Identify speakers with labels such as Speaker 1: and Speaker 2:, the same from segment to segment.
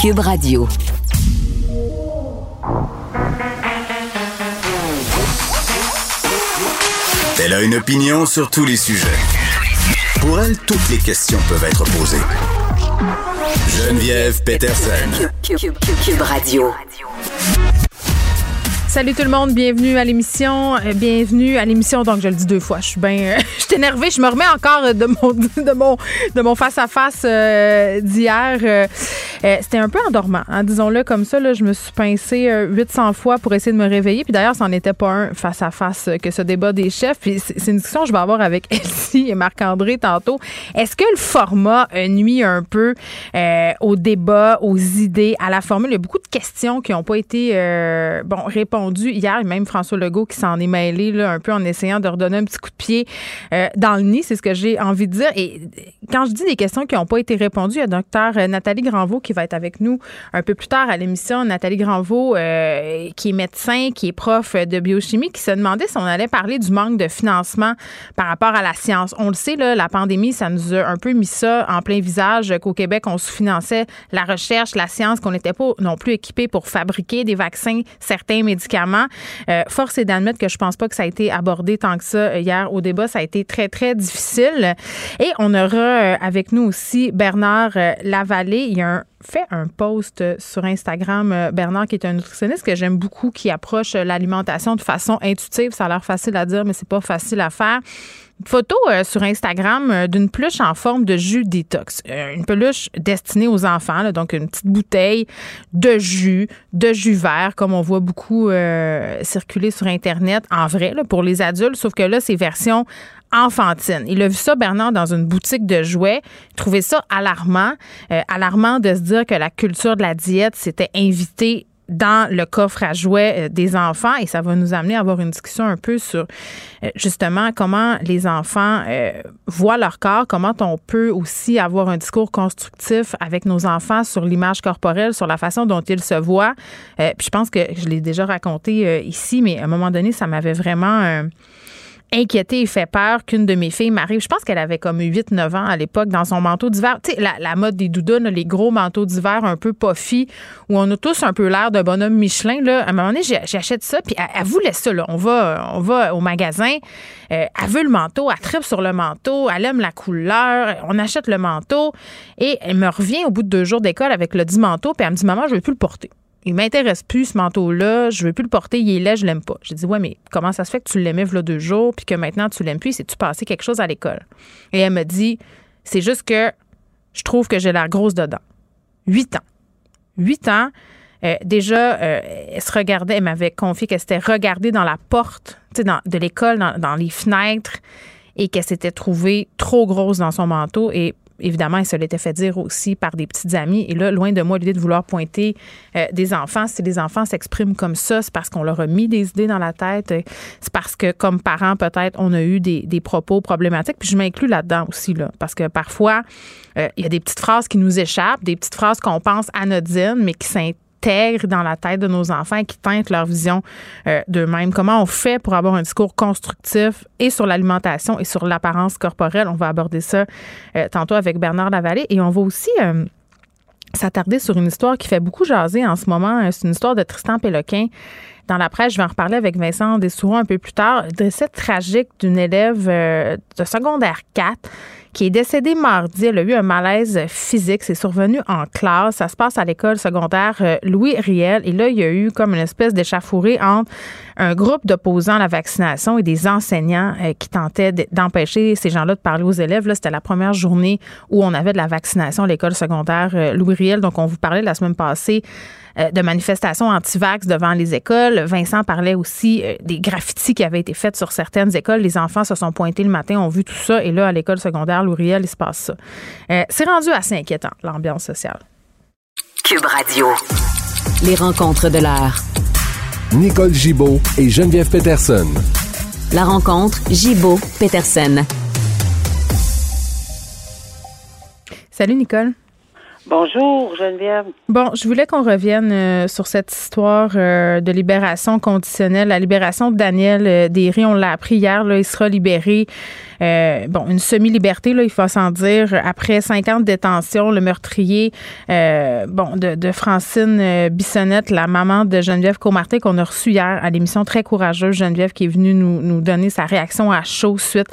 Speaker 1: Cube Radio.
Speaker 2: Elle a une opinion sur tous les sujets. Pour elle, toutes les questions peuvent être posées. Geneviève Peterson.
Speaker 1: Cube, Radio.
Speaker 3: Salut tout le monde, bienvenue à l'émission. Euh, bienvenue à l'émission. Donc je le dis deux fois, je suis bien, euh, je suis énervée. Je me remets encore de mon de mon de mon face à face d'hier. Euh, c'était un peu endormant, hein, disons-le comme ça. Là, je me suis pincée 800 fois pour essayer de me réveiller. Puis d'ailleurs, ça n'en était pas un face à face que ce débat des chefs. Puis c'est une discussion que je vais avoir avec Elsie et Marc-André tantôt. Est-ce que le format nuit un peu au débat, aux idées, à la formule? Il y a beaucoup de questions qui n'ont pas été bon répondues hier, même François Legault qui s'en est mêlé là, un peu en essayant de redonner un petit coup de pied euh, dans le nid, c'est ce que j'ai envie de dire. Et quand je dis des questions qui n'ont pas été répondues, il y a docteur euh, Nathalie Granvaux qui va être avec nous un peu plus tard à l'émission. Nathalie Granvaux, euh, qui est médecin, qui est prof de biochimie, qui se demandait si on allait parler du manque de financement par rapport à la science. On le sait, là, la pandémie, ça nous a un peu mis ça en plein visage qu'au Québec, on sous-finançait la recherche, la science, qu'on n'était pas non plus équipé pour fabriquer des vaccins, certains médicaments euh, force est d'admettre que je pense pas que ça a été abordé tant que ça hier au débat. Ça a été très, très difficile. Et on aura euh, avec nous aussi Bernard Lavallée. Il y a fait un post sur Instagram, Bernard, qui est un nutritionniste que j'aime beaucoup, qui approche l'alimentation de façon intuitive. Ça a l'air facile à dire, mais c'est pas facile à faire photo euh, sur Instagram euh, d'une peluche en forme de jus détox. Euh, une peluche destinée aux enfants, donc une petite bouteille de jus, de jus vert, comme on voit beaucoup circuler sur Internet, en vrai, pour les adultes, sauf que là, c'est version enfantine. Il a vu ça, Bernard, dans une boutique de jouets. Il trouvait ça alarmant. alarmant de se dire que la culture de la diète s'était invitée dans le coffre à jouets euh, des enfants et ça va nous amener à avoir une discussion un peu sur euh, justement comment les enfants euh, voient leur corps, comment on peut aussi avoir un discours constructif avec nos enfants sur l'image corporelle, sur la façon dont ils se voient. puis je pense que je l'ai déjà raconté ici, mais à un moment donné, ça m'avait vraiment inquiété et fait peur qu'une de mes filles m'arrive. Je pense qu'elle avait comme 8-9 ans à l'époque dans son manteau d'hiver. Tu sais, la, mode des doudounes, les gros manteaux d'hiver un peu puffy, où on a tous un peu l'air d'un bonhomme Michelin. Là. À un moment donné, j'achète ça, puis elle, voulait ça. Là. On, va, on va au magasin, euh, elle veut le manteau, elle tripe sur le manteau, elle aime la couleur, on achète le manteau, et elle me revient au bout de deux jours d'école avec le dit manteau, puis elle me dit, maman, je ne veux plus le porter il m'intéresse plus ce manteau-là, je veux plus le porter, il est laid, je l'aime pas. J'ai dit ouais, mais comment ça se fait que tu l'aimais là deux jours puis que maintenant tu l'aimes plus, c'est tu passé quelque chose à l'école? Et elle me dit c'est juste que je trouve que j'ai l'air grosse dedans. Huit ans. Huit ans. Euh, déjà, euh, elle se regardait, elle m'avait confié qu'elle s'était regardée dans la porte dans, de l'école, dans, dans les fenêtres, et qu'elle s'était trouvée trop grosse dans son manteau. Et évidemment, elle se l'était fait dire aussi par des petites amies. Et là, loin de moi l'idée de vouloir pointer euh, des enfants. Si les enfants s'expriment comme ça, c'est parce qu'on leur a mis des idées dans la tête. C'est parce que, comme parents, peut-être, on a eu des, propos problématiques. Puis je m'inclus là-dedans aussi, là, parce que parfois, euh, il y a des petites phrases qui nous échappent, des petites phrases qu'on pense anodines, mais qui s'intègrent dans la tête de nos enfants et qui teintent leur vision euh, d'eux-mêmes. Comment on fait pour avoir un discours constructif et sur l'alimentation et sur l'apparence corporelle? On va aborder ça euh, tantôt avec Bernard Lavallée et on va aussi euh, s'attarder sur une histoire qui fait beaucoup jaser en ce moment. C'est une histoire de Tristan Péloquin. Dans la presse, je vais en reparler avec Vincent Dessouron un peu plus tard. De cette tragique d'une élève de secondaire 4 qui est décédée mardi. Elle a eu un malaise physique. C'est survenu en classe. Ça se passe à l'école secondaire euh, Louis Riel. Et là, il y a eu comme une espèce d'échafourée entre un groupe d'opposants à la vaccination et des enseignants euh, qui tentaient d'empêcher ces gens-là de parler aux élèves. Là, c'était la première journée où on avait de la vaccination à l'école secondaire euh, Louis Riel. Donc, on vous parlait la semaine passée de manifestations anti-vax devant les écoles. Vincent parlait aussi euh, des graffitis qui avaient été faits sur certaines écoles. Les enfants se sont pointés le matin, ont vu tout ça. Et là, à l'école secondaire Louriel, il se passe ça. Euh, c'est rendu assez inquiétant, l'ambiance sociale.
Speaker 1: Cube Radio. Les rencontres de l'art.
Speaker 4: Nicole Gibaud et Geneviève Peterson.
Speaker 1: La rencontre Gibaud-Peterson.
Speaker 3: Salut Nicole.
Speaker 5: Bonjour, Geneviève.
Speaker 3: Bon, je voulais qu'on revienne euh, sur cette histoire euh, de libération conditionnelle, la libération de Daniel euh, Derry. On l'a appris hier, là, il sera libéré. bon, une semi-liberté, là, il faut s'en dire. Après cinq ans de détention, le meurtrier, bon, de, Francine Bissonnette, la maman de Geneviève Comartin, qu'on a reçue hier à l'émission très courageuse, Geneviève, qui est venue nous, nous donner sa réaction à chaud suite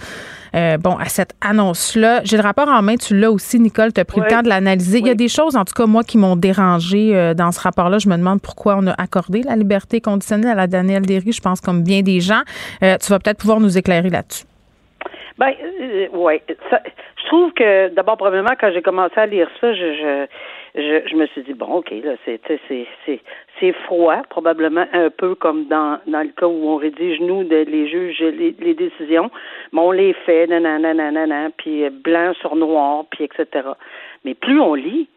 Speaker 3: euh, bon, à cette annonce-là. J'ai le rapport en main, tu l'as aussi, Nicole, tu as pris le temps de l'analyser. Il y a des choses, en tout cas, moi, qui m'ont dérangé euh, dans ce rapport-là. Je me demande pourquoi on a accordé la liberté conditionnelle à la Danielle Derry, je pense, comme bien des gens. Euh, tu vas peut-être pouvoir nous éclairer là-dessus.
Speaker 5: Ben, oui. Je trouve que, d'abord, premièrement, quand j'ai commencé à lire ça, je je, je me suis dit bon ok là c'est c'est c'est froid probablement un peu comme dans dans le cas où on rédige nous de, les juges les, les décisions. Mais on les fait nanana nanana puis blanc sur noir puis etc mais plus on lit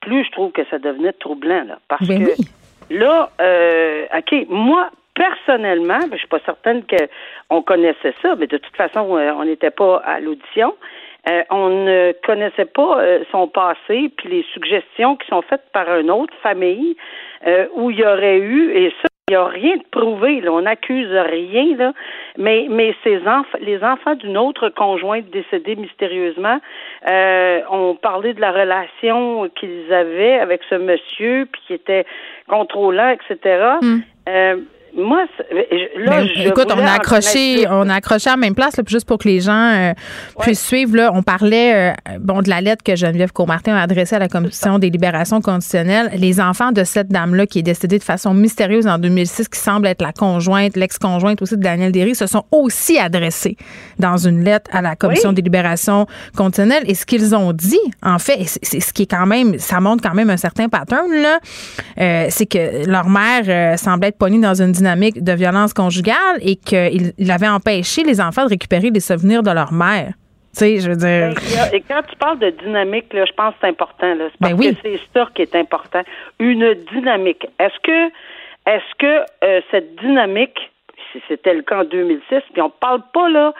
Speaker 5: plus je trouve que ça devenait troublant là. Parce
Speaker 3: ben
Speaker 5: que là euh, ok moi personnellement, ben, je suis pas certaine qu'on connaissait ça, mais de toute façon, euh, on n'était pas à l'audition. Euh, on ne connaissait pas euh, son passé, puis les suggestions qui sont faites par une autre famille euh, où il y aurait eu, et ça, il n'y a rien de prouvé, là, on n'accuse rien, là, mais, mais ces enfants, les enfants d'une autre conjointe décédée mystérieusement euh, ont parlé de la relation qu'ils avaient avec ce monsieur, puis qui était contrôlant, etc. Mm moi, là, ben,
Speaker 3: écoute, on a accroché, on a accroché à la même place, là, juste pour que les gens euh, puissent suivre. Là, on parlait, euh, bon, de la lettre que Geneviève Comartin a adressée à la Commission des libérations conditionnelles. Les enfants de cette dame-là, qui est décédée de façon mystérieuse en 2006, qui semble être la conjointe, l'ex-conjointe aussi de Daniel Derry, se sont aussi adressés dans une lettre à la Commission des libérations conditionnelles. Et ce qu'ils ont dit, en fait, c'est ce qui est quand même, ça montre quand même un certain pattern là, euh, c'est que leur mère semblait être pognée dans une dynamique de violence conjugale et qu'il avait empêché les enfants de récupérer les souvenirs de leur mère. Tu sais, je veux dire.
Speaker 5: Ben, et quand tu parles de dynamique, là, je pense que c'est important. Là.
Speaker 3: Ben
Speaker 5: parce que c'est ça qui est important. Une dynamique. Est-ce que, est-ce que euh, cette dynamique, si c'était le cas en 2006, puis on parle pas là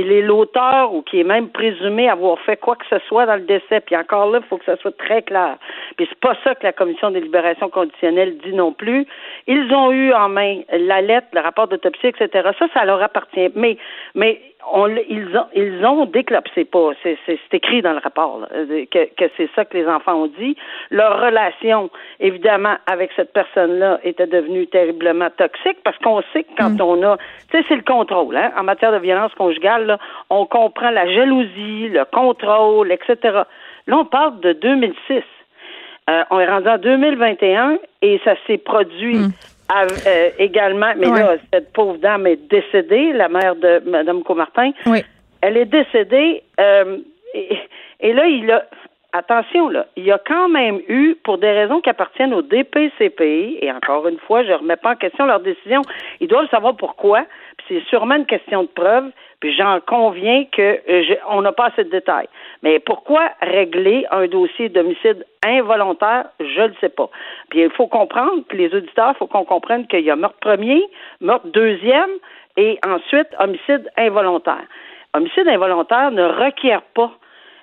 Speaker 5: qu'il est l'auteur ou qui est même présumé avoir fait quoi que ce soit dans le décès. Puis encore là, il faut que ça soit très clair. Puis c'est pas ça que la commission des libérations conditionnelles dit non plus. Ils ont eu en main la lettre, le rapport d'autopsie, etc. Ça, ça leur appartient. Mais, mais on, ils ont, ils ont déclopsé pas. C'est, écrit dans le rapport que, que c'est ça que les enfants ont dit. Leur relation, évidemment, avec cette personne-là était devenue terriblement toxique parce qu'on sait que quand mm. on a, tu sais, c'est le contrôle. Hein, en matière de violence conjugale, on comprend la jalousie, le contrôle, etc. Là, on parle de 2006. Euh, on est rendu en 2021 et ça s'est produit Euh, également, mais là, cette pauvre dame est décédée, la mère de Mme Comartin.
Speaker 3: Oui.
Speaker 5: Elle est décédée. Euh, et, là, il a. Attention, là, il y a quand même eu, pour des raisons qui appartiennent au DPCPI, et encore une fois, je ne remets pas en question leur décision, ils doivent savoir pourquoi, c'est sûrement une question de preuve, puis j'en conviens que euh, on n'a pas assez de détails. Mais pourquoi régler un dossier d'homicide involontaire, je ne sais pas. Puis il faut comprendre, que les auditeurs, il faut qu'on comprenne qu'il y a meurtre premier, meurtre deuxième, et ensuite homicide involontaire. Homicide involontaire ne requiert pas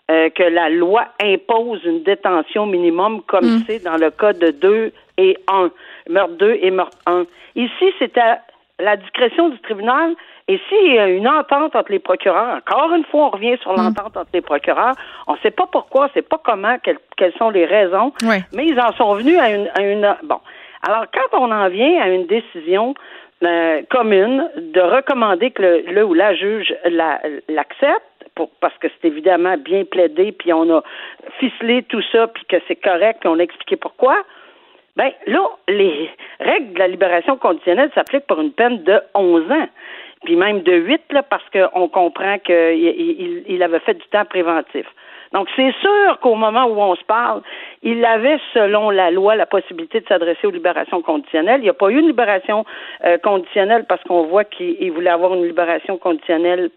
Speaker 5: euh, que la loi impose une détention minimum comme mm. c'est dans le cas de 2 et 1, meurtre 2 et meurtre 1. Ici, c'est à la discrétion du tribunal et s'il y a une entente entre les procureurs, encore une fois, on revient sur mm. l'entente entre les procureurs, on ne sait pas pourquoi, on ne sait pas comment, quelles, sont les raisons, mais ils en sont venus à une, à une... Bon. Alors, quand on en vient à une décision euh, commune de recommander que le, le ou la juge l'accepte, parce que c'est évidemment bien plaidé, puis on a ficelé tout ça, puis que c'est correct, puis on a expliqué pourquoi, ben là, les règles de la libération conditionnelle s'appliquent pour une peine de 11 ans puis même de 8, là, parce qu'on comprend qu'il il, avait fait du temps préventif. Donc, c'est sûr qu'au moment où on se parle, il avait, selon la loi, la possibilité de s'adresser aux libérations conditionnelles. Il n'y a pas eu une libération euh, conditionnelle parce qu'on voit qu'il voulait avoir une libération conditionnelle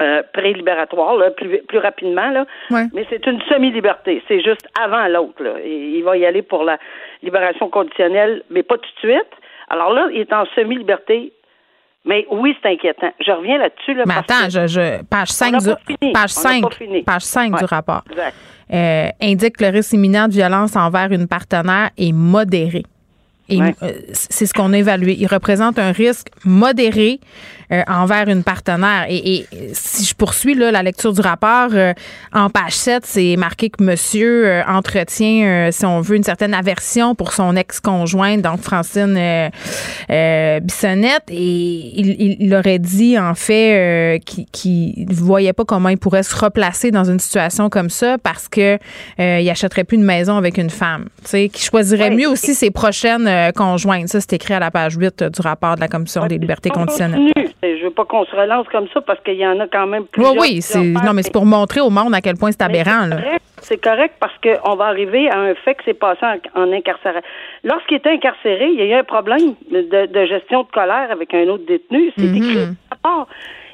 Speaker 5: euh, pré-libératoire, plus, plus rapidement, là. mais c'est une semi-liberté. C'est juste avant l'autre. Il va y aller pour la libération conditionnelle, mais pas tout de suite. Alors là, il est en semi-liberté mais oui, c'est inquiétant. Je reviens là-dessus. Là,
Speaker 3: Mais attends, je, je, page 5 du, page 5, page 5 du rapport. indique que le risque imminent de violence envers une partenaire est modéré. Et c'est ce qu'on a évalué. Il représente un risque modéré euh, envers une partenaire. Et, si je poursuis là, la lecture du rapport, euh, en page 7, c'est marqué que monsieur euh, entretient, si on veut, une certaine aversion pour son ex-conjointe, donc Francine Bissonnette. Et il, il, aurait dit, en fait, qu'il ne voyait pas comment il pourrait se replacer dans une situation comme ça parce que il achèterait plus une maison avec une femme. Tu sais, qu'il choisirait mieux aussi ses prochaines conjointes. Ça, c'est écrit à la page 8 du rapport de la Commission des libertés conditionnelles.
Speaker 5: Je veux pas qu'on se relance comme ça parce qu'il y en a quand même plusieurs.
Speaker 3: Oui, oui, non, mais c'est pour montrer au monde à quel point c'est aberrant.
Speaker 5: C'est correct, parce qu'on va arriver à un fait que c'est passé en, incarcération. Lorsqu'il était incarcéré, il y a eu un problème de, gestion de colère avec un autre détenu. C'est mm écrit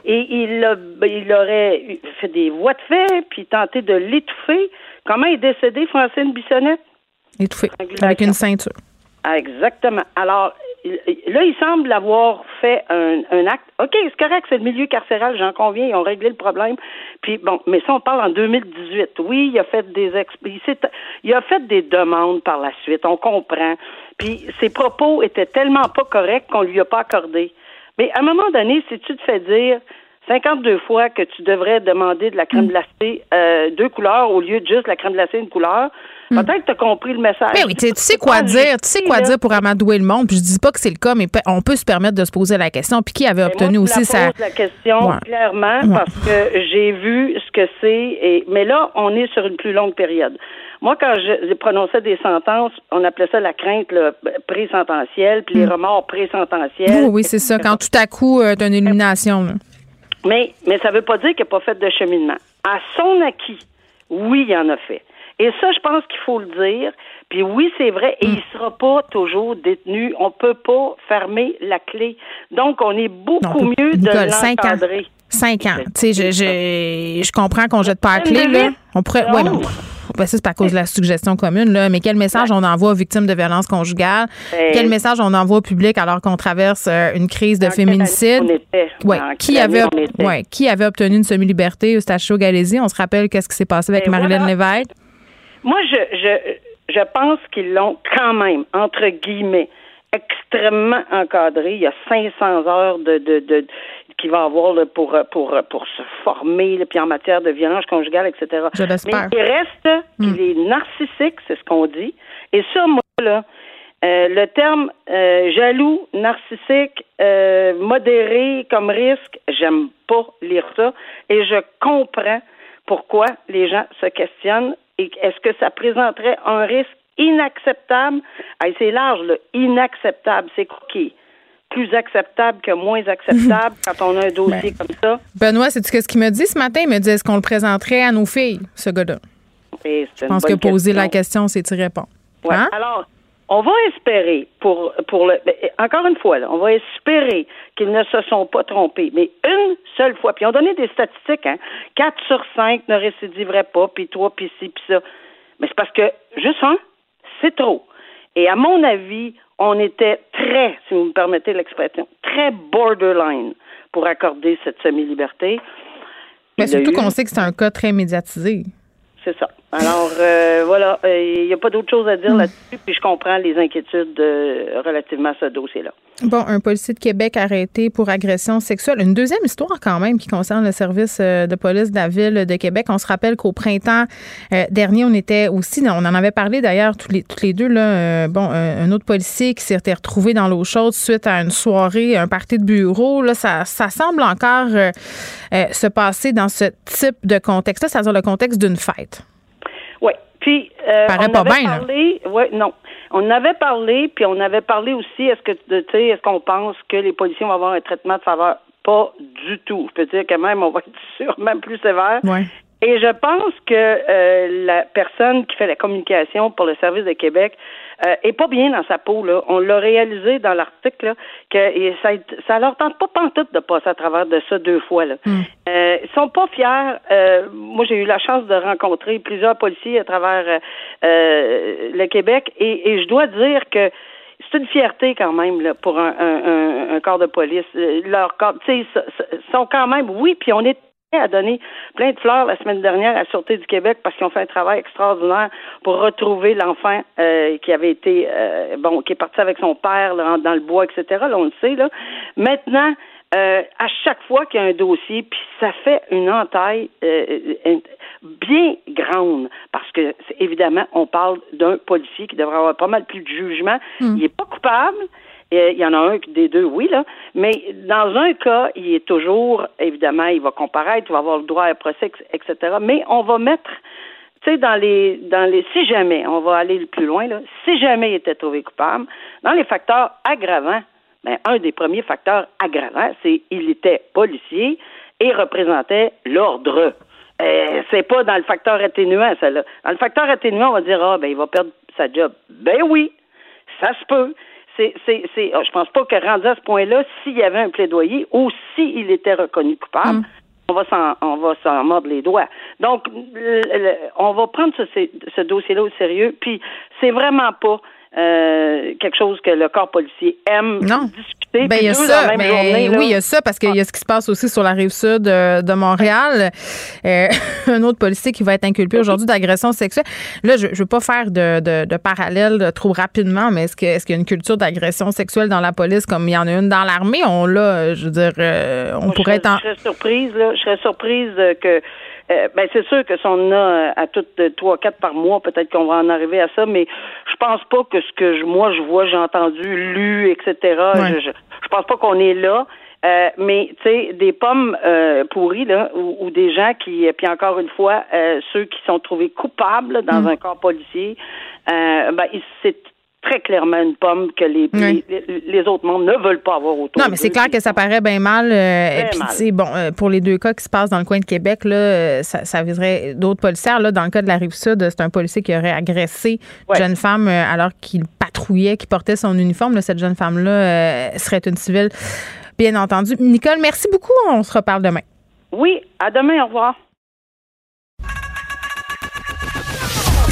Speaker 5: Et il, il aurait fait des voies de fait, puis tenté de l'étouffer. Comment est décédé, Francine Bissonnette?
Speaker 3: Étouffé, avec une ceinture.
Speaker 5: Ah, exactement. Alors, là, il semble avoir fait un, acte. OK, c'est correct, c'est le milieu carcéral, j'en conviens, ils ont réglé le problème. Puis bon, mais ça, on parle en 2018. Oui, il a fait des il a fait des demandes par la suite, on comprend. Puis ses propos étaient tellement pas corrects qu'on lui a pas accordé. Mais à un moment donné, si tu te fais dire 52 fois que tu devrais demander de la crème glacée euh, deux couleurs au lieu de juste la crème glacée une couleur. Peut-être que tu as compris le message.
Speaker 3: Mais oui, tu sais quoi dire, tu sais quoi dire pour amadouer le monde. Puis je dis pas que c'est le cas, mais on peut se permettre de se poser la question. Puis qui avait obtenu
Speaker 5: moi,
Speaker 3: aussi
Speaker 5: ça la question clairement parce que j'ai vu ce que c'est. Et mais là, on est sur une plus longue période. Moi, quand je prononçais des sentences, on appelait ça la crainte pré-sententielle, puis les hmm. remords pré-sententiels.
Speaker 3: Oui, oui, c'est ça. Quand tout à coup, euh, tu as une illumination.
Speaker 5: Mais, mais ça ne veut pas dire qu'il n'a pas fait de cheminement. À son acquis, oui, il en a fait. Et ça, je pense qu'il faut le dire. Puis oui, c'est vrai, et il ne sera pas toujours détenu. On ne peut pas fermer la clé. Donc, on est beaucoup mieux de l'encadrer.
Speaker 3: Cinq ans. Tu sais, je, je, je comprends qu'on jette pas la clé, là. On pourrait. Ouais, non. Ben, ça, c'est à cause de la suggestion commune, là. Mais quel message on envoie aux victimes de violences conjugales? Quel message on envoie au public alors qu'on traverse euh, une crise de féminicide? Ouais. Qui avait, ouais. qui avait obtenu une semi-liberté au Stachio Galésie? On se rappelle qu'est-ce qui s'est passé avec ben, Marilyn Lévesque?
Speaker 5: Moi, je, je, je pense qu'ils l'ont quand même, entre guillemets, extrêmement encadré. Il y a 500 heures de, de, de qu'il va avoir pour, pour, pour se former, là, puis en matière de violence conjugale, etc.
Speaker 3: Je
Speaker 5: Mais il reste qu'il hmm. est narcissique, c'est ce qu'on dit. Et ça, moi, là, euh, le terme euh, jaloux, narcissique, euh, modéré comme risque, j'aime pas lire ça. Et je comprends pourquoi les gens se questionnent est-ce que ça présenterait un risque inacceptable? c'est large, là. Inacceptable. C'est quoi qui plus acceptable que moins acceptable quand on a un dossier ben, comme ça?
Speaker 3: Benoît, c'est ce qu'il me dit ce matin? Il me dit est-ce qu'on le présenterait à nos filles, ce gars-là? Je pense que poser la question, c'est y répondre.
Speaker 5: Hein? Alors, on va espérer pour pour le ben, encore une fois on va espérer qu'ils ne se sont pas trompés, mais une seule fois. Puis on donnait des statistiques, hein, 4 sur 5 ne récidiveraient pas, puis 3, puis ci, puis ça. Mais c'est parce que juste un, c'est trop. Et à mon avis, on était très, si vous me permettez l'expression, très borderline pour accorder cette semi-liberté.
Speaker 3: Mais surtout qu'on sait que c'est un cas très médiatisé.
Speaker 5: C'est ça. Alors, euh, voilà, il euh, n'y a pas d'autre chose à dire hmm. là-dessus, puis je comprends les inquiétudes euh, relativement à ce dossier-là.
Speaker 3: Bon, un policier de Québec arrêté pour agression sexuelle. Une deuxième histoire quand même qui concerne le service de police de la ville de Québec. On se rappelle qu'au printemps dernier, on était aussi, on en avait parlé d'ailleurs tous les, tous les deux, là, bon, un, autre policier qui s'était retrouvé dans l'eau chaude suite à une soirée, un party de bureau. Là, ça, ça semble encore se passer dans ce type de contexte-là, c'est-à-dire le contexte d'une fête.
Speaker 5: Puis, euh, on avait parlé, ouais, non. On avait parlé, puis on avait parlé aussi, est-ce que, tu sais, est-ce qu'on pense que les policiers vont avoir un traitement de faveur? Pas du tout. Je peux dire que même, on va être sûr, même plus sévère.
Speaker 3: Ouais.
Speaker 5: Et je pense que euh, la personne qui fait la communication pour le service de Québec euh, est pas bien dans sa peau. Là. On l'a réalisé dans l'article que et ça, ça leur tente pas pantoute de passer à travers de ça deux fois. Là. Hmm. Euh, ils sont pas fiers. Euh, moi, j'ai eu la chance de rencontrer plusieurs policiers à travers euh, le Québec et, et je dois dire que c'est une fierté quand même là, pour un, un, un, corps de police. Leur corps, tu sais, sont quand même, oui, puis on est a donné plein de fleurs la semaine dernière à la Sûreté du Québec parce qu'ils ont fait un travail extraordinaire pour retrouver l'enfant euh, qui avait été euh, bon, qui est parti avec son père dans le bois, etc. Là, on le sait là. Maintenant, euh, à chaque fois qu'il y a un dossier, puis ça fait une entaille euh, bien grande, parce que évidemment, on parle d'un policier qui devrait avoir pas mal plus de jugement. Hmm. Il est pas coupable. Il y en a un des deux, oui, là. Mais dans un cas, il est toujours, évidemment, il va comparaître, il va avoir le droit à un procès, etc. Mais on va mettre, tu sais, dans les, dans les, si jamais, on va aller le plus loin, là, si jamais il était trouvé coupable, dans les facteurs aggravants, ben, un des premiers facteurs aggravants, c'est qu'il était policier et représentait l'ordre. Euh, c'est pas dans le facteur atténuant, ça là. Dans le facteur atténuant, on va dire ah ben il va perdre sa job. Ben oui, ça se peut. C'est, c'est, c'est, oh, je pense pas que rendu à ce point-là, s'il y avait un plaidoyer ou s'il était reconnu coupable, mm. on va s'en, on va s'en mordre les doigts. Donc, on va prendre ce, ce dossier-là au sérieux. Puis, c'est vraiment pas euh, quelque chose que le corps policier aime discuter.
Speaker 3: Ben, il y a ça. Ben, oui, il y a ça parce qu'il y a ce qui se passe aussi sur la rive sud de, de Montréal. Euh, un autre policier qui va être inculpé aujourd'hui d'agression sexuelle. Là, je ne veux pas faire de, de, de, parallèle trop rapidement, mais est-ce qu'il est y a une culture d'agression sexuelle dans la police comme il y en a une dans l'armée? On l'a, je veux dire, euh, on pourrait être en...
Speaker 5: Je serais surprise, là. Je serais surprise que euh, ben c'est sûr que si on a euh, à toutes euh, trois, quatre par mois, peut-être qu'on va en arriver à ça, mais je pense pas que ce que je, moi je vois, j'ai entendu, lu, etc. Je, je, pense pas qu'on est là. mais tu sais, des pommes pourries là, ou, des gens qui, puis encore une fois, ceux qui sont trouvés coupables dans mm. un corps policier, ben c'est très clairement une pomme que les, les, autres membres ne veulent pas avoir autour.
Speaker 3: Non, mais c'est clair que ça paraît bien mal. Euh, puis, tu sais, bon, euh, pour les deux cas qui se passent dans le coin de Québec, là, euh, ça, ça viserait d'autres policiers. Là, dans le cas de la Rive-Sud, c'est un policier qui aurait agressé une jeune femme alors qu'il patrouillait, qui portait son uniforme. Là, cette jeune femme-là serait une civile, bien entendu. Nicole, merci beaucoup. On se reparle demain.
Speaker 5: Oui, à demain. Au revoir.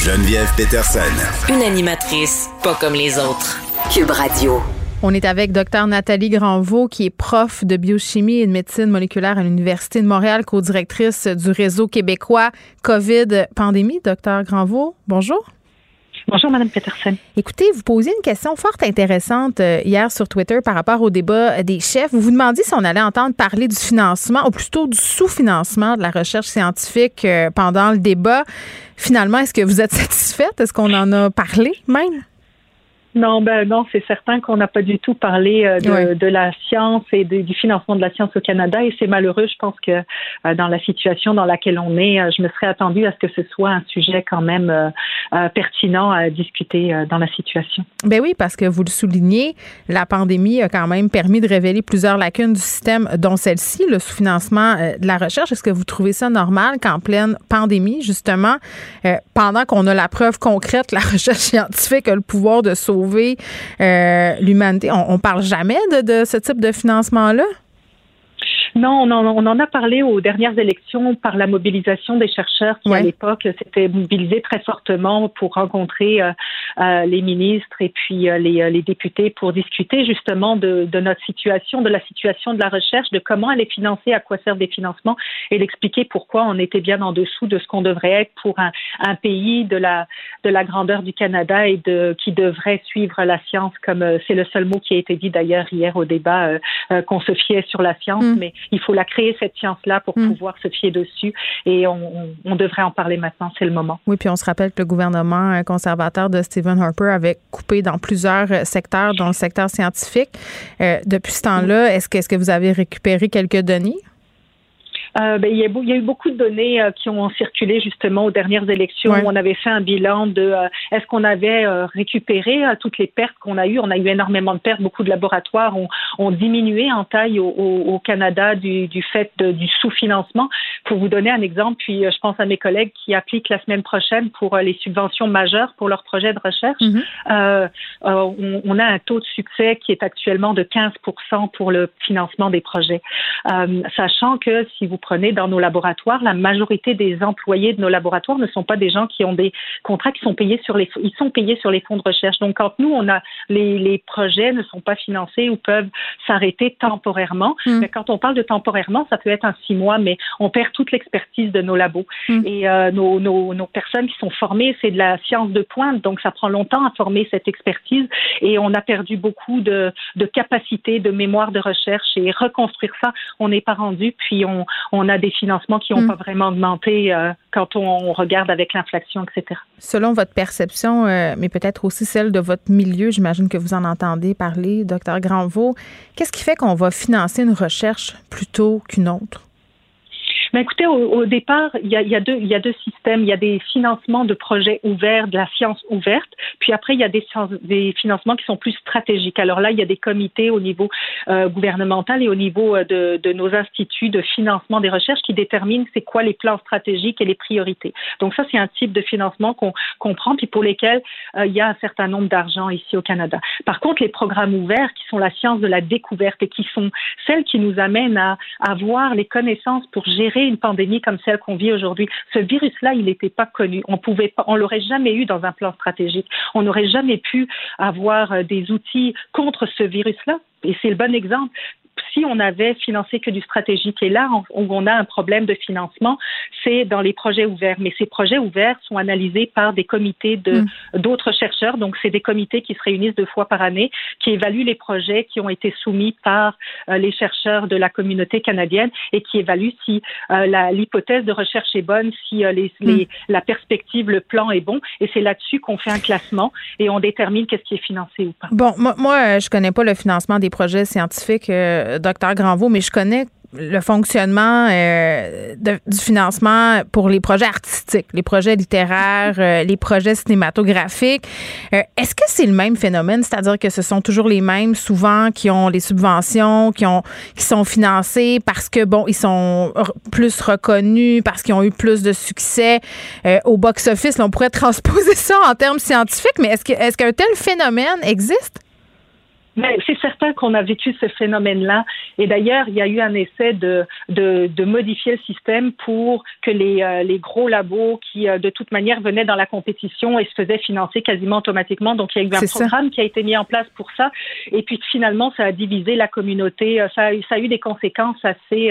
Speaker 2: Geneviève Peterson.
Speaker 1: Une animatrice pas comme les autres. Cube Radio.
Speaker 3: On est avec Dr Nathalie Granvaux, qui est prof de biochimie et de médecine moléculaire à l'Université de Montréal, co-directrice du réseau québécois COVID pandémie. Docteur Granvaux, bonjour.
Speaker 6: Bonjour, Mme Peterson.
Speaker 3: Écoutez, vous posiez une question fort intéressante euh, hier sur Twitter par rapport au débat des chefs. Vous vous demandiez si on allait entendre parler du financement, ou plutôt du sous-financement de la recherche scientifique euh, pendant le débat. Finalement, est-ce que vous êtes satisfaite? Est-ce qu'on en a parlé même?
Speaker 6: Non, ben non, c'est certain qu'on n'a pas du tout parlé euh, de, de, la science et du financement de la science au Canada et c'est malheureux. Je pense que euh, dans la situation dans laquelle on est, euh, je me serais attendue à ce que ce soit un sujet quand même pertinent à discuter dans la situation.
Speaker 3: Ben oui, parce que vous le soulignez, la pandémie a quand même permis de révéler plusieurs lacunes du système, dont celle-ci, le sous-financement de la recherche. Est-ce que vous trouvez ça normal qu'en pleine pandémie, justement, pendant qu'on a la preuve concrète, la recherche scientifique a le pouvoir de sauver euh, l'humanité. On, parle jamais de ce type de financement-là?
Speaker 6: Non, on en, on en, a parlé aux dernières élections par la mobilisation des chercheurs qui, à l'époque, s'étaient mobilisés très fortement pour rencontrer euh, euh, les ministres et puis euh, les, les, députés pour discuter justement de, de, notre situation, de la situation de la recherche, de comment elle est financée, à quoi servent les financements et d'expliquer pourquoi on était bien en dessous de ce qu'on devrait être pour un, un, pays de la, de la grandeur du Canada et de, qui devrait suivre la science comme c'est le seul mot qui a été dit d'ailleurs hier au débat qu'on se fiait sur la science, mm. mais il faut la créer, cette science-là, pour mm. pouvoir se fier dessus. Et on, devrait en parler maintenant, c'est le moment.
Speaker 3: Oui, puis on se rappelle que le gouvernement euh, conservateur de Stephen Harper avait coupé dans plusieurs euh, secteurs, dans le secteur scientifique. Euh, depuis ce temps-là, est-ce que, est que vous avez récupéré quelques données?
Speaker 6: Euh, ben, il, y a, il, y a, eu beaucoup de données euh, qui ont circulé justement aux dernières élections. Où on avait fait un bilan de euh, est-ce qu'on avait récupéré toutes les pertes qu'on a eues. On a eu énormément de pertes. Beaucoup de laboratoires ont, ont diminué en taille au, au, Canada du, du fait de, du sous-financement. Pour vous donner un exemple, puis je pense à mes collègues qui appliquent la semaine prochaine pour les subventions majeures pour leurs projets de recherche. On, on, a un taux de succès qui est actuellement de 15% pour le financement des projets. sachant que si vous prenez dans nos laboratoires, la majorité des employés de nos laboratoires ne sont pas des gens qui ont des contrats qui sont payés sur les, ils sont payés sur les fonds de recherche. Donc, quand nous, on a les, les projets ne sont pas financés ou peuvent s'arrêter temporairement. Hmm. Mais quand on parle de temporairement, ça peut être un six mois, mais on perd toute l'expertise de nos labos. Hmm. Et euh, nos, nos, nos personnes qui sont formées, c'est de la science de pointe, donc ça prend longtemps à former cette expertise et on a perdu beaucoup de, de capacité, de mémoire de recherche et reconstruire ça, on n'est pas rendu. Puis on, on a des financements qui n'ont hmm. pas vraiment augmenté euh, quand on, regarde avec l'inflation, etc.
Speaker 3: Selon votre perception, euh, mais peut-être aussi celle de votre milieu, j'imagine que vous en entendez parler, docteur Granvaux, qu'est-ce qui fait qu'on va financer une recherche plutôt qu'une autre?
Speaker 6: Mais écoutez, au, départ, il y, a, deux, systèmes. Il y a des financements de projets ouverts, de la science ouverte, puis après, il y a des, financements qui sont plus stratégiques. Alors là, il y a des comités au niveau euh, gouvernemental et au niveau euh, de, de, nos instituts de financement des recherches qui déterminent c'est quoi les plans stratégiques et les priorités. Donc ça, c'est un type de financement qu'on qu prend, puis pour lesquels euh, il y a un certain nombre d'argent ici au Canada. Par contre, les programmes ouverts, qui sont la science de la découverte et qui sont celles qui nous amènent à avoir les connaissances pour gérer une pandémie comme celle qu'on vit aujourd'hui. Ce virus-là, il n'était pas connu. On pouvait pas, on l'aurait jamais eu dans un plan stratégique. On n'aurait jamais pu avoir euh, des outils contre ce virus-là. Et c'est le bon exemple si on avait financé que du stratégique, et là où on a un problème de financement, c'est dans les projets ouverts. Mais ces projets ouverts sont analysés par des comités de mm. d'autres chercheurs. Donc, c'est des comités qui se réunissent deux fois par année, qui évaluent les projets qui ont été soumis par euh, les chercheurs de la communauté canadienne et qui évaluent si euh, l'hypothèse de recherche est bonne, si euh, les, mm. la perspective, le plan est bon. Et c'est là-dessus qu'on fait un classement et on détermine qu'est-ce qui est financé ou pas.
Speaker 3: Bon, moi, moi je connais pas le financement des projets scientifiques docteur Granvaux, mais je connais le fonctionnement euh, du financement pour les projets artistiques, les projets littéraires, euh, les projets cinématographiques. Euh, est-ce que c'est le même phénomène, c'est-à-dire que ce sont toujours les mêmes souvent qui ont les subventions, qui ont qui sont financés parce que bon, ils sont plus reconnus, parce qu'ils ont eu plus de succès au box-office? On pourrait transposer ça en termes scientifiques, mais est-ce que est-ce qu'un tel phénomène existe?
Speaker 6: C'est certain qu'on a vécu ce phénomène-là. Et d'ailleurs, il y a eu un essai de, de, de modifier le système pour que les, euh, les gros labos qui, euh, de toute manière, venaient dans la compétition et se faisaient financer quasiment automatiquement. Donc, il y a eu un programme qui a été mis en place pour ça. Et puis, finalement, ça a divisé la communauté. Euh, ça a, ça a eu des conséquences assez,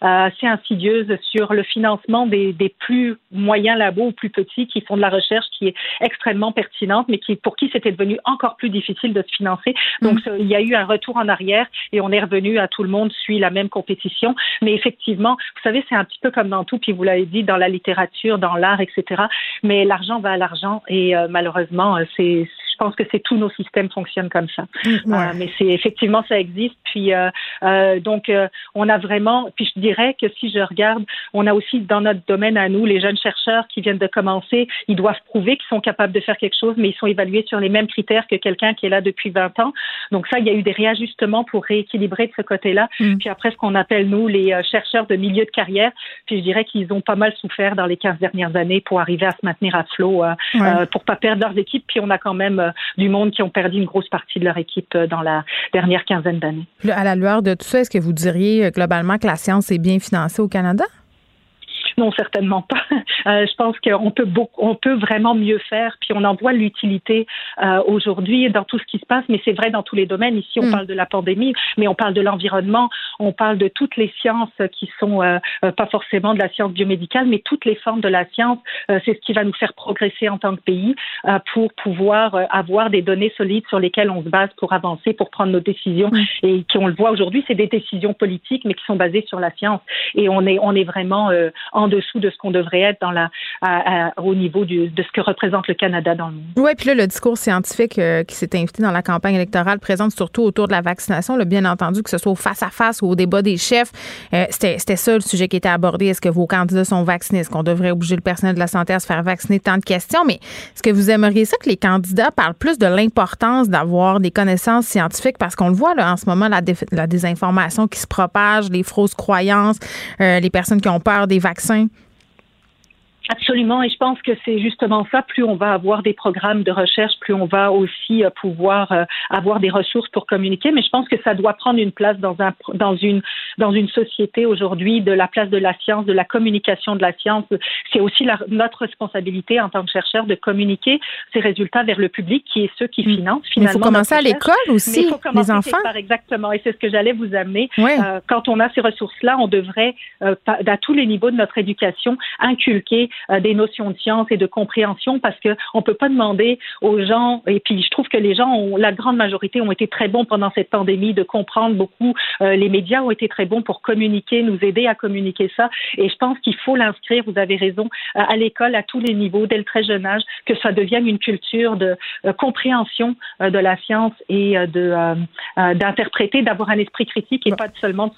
Speaker 6: assez insidieuses sur le financement des, des plus moyens labos ou plus petits qui font de la recherche qui est extrêmement pertinente, mais qui, pour qui c'était devenu encore plus difficile de se financer. Donc, donc, il y a eu un retour en arrière et on est revenu à tout le monde suit la même compétition. Mais effectivement, vous savez, c'est un petit peu comme dans tout, puis vous l'avez dit, dans la littérature, dans l'art, etc. Mais l'argent va à l'argent et euh, malheureusement, euh, c'est pense que c'est tous nos systèmes fonctionnent comme ça. Mm, euh, mais c'est effectivement ça existe. Puis euh, euh, donc on a vraiment. Puis je dirais que si je regarde, on a aussi dans notre domaine à nous les jeunes chercheurs qui viennent de commencer. Ils doivent prouver qu'ils sont capables de faire quelque chose, mais ils sont évalués sur les mêmes critères que quelqu'un qui est là depuis 20 ans. Donc ça, il y a eu des réajustements pour rééquilibrer de ce côté-là. Mm. Puis après, ce qu'on appelle nous les chercheurs de milieu de carrière. Puis je dirais qu'ils ont pas mal souffert dans les 15 dernières années pour arriver à se maintenir à flot, euh, pour pas perdre leurs équipes. Puis on a quand même du monde qui ont perdu une grosse partie de leur équipe euh, dans la dernière quinzaine d'années.
Speaker 3: À la lueur de tout ça, est-ce que vous diriez globalement que la science est bien financée au Canada?
Speaker 6: Non, certainement pas. Euh, je pense qu'on peut beaucoup, on peut vraiment mieux faire. Puis on en voit l'utilité euh, aujourd'hui dans tout ce qui se passe, mais c'est vrai dans tous les domaines. Ici, on mm. parle de la pandémie, mais on parle de l'environnement, on parle de toutes les sciences qui sont euh, pas forcément de la science biomédicale, mais toutes les formes de la science. c'est ce qui va nous faire progresser en tant que pays pour pouvoir avoir des données solides sur lesquelles on se base pour avancer, pour prendre nos décisions. Mm. Et qui, on le voit aujourd'hui, c'est des décisions politiques, mais qui sont basées sur la science. Et on est, on est vraiment en dessous de ce qu'on devrait être au niveau de ce que représente le Canada dans le monde.
Speaker 3: Oui, puis là, le discours scientifique euh, qui s'est invité dans la campagne électorale présente surtout autour de la vaccination. Là, bien entendu, que ce soit face à face ou au débat des chefs, euh, c'était ça le sujet qui était abordé. Est-ce que vos candidats sont vaccinés? Est-ce qu'on devrait obliger le personnel de la santé à se faire vacciner? Tant de questions. Mais est-ce que vous aimeriez ça que les candidats parlent plus de l'importance d'avoir des connaissances scientifiques? Parce qu'on le voit là, en ce moment, la, la désinformation qui se propage, les fausses croyances, euh, les personnes qui ont peur des vaccins. saying?
Speaker 6: Absolument, et je pense que c'est justement ça. Plus on va avoir des programmes de recherche, plus on va aussi euh, pouvoir euh, avoir des ressources pour communiquer. Mais je pense que ça doit prendre une place dans un dans une dans une société aujourd'hui de la place de la science, de la communication de la science. C'est aussi la, notre responsabilité en tant que chercheur de communiquer ces résultats vers le public, qui est ceux qui mm. financent finalement.
Speaker 3: il faut commencer à l'école aussi, les enfants.
Speaker 6: exactement, et c'est ce que j'allais vous amener. Euh, quand on a ces ressources-là, on devrait à tous les niveaux de notre éducation inculquer euh, des notions de science et de compréhension parce que on peut pas demander aux gens et puis je trouve que les gens ont la grande majorité ont été très bons pendant cette pandémie de comprendre beaucoup euh, les médias ont été très bons pour communiquer nous aider à communiquer ça. Et je pense qu'il faut l'inscrire vous avez raison euh, à l'école à tous les niveaux dès le très jeune âge que ça devienne une culture de compréhension de la science et de d'interpréter d'avoir un esprit critique et pas seulement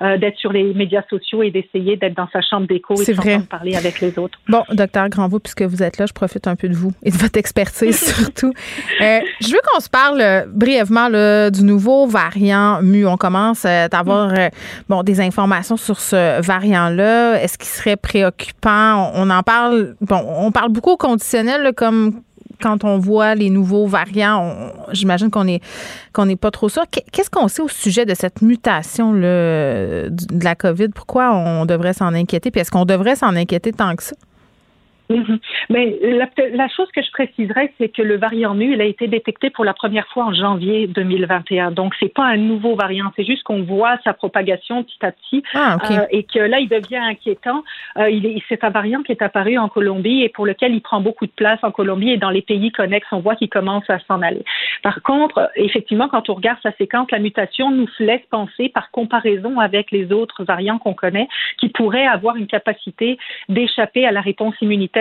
Speaker 6: d'être sur les médias sociaux et d'essayer d'être dans sa chambre d'écho et de parler avec les autres
Speaker 3: Bon, docteur Granvaux, puisque vous êtes là, je profite un peu de vous et de votre expertise surtout. Euh, je veux qu'on se parle euh, brièvement du nouveau variant mu. On commence à avoir euh, bon, des informations sur ce variant-là. Est-ce qu'il serait préoccupant? On, en parle, bon, on parle beaucoup au conditionnel comme quand on voit les nouveaux variants, j'imagine qu'on est qu'on n'est pas trop sûr. Qu'est-ce qu'on sait au sujet de cette mutation de la COVID? Pourquoi on devrait s'en inquiéter? Puis est-ce qu'on devrait s'en inquiéter tant que ça?
Speaker 6: Mhm. Mais la, chose que je préciserais, c'est que le variant mu, il a été détecté pour la première fois en janvier 2021. Donc, c'est pas un nouveau variant, c'est juste qu'on voit sa propagation petit à petit ah, euh, et que là, il devient inquiétant. Euh, il c'est un variant qui est apparu en Colombie et pour lequel il prend beaucoup de place en Colombie et dans les pays connexes, on voit qu'il commence à s'en aller. Par contre, effectivement, quand on regarde sa séquence, la mutation nous laisse penser, par comparaison avec les autres variants qu'on connaît, qu'il pourrait avoir une capacité d'échapper à la réponse immunitaire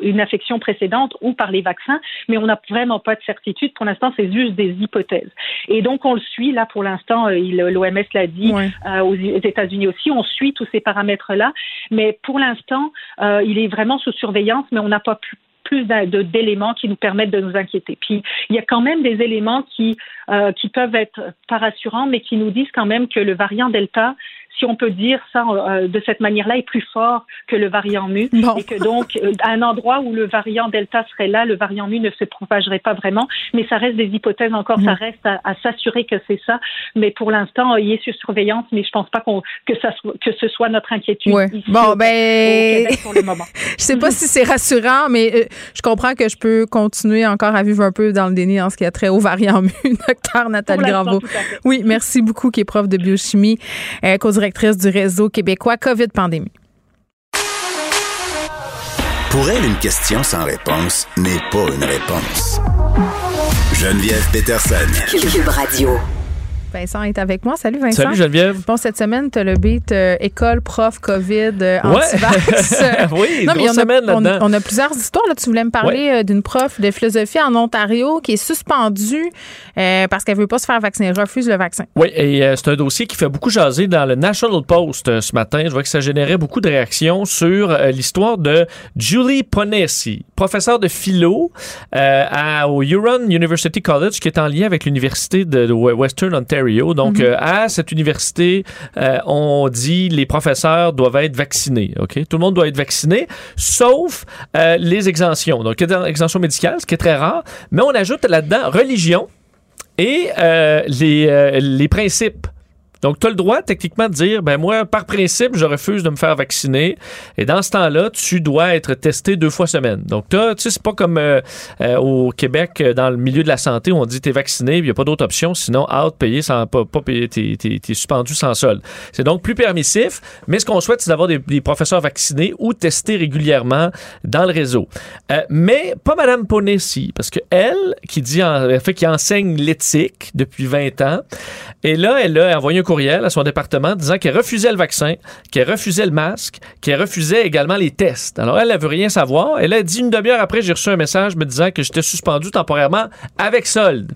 Speaker 6: une affection précédente ou par les vaccins, mais on n'a vraiment pas de certitude. Pour l'instant, c'est juste des hypothèses. Et donc, on le suit. Là, pour l'instant, euh, l'OMS l'a dit, euh, aux États-Unis aussi, on suit tous ces paramètres-là. Mais pour l'instant, euh, il est vraiment sous surveillance, mais on n'a pas plus plus d'éléments qui nous permettent de nous inquiéter. Puis il y a quand même des éléments qui qui peuvent être pas rassurants, mais qui nous disent quand même que le variant Delta si on peut dire ça euh, de cette manière-là, est plus fort que le variant mu. Et que donc, euh, à un endroit où le variant Delta serait là, le variant mu ne se propagerait pas vraiment. Mais ça reste des hypothèses encore, ça reste à, s'assurer que c'est ça. Mais pour l'instant, il est sur surveillance, mais je pense pas qu'on que ça que ce soit notre inquiétude.
Speaker 3: bon, ben, pour le moment. je sais pas si c'est rassurant, mais euh, je comprends que je peux continuer encore à vivre un peu dans le déni en ce qui a trait au variant mu, docteur Nathalie Gravo. Oui, merci beaucoup, qui est prof de biochimie, euh, directrice du réseau québécois COVID-Pandémie.
Speaker 2: Pour elle, une question sans réponse n'est pas une réponse. Geneviève Peterson.
Speaker 1: Cube Radio.
Speaker 3: Vincent est avec moi. Salut Vincent.
Speaker 7: Salut Geneviève.
Speaker 3: Bon, cette semaine, tu as le beat euh, école, prof, COVID, euh,
Speaker 7: antivax. oui, non, mais on
Speaker 3: semaine a, on, on, a plusieurs histoires. Là. Tu voulais me parler euh, d'une prof de philosophie en Ontario qui est suspendue parce qu'elle veut pas se faire vacciner. Elle refuse le vaccin.
Speaker 7: Oui, et c'est un dossier qui fait beaucoup jaser dans le National Post ce matin. Je vois que ça générait beaucoup de réactions sur l'histoire de Julie Ponesi, professeure de philo à, au Huron University College, qui est en lien avec l'Université de Western Ontario donc, mhm. euh, à cette université, euh, on dit les professeurs doivent être vaccinés. Ok, tout le monde doit être vacciné, sauf euh, les exemptions. Donc, exemption médicale, ce qui est très rare, mais on ajoute là-dedans religion et les, les principes donc, tu as le droit, techniquement, de dire, ben moi, par principe, je refuse de me faire vacciner. Et dans ce temps-là, tu dois être testé deux fois semaine. Donc, tu sais, c'est pas comme euh, euh, au Québec, euh, dans le milieu de la santé, où on dit, tu es vacciné, il n'y a pas d'autre option, sinon, out, payer sans, pas, pas payer, t'es, es, suspendu sans solde. C'est donc plus permissif, mais ce qu'on souhaite, c'est d'avoir des, professeurs vaccinés ou testés régulièrement dans le réseau. mais pas Mme Ponesi, parce que elle, qui dit, en fait, qui enseigne l'éthique depuis 20 ans, et là, elle a envoyé un à son département disant qu'elle refusait le vaccin, qu'elle refusait le masque, qu'elle refusait également les tests. Alors, elle, elle veut rien savoir. Elle a dit une demi-heure après, j'ai reçu un message me disant que j'étais suspendu temporairement avec solde.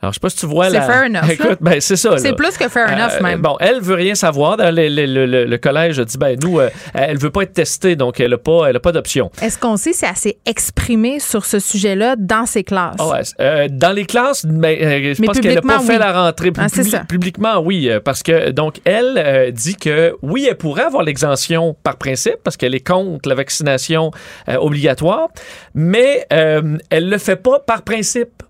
Speaker 7: Alors, je sais pas si tu vois
Speaker 3: C'est
Speaker 7: la...
Speaker 3: fair enough, là.
Speaker 7: Écoute, ben, c'est ça.
Speaker 3: C'est
Speaker 7: là.
Speaker 3: plus que fair enough,
Speaker 7: Euh,
Speaker 3: même.
Speaker 7: Bon, elle veut rien savoir. Le, le- le- le- collège a dit, ben, nous, euh, elle veut pas être testée, donc elle a pas, elle a pas d'option.
Speaker 3: Est-ce qu'on sait si elle s'est exprimée sur ce sujet-là dans ses classes?
Speaker 7: Ah ouais, euh, dans les classes, ben, euh, je
Speaker 3: Mais
Speaker 7: pense qu'elle n'a pas fait la rentrée.
Speaker 3: Ah, c'est
Speaker 7: Publi-
Speaker 3: ça.
Speaker 7: Publiquement, oui, euh, parce que donc elle dit que oui, elle pourrait avoir l'exemption par principe parce qu'elle est contre la vaccination obligatoire, mais elle le fait pas par principe.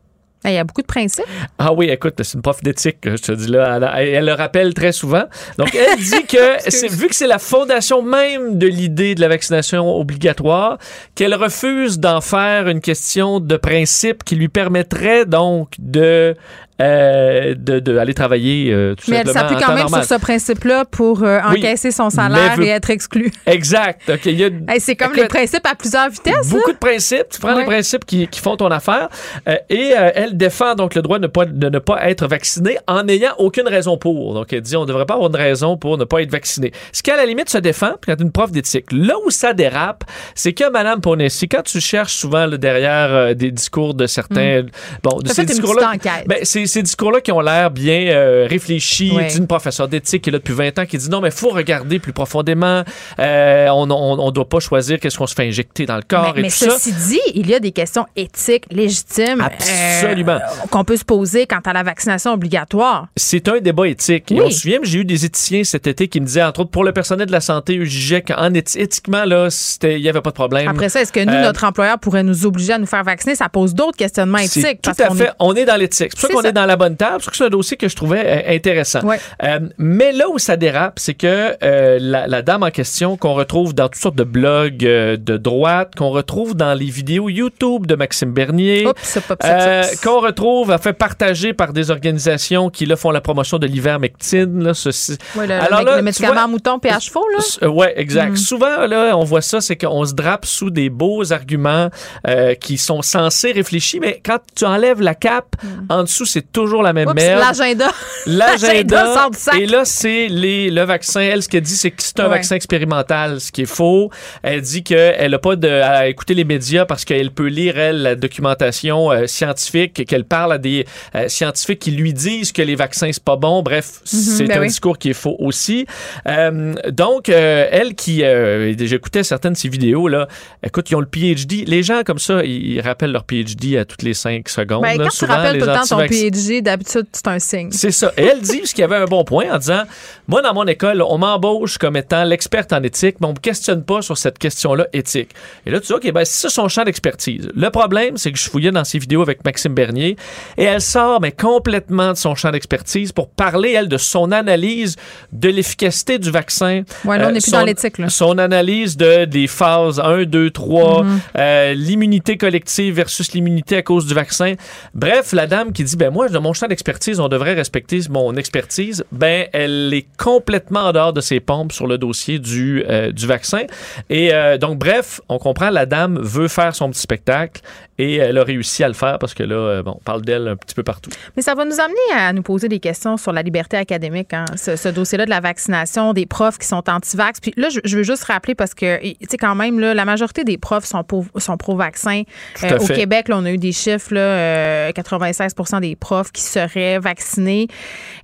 Speaker 3: Il y a beaucoup de principes.
Speaker 7: Ah oui, écoute, c'est une prof d'éthique, je te dis là. Elle, elle le rappelle très souvent. Donc, elle dit que, vu que c'est la fondation même de l'idée de la vaccination obligatoire, qu'elle refuse d'en faire une question de principe qui lui permettrait donc de. Euh, de, de aller travailler euh, tout
Speaker 3: Mais elle s'appuie quand même
Speaker 7: normal.
Speaker 3: sur ce principe-là pour euh,
Speaker 7: Oui,
Speaker 3: encaisser son salaire
Speaker 7: veut-
Speaker 3: et être exclu.
Speaker 7: Exact. OK, il y a
Speaker 3: Hey, c'est comme
Speaker 7: Écoute,
Speaker 3: les principes à plusieurs vitesses. là.
Speaker 7: Beaucoup de principes. Tu prends
Speaker 3: Ouais.
Speaker 7: les principes qui, qui font ton affaire. Euh, et euh, elle défend donc le droit de ne, pas, de ne pas être vacciné en n'ayant aucune raison pour. Donc elle dit on ne devrait pas avoir une raison pour ne pas être vacciné. Ce qui à la limite se défend, puis quand une prof d'éthique. Là où ça dérape, c'est que Madame Ponesi, quand tu cherches souvent là, derrière euh, des discours de certains, bon, de ces discours-là, ben, c'est ces discours-là qui ont l'air bien euh, réfléchis.
Speaker 3: Ouais.
Speaker 7: D'une professeure d'éthique qui est là depuis 20 ans qui dit non, mais faut regarder plus profondément. Euh, on, on, on doit pas choisir qu'est-ce qu'on se fait injecter dans le corps
Speaker 3: mais
Speaker 7: et
Speaker 3: mais
Speaker 7: tout ça.
Speaker 3: ceci dit, il y a des questions éthiques légitimes
Speaker 7: Absolument.
Speaker 3: euh, qu'on peut se poser quant à la vaccination obligatoire.
Speaker 7: C'est un débat éthique. Et
Speaker 3: Oui.
Speaker 7: on se souvient, j'ai eu des éthiciens cet été qui me disaient, entre autres, pour le personnel de la santé, qu'en éthi- éthiquement, là, il n'y avait pas de problème.
Speaker 3: Après ça, est-ce que nous,
Speaker 7: Euh,
Speaker 3: notre employeur pourrait nous obliger à nous faire vacciner? Ça pose d'autres questionnements éthiques.
Speaker 7: tout
Speaker 3: parce
Speaker 7: à fait. On est dans l'éthique. C'est pour ça qu'on est dans la bonne table. Ça que c'est un dossier que je trouvais euh, intéressant.
Speaker 3: Ouais.
Speaker 7: Euh, mais là où ça dérape, c'est que euh, la, la dame en question, qu'on retrouve dans toutes sortes de blogs de droite, qu'on retrouve dans les vidéos YouTube de Maxime Bernier, qu'on retrouve à fait partager par des organisations qui là, font la promotion de l'ivermectine. Là, ceci.
Speaker 3: Ouais, le,
Speaker 7: Alors là,
Speaker 3: le médicament
Speaker 7: vois-
Speaker 3: à mouton à chevaux, là?
Speaker 7: Ouais, exact.
Speaker 3: Mm.
Speaker 7: Souvent, là, on voit ça, c'est qu'on se drape sous des beaux arguments qui sont censés réfléchir, mais quand tu enlèves la cape, en dessous, c'est toujours la même.
Speaker 3: Oups,
Speaker 7: merde.
Speaker 3: l'agenda.
Speaker 7: L'agenda. Et là, c'est les, le vaccin. Elle, ce qu'elle dit, c'est que c'est un
Speaker 3: Ouais.
Speaker 7: vaccin expérimental, ce qui est faux. Elle dit qu'elle n'a pas de, à écouter les médias parce qu'elle peut lire, elle, la documentation euh, scientifique, qu'elle parle à des euh, scientifiques qui lui disent que les vaccins, c'est pas bon. Bref, c'est
Speaker 3: ben
Speaker 7: un
Speaker 3: oui.
Speaker 7: discours qui est faux aussi. Euh, donc, elle qui, euh, j'écoutais certaines de ses vidéos, là, écoute, ils ont le PhD. Les gens comme ça, ils, ils rappellent leur PhD à toutes les cinq secondes.
Speaker 3: Ben,
Speaker 7: là.
Speaker 3: quand tu
Speaker 7: Souvent,
Speaker 3: rappelles
Speaker 7: les
Speaker 3: tout le temps ton
Speaker 7: anti-vaccins-
Speaker 3: D'habitude, c'est un signe.
Speaker 7: c'est ça. Et elle dit ce qui avait un bon point en disant Moi, dans mon école, on m'embauche comme étant l'experte en éthique, mais on me questionne pas sur cette question-là éthique. Et là, tu dis OK, ben, c'est ça son champ d'expertise. Le problème, c'est que je fouillais dans ses vidéos avec Maxime Bernier et elle sort, mais complètement de son champ d'expertise pour parler, elle, de son analyse de l'efficacité du vaccin.
Speaker 3: Ouais, là, on
Speaker 7: Euh,
Speaker 3: n'est plus
Speaker 7: son-
Speaker 3: dans l'éthique, là.
Speaker 7: Son analyse de, des phases 1, 2, 3,
Speaker 3: Mm-hmm.
Speaker 7: euh, l'immunité collective versus l'immunité à cause du vaccin. Bref, la dame qui dit, ben moi, de mon champ d'expertise, on devrait respecter mon expertise, ben elle est complètement en dehors de ses pompes sur le dossier du, euh, du vaccin. Et euh, donc, bref, on comprend, la dame veut faire son petit spectacle et elle a réussi à le faire parce que là, euh, bon, on parle d'elle un petit peu partout.
Speaker 3: Mais ça va nous amener à nous poser des questions sur la liberté académique, hein, ce, ce dossier-là de la vaccination, des profs qui sont anti-vax. Puis là, je, je veux juste rappeler parce que, tu sais, quand même, là, la majorité des profs sont, pro- sont pro-vaccin.
Speaker 7: Tout à
Speaker 3: au. Québec, là, on a eu des chiffres, là, euh, 96% des profs qui seraient vaccinés.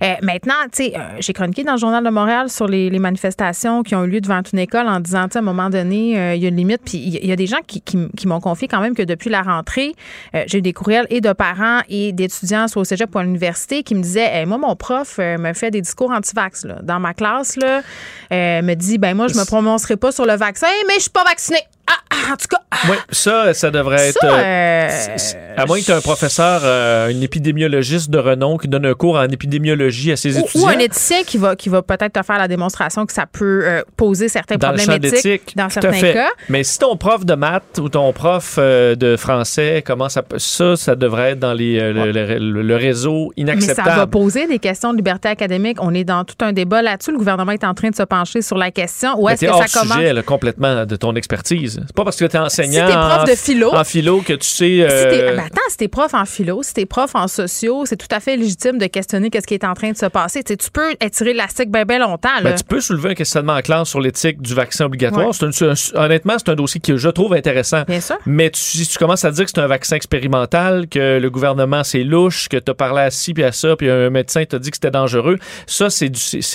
Speaker 3: Euh, maintenant, tu sais, euh, j'ai chroniqué dans le Journal de Montréal sur les, les manifestations qui ont eu lieu devant une école en disant, tu sais, à un moment donné, euh, il y a une limite. Puis il y, a des gens qui, qui m- qui m'ont confié quand même que depuis la rentrée, euh, j'ai eu des courriels et de parents et d'étudiants, soit au cégep ou à l'université, qui me disaient, Hey, moi, mon prof euh, me fait des discours anti-vax. là. Dans ma classe, là, euh, me dit, ben moi, je me prononcerai pas sur le vaccin, mais je suis pas vacciné. Ah, en tout cas, ah,
Speaker 7: Oui, ça, ça devrait être. euh,
Speaker 3: euh,
Speaker 7: à moins que tu aies un professeur, euh, un épidémiologiste de renom qui donne un cours en épidémiologie à ses
Speaker 3: ou,
Speaker 7: étudiants.
Speaker 3: ou un éthicien qui va, qui va peut-être te faire la démonstration que ça peut euh, poser certains
Speaker 7: dans
Speaker 3: problèmes éthiques dans certains
Speaker 7: fait.
Speaker 3: cas.
Speaker 7: Mais si ton prof de maths ou ton prof de français commence à. Ça, ça devrait être dans les, le, le- le réseau
Speaker 3: Mais ça va
Speaker 7: inacceptable.
Speaker 3: poser des questions de liberté académique. On est dans tout un débat là-dessus. Le gouvernement est en train de se pencher sur la question. Où est-ce que
Speaker 7: hors
Speaker 3: ça commence?
Speaker 7: sujet là, complètement de ton expertise. C'est pas parce que tu es enseignant
Speaker 3: Si t'es prof
Speaker 7: en,
Speaker 3: de philo-
Speaker 7: en philo que tu sais.
Speaker 3: Si
Speaker 7: euh,
Speaker 3: ben attends, si t'es prof en philo, si t'es prof en sociaux, c'est tout à fait légitime de questionner qu'est-ce qui est en train de se passer. Tu, sais, tu peux étirer l'élastique bien, bien longtemps. Là.
Speaker 7: Ben, tu peux soulever un questionnement en classe sur l'éthique du vaccin obligatoire.
Speaker 3: Ouais.
Speaker 7: C'est un- c'est un- honnêtement, c'est un dossier que je trouve intéressant.
Speaker 3: Bien sûr.
Speaker 7: Mais tu- si tu commences à dire que c'est un vaccin expérimental, que le gouvernement c'est louche, que tu as parlé à ci puis à ça, puis un médecin t'a dit que c'était dangereux, ça, c'est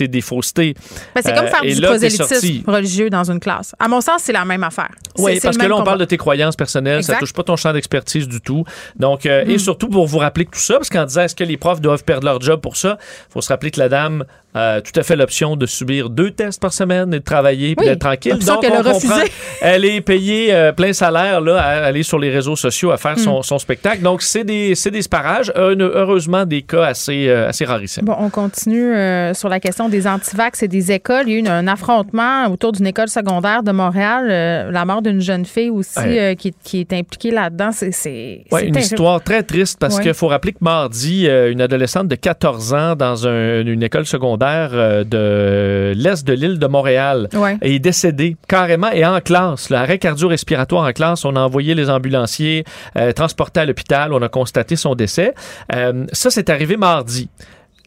Speaker 7: des faussetés.
Speaker 3: Ben, c'est comme
Speaker 7: Euh,
Speaker 3: faire
Speaker 7: et
Speaker 3: du prosélytisme religieux dans une classe. À mon sens, c'est la même affaire.
Speaker 7: Oui, parce que là, on
Speaker 3: combat.
Speaker 7: parle de tes croyances personnelles, ça
Speaker 3: Exact.
Speaker 7: touche pas ton champ d'expertise du tout. Donc, euh,
Speaker 3: Hmm.
Speaker 7: et surtout pour vous rappeler que tout ça, parce qu'en disant est-ce que les profs doivent perdre leur job pour ça, il faut se rappeler que la dame a tout à fait l'option de subir deux tests par semaine et de travailler puis
Speaker 3: Oui,
Speaker 7: d'être tranquille. Donc,
Speaker 3: qu'elle a
Speaker 7: on comprend.
Speaker 3: refusée.
Speaker 7: Elle est payée euh, plein salaire là, à aller sur les réseaux sociaux à faire
Speaker 3: Hmm.
Speaker 7: son, son spectacle. Donc, c'est des, c'est des sparages. Euh, heureusement, des cas assez, euh, assez rarissimes.
Speaker 3: Bon, on continue euh, sur la question des antivax et des écoles. Il y a eu un affrontement autour d'une école secondaire de Montréal. euh, la mort d'une jeune fille aussi
Speaker 7: Ouais.
Speaker 3: euh, qui, qui est impliquée là-dedans. C'est c'est-
Speaker 7: Ouais,
Speaker 3: c'est
Speaker 7: une
Speaker 3: terrible.
Speaker 7: histoire très triste parce
Speaker 3: Ouais.
Speaker 7: qu'il faut rappeler que mardi, euh, une adolescente de 14 ans dans un- une école secondaire euh, de l'est de l'île de Montréal
Speaker 3: Ouais.
Speaker 7: est décédée carrément et en classe. L'arrêt cardio-respiratoire en classe, on a envoyé les ambulanciers, euh, transporté à l'hôpital, on a constaté son décès. Euh, ça, c'est arrivé mardi.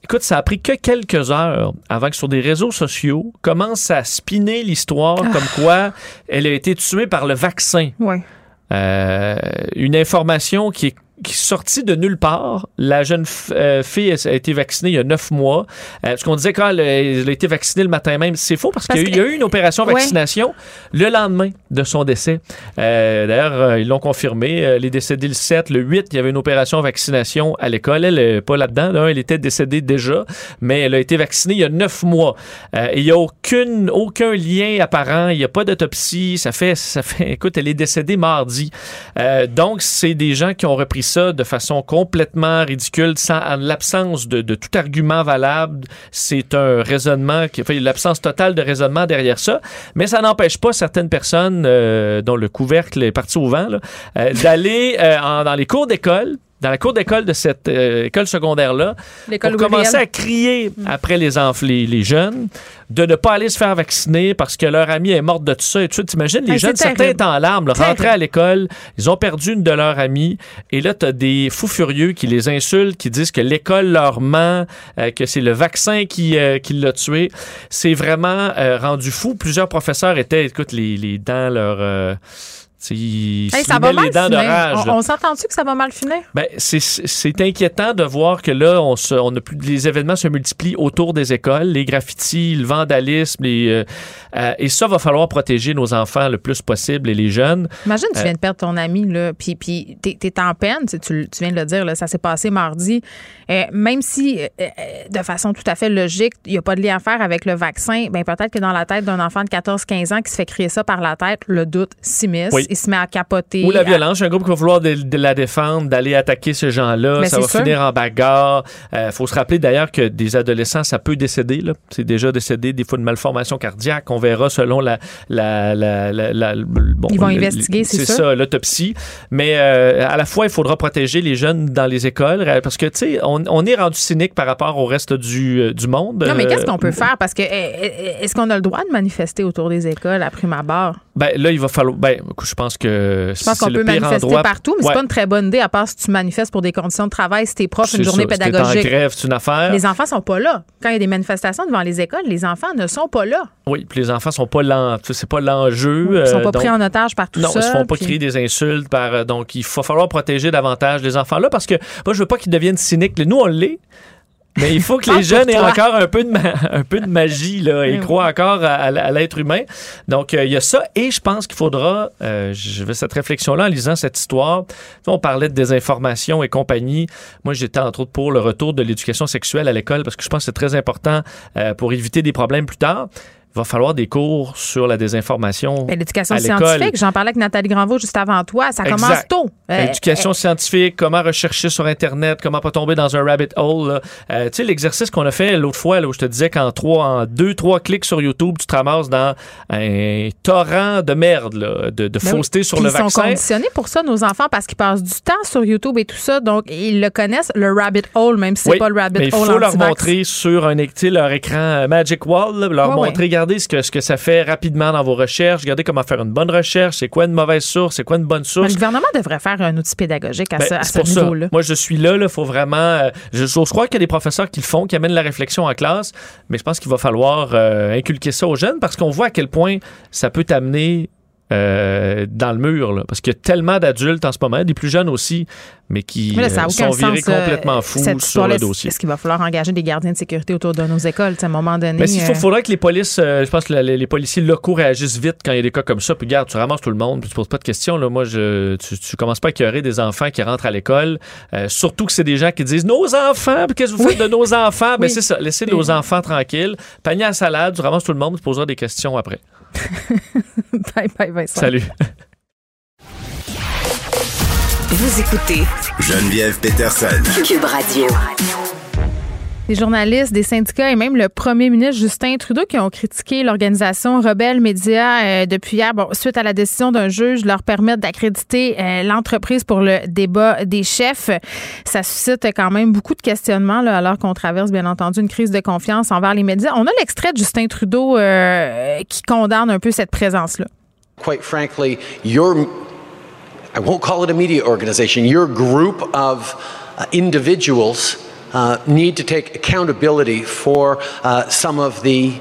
Speaker 7: Écoute, ça a pris que quelques heures avant que sur des réseaux sociaux commence à spinner l'histoire
Speaker 3: Ah.
Speaker 7: comme quoi elle a été tuée par le vaccin.
Speaker 3: Ouais.
Speaker 7: Euh, une information qui est sortie de nulle part. La jeune euh, fille a été vaccinée il y a neuf mois. Euh, parce qu'on disait qu'elle elle a été vaccinée le matin même. C'est faux parce,
Speaker 3: Parce
Speaker 7: qu'il y a eu- il y a eu une opération
Speaker 3: Ouais.
Speaker 7: vaccination le lendemain de son décès. Euh, D'ailleurs, euh, ils l'ont confirmé. Elle est décédée le 7. Le 8, il y avait une opération vaccination à l'école. Elle n'est pas là-dedans. là. Elle était décédée déjà, mais elle a été vaccinée il y a neuf mois. Et il n'y a aucune, aucun lien apparent. Il n'y a pas d'autopsie. Ça fait, ça fait, écoute, elle est décédée mardi. Donc, c'est des gens qui ont repris de façon complètement ridicule, sans en l'absence de, tout argument valable. C'est un raisonnement qui fait l'absence totale de raisonnement derrière ça. Mais ça n'empêche pas certaines personnes euh, dont le couvercle est parti au vent euh, d'aller euh, dans les cours d'école. Dans la cour d'école de cette euh, école secondaire-là, commencer
Speaker 3: ouvrière.
Speaker 7: à crier après les, les, les jeunes de ne pas aller se faire vacciner parce que leur amie est morte de tout ça. Et tout ça, t'imagines, les
Speaker 3: Ah,
Speaker 7: jeunes, certains étaient en larmes, là, rentraient à l'école, ils ont perdu une de leurs amies. Et là, tu as des fous furieux qui les insultent, qui disent que l'école leur ment, euh, que c'est le vaccin qui, euh, qui l'a tué. C'est vraiment rendu fou. Plusieurs professeurs étaient, écoute, les, les dents leur...
Speaker 3: Hey, ça va
Speaker 7: limaient
Speaker 3: mal
Speaker 7: les dents de
Speaker 3: finir.
Speaker 7: rage.
Speaker 3: On, on s'entend-tu que ça va mal finir?
Speaker 7: Ben, c'est- inquiétant de voir que là, on, se, on a plus, les événements se multiplient autour des écoles, les graffitis, le vandalisme, les, euh, euh, et ça va falloir protéger nos enfants le plus possible et les jeunes.
Speaker 3: Imagine, tu
Speaker 7: Euh,
Speaker 3: viens de perdre ton ami, là, puis, puis t'es, t'es en peine, tu, viens de le dire, là, ça s'est passé mardi. Même si, de façon tout à fait logique, il n'y a pas de lien à faire avec le vaccin, ben peut-être que dans la tête d'un enfant de 14-15 ans qui se fait crier ça par la tête, le doute s'immisce,
Speaker 7: Oui.
Speaker 3: Il se met à capoter.
Speaker 7: Ou la violence, un groupe qui va vouloir de, de la défendre, d'aller attaquer ces gens-là. Ça va
Speaker 3: sûr.
Speaker 7: finir en bagarre. Il faut se rappeler d'ailleurs que des adolescents, ça peut décéder. C'est déjà décédé, des fois de malformation cardiaque. On verra selon la... la, la, la- la- bon,
Speaker 3: Ils vont
Speaker 7: le-
Speaker 3: investiguer, c'est sûr.
Speaker 7: ça, l'autopsie. Mais euh, à la fois, il faudra protéger les jeunes dans les écoles euh, parce que, tu sais, on, on est rendu cynique par rapport au reste du, euh, du monde.
Speaker 3: Non, mais
Speaker 7: Euh,
Speaker 3: qu'est-ce qu'on peut faire? Parce que eh, eh, est-ce qu'on a le droit de manifester autour des écoles à prime abord?
Speaker 7: Ben, là, il va falloir... Ben, je pense que
Speaker 3: Je pense qu'on peut manifester
Speaker 7: endroit-
Speaker 3: partout, mais
Speaker 7: Ouais.
Speaker 3: c'est pas une très bonne idée, à part si tu manifestes pour des conditions de travail, si t'es prof, une journée
Speaker 7: ça. Si t'es
Speaker 3: pédagogique.
Speaker 7: en grève, c'est une affaire.
Speaker 3: Les enfants sont pas là. Quand il y a des manifestations devant les écoles, les enfants ne sont pas là.
Speaker 7: Oui, puis les enfants sont pas l'en- tu sais, c'est pas l'enjeu.
Speaker 3: Ils sont
Speaker 7: euh,
Speaker 3: pas pris en otage par tout
Speaker 7: Non,
Speaker 3: ça.
Speaker 7: ils se font pas
Speaker 3: puis-
Speaker 7: crier des insultes par euh, donc il va falloir protéger davantage les enfants là parce que moi je veux pas qu'ils deviennent cyniques. Nous on l'est. Mais il faut que les jeunes aient encore un peu de, ma- un peu de magie là, et
Speaker 3: Oui.
Speaker 7: croient encore à, à- à l'être humain. Donc, euh, il y a ça. Et je pense qu'il faudra, euh, je vais cette réflexion-là en lisant cette histoire. On parlait de désinformation et compagnie. Moi, j'étais entre autres pour le retour de l'éducation sexuelle à l'école parce que je pense que c'est très important euh, pour éviter des problèmes plus tard. Il va falloir des cours sur la désinformation.
Speaker 3: Ben, L'éducation scientifique, j'en parlais avec Nathalie Granvaux juste avant toi, ça
Speaker 7: Exact.
Speaker 3: commence tôt. Euh,
Speaker 7: Éducation scientifique, comment rechercher sur Internet, comment pas tomber dans un rabbit hole. Euh, tu sais, l'exercice qu'on a fait l'autre fois, là, où je te disais qu'en trois, en deux, trois clics sur YouTube, tu te ramasses dans un torrent de merde, là, de, de
Speaker 3: Ben oui.
Speaker 7: fausseté sur
Speaker 3: Puis
Speaker 7: le
Speaker 3: ils sont
Speaker 7: vaccin.
Speaker 3: conditionnés pour ça, nos enfants, parce qu'ils passent du temps sur YouTube et tout ça. Donc, ils le connaissent, le rabbit hole, même si
Speaker 7: Oui,
Speaker 3: c'est pas le rabbit
Speaker 7: mais il
Speaker 3: hole
Speaker 7: faut leur montrer sur un, leur écran euh, Magic Wall, là, leur
Speaker 3: Ouais,
Speaker 7: montrer. Regardez ce que, ce que ça fait rapidement dans vos recherches, regardez comment faire une bonne recherche, c'est quoi une mauvaise source, c'est quoi une bonne source.
Speaker 3: le gouvernement devrait faire un outil pédagogique à
Speaker 7: Ben,
Speaker 3: ce, à niveau-là.
Speaker 7: Moi, je suis là. Il faut vraiment. euh, je, je crois qu'il y a des professeurs qui le font, qui amènent la réflexion en classe, mais je pense qu'il va falloir euh, inculquer ça aux jeunes parce qu'on voit à quel point ça peut t'amener euh, dans le mur. là. parce qu'il y a tellement d'adultes en ce moment, des plus jeunes aussi, mais qui
Speaker 3: Mais là,
Speaker 7: euh, sont virés
Speaker 3: sens, euh,
Speaker 7: complètement fous sur le dossier.
Speaker 3: Est-ce qu'il va falloir engager des gardiens de sécurité autour de nos écoles? À un moment donné.
Speaker 7: Mais s'il faut, faudrait que les polices, je pense que les, les policiers locaux réagissent vite quand il y a des cas comme ça. Puis regarde, tu ramasses tout le monde, puis tu poses pas de questions. Là. Moi, je, tu, tu commences pas à écœurer des enfants qui rentrent à l'école. Euh, surtout que c'est des gens qui disent nos enfants, puis qu'est-ce que vous faites de nos enfants? Ben
Speaker 3: Oui.
Speaker 7: c'est ça, laissez nos enfants tranquilles. Panier à salade, tu ramasses tout le monde, tu poseras des questions après.
Speaker 3: bye bye, Vincent.
Speaker 7: Salut.
Speaker 1: Vous écoutez
Speaker 2: Geneviève Peterson.
Speaker 1: Cube Radio.
Speaker 3: Des journalistes, des syndicats et même le premier ministre Justin Trudeau qui ont critiqué l'organisation Rebelle Média euh, depuis hier, bon, suite à la décision d'un juge leur permettre d'accréditer euh, l'entreprise pour le débat des chefs. Ça suscite quand même beaucoup de questionnements là, alors qu'on traverse bien entendu une crise de confiance envers les médias. On a l'extrait de Justin Trudeau euh, qui condamne un peu cette présence-là.
Speaker 8: quite frankly, your, I won't call it a media organization, your group of uh, individuals uh, need to take accountability for uh, some of the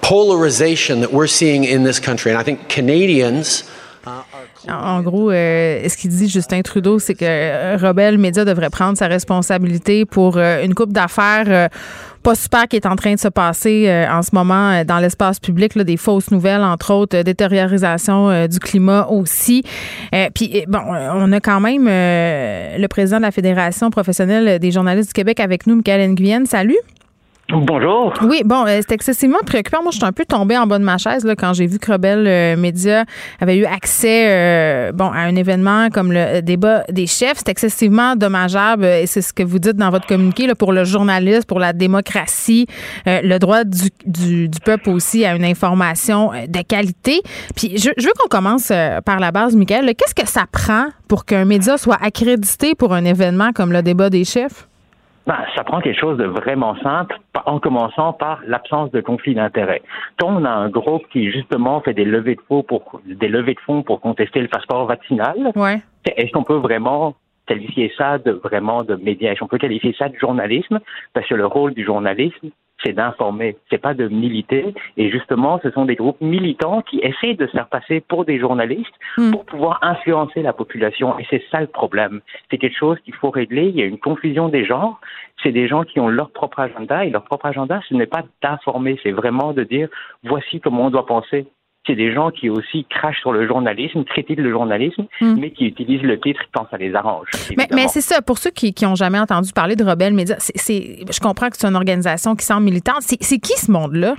Speaker 8: polarization that we're seeing in this country. And I think Canadians. uh,
Speaker 3: En gros, euh, ce qu'il dit Justin Trudeau, c'est que euh, Rebelle Média devrait prendre sa responsabilité pour euh, une coupe d'affaires euh, pas super qui est en train de se passer euh, en ce moment euh, dans l'espace public, des fausses nouvelles, entre autres, euh, détériorisation du climat aussi. Puis, bon, on a quand même le président de la Fédération professionnelle des journalistes du Québec avec nous, Michael Nguyen. Salut.
Speaker 9: Bonjour.
Speaker 3: Oui, bon, euh, c'est excessivement préoccupant. Moi, je suis un peu tombée en bas de ma chaise là, quand j'ai vu que Rebelle euh, Média avait eu accès euh, bon, à un événement comme le débat des chefs. C'est excessivement dommageable et c'est ce que vous dites dans votre communiqué là, pour le journalisme, pour la démocratie, le droit du, du, peuple aussi à une information de qualité. Puis je, je veux qu'on commence par la base, Michael. Qu'est-ce que ça prend pour qu'un média soit accrédité pour un événement comme le débat des chefs?
Speaker 9: Ben, ça prend quelque chose de vraiment simple, en commençant par l'absence de conflit d'intérêt. Quand on a un groupe qui justement fait des levées de fonds pour des levées de fonds pour contester le passeport vaccinal,
Speaker 3: Ouais.
Speaker 9: est-ce qu'on peut vraiment qualifier ça de vraiment de média? Est-ce qu'on peut qualifier ça de journalisme? Parce que le rôle du journalisme, c'est d'informer, c'est pas de militer. Et justement, ce sont des groupes militants qui essaient de se faire passer pour des journalistes
Speaker 3: Mm.
Speaker 9: pour pouvoir influencer la population. Et c'est ça le problème. C'est quelque chose qu'il faut régler. Il y a une confusion des genres. C'est des gens qui ont leur propre agenda. Et leur propre agenda, ce n'est pas d'informer, c'est vraiment de dire voici comment on doit penser. C'est des gens qui aussi crachent sur le journalisme, critiquent le journalisme,
Speaker 3: Mm.
Speaker 9: mais qui utilisent le titre quand ça les arrange.
Speaker 3: Mais,
Speaker 9: évidemment.
Speaker 3: mais c'est ça, pour ceux qui n'ont jamais entendu parler de Rebelle Média, c'est, je comprends que c'est une organisation qui semble militante. C'est, qui ce monde-là?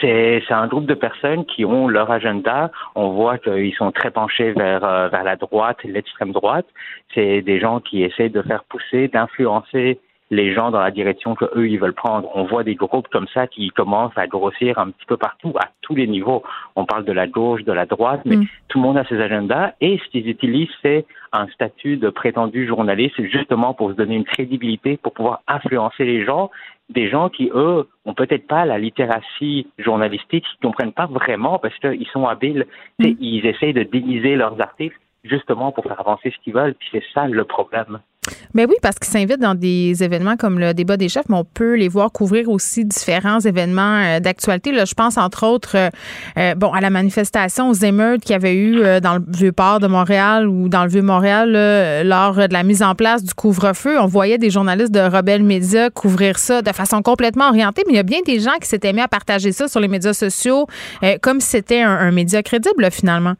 Speaker 9: C'est c'est un groupe de personnes qui ont leur agenda. On voit qu'ils sont très penchés vers, euh, vers la droite, l'extrême droite. C'est des gens qui essaient de faire pousser, d'influencer les gens dans la direction que eux ils veulent prendre. On voit des groupes comme ça qui commencent à grossir un petit peu partout, à tous les niveaux. On parle de la gauche, de la droite, mais
Speaker 3: Mm.
Speaker 9: tout le monde a ses agendas et ce qu'ils utilisent, c'est un statut de prétendu journaliste justement pour se donner une crédibilité, pour pouvoir influencer les gens des gens qui, eux, ont peut-être pas la littératie journalistique, qui comprennent pas vraiment parce qu'ils sont habiles. Sais, Ils essayent de déguiser leurs articles justement pour faire avancer ce qu'ils veulent, puis c'est ça le problème.
Speaker 3: Mais oui, parce qu'ils s'invitent dans des événements comme le débat des chefs, mais on peut les voir couvrir aussi différents événements euh, d'actualité. Je pense entre autres, euh, euh, bon, à la manifestation aux émeutes qu'il y avait eu dans le Vieux-Port de Montréal ou dans le Vieux-Montréal là, euh, lors de la mise en place du couvre-feu. On voyait des journalistes de Rebelle Média couvrir ça de façon complètement orientée, mais il y a bien des gens qui s'étaient mis à partager ça sur les médias sociaux comme si c'était un, média crédible finalement.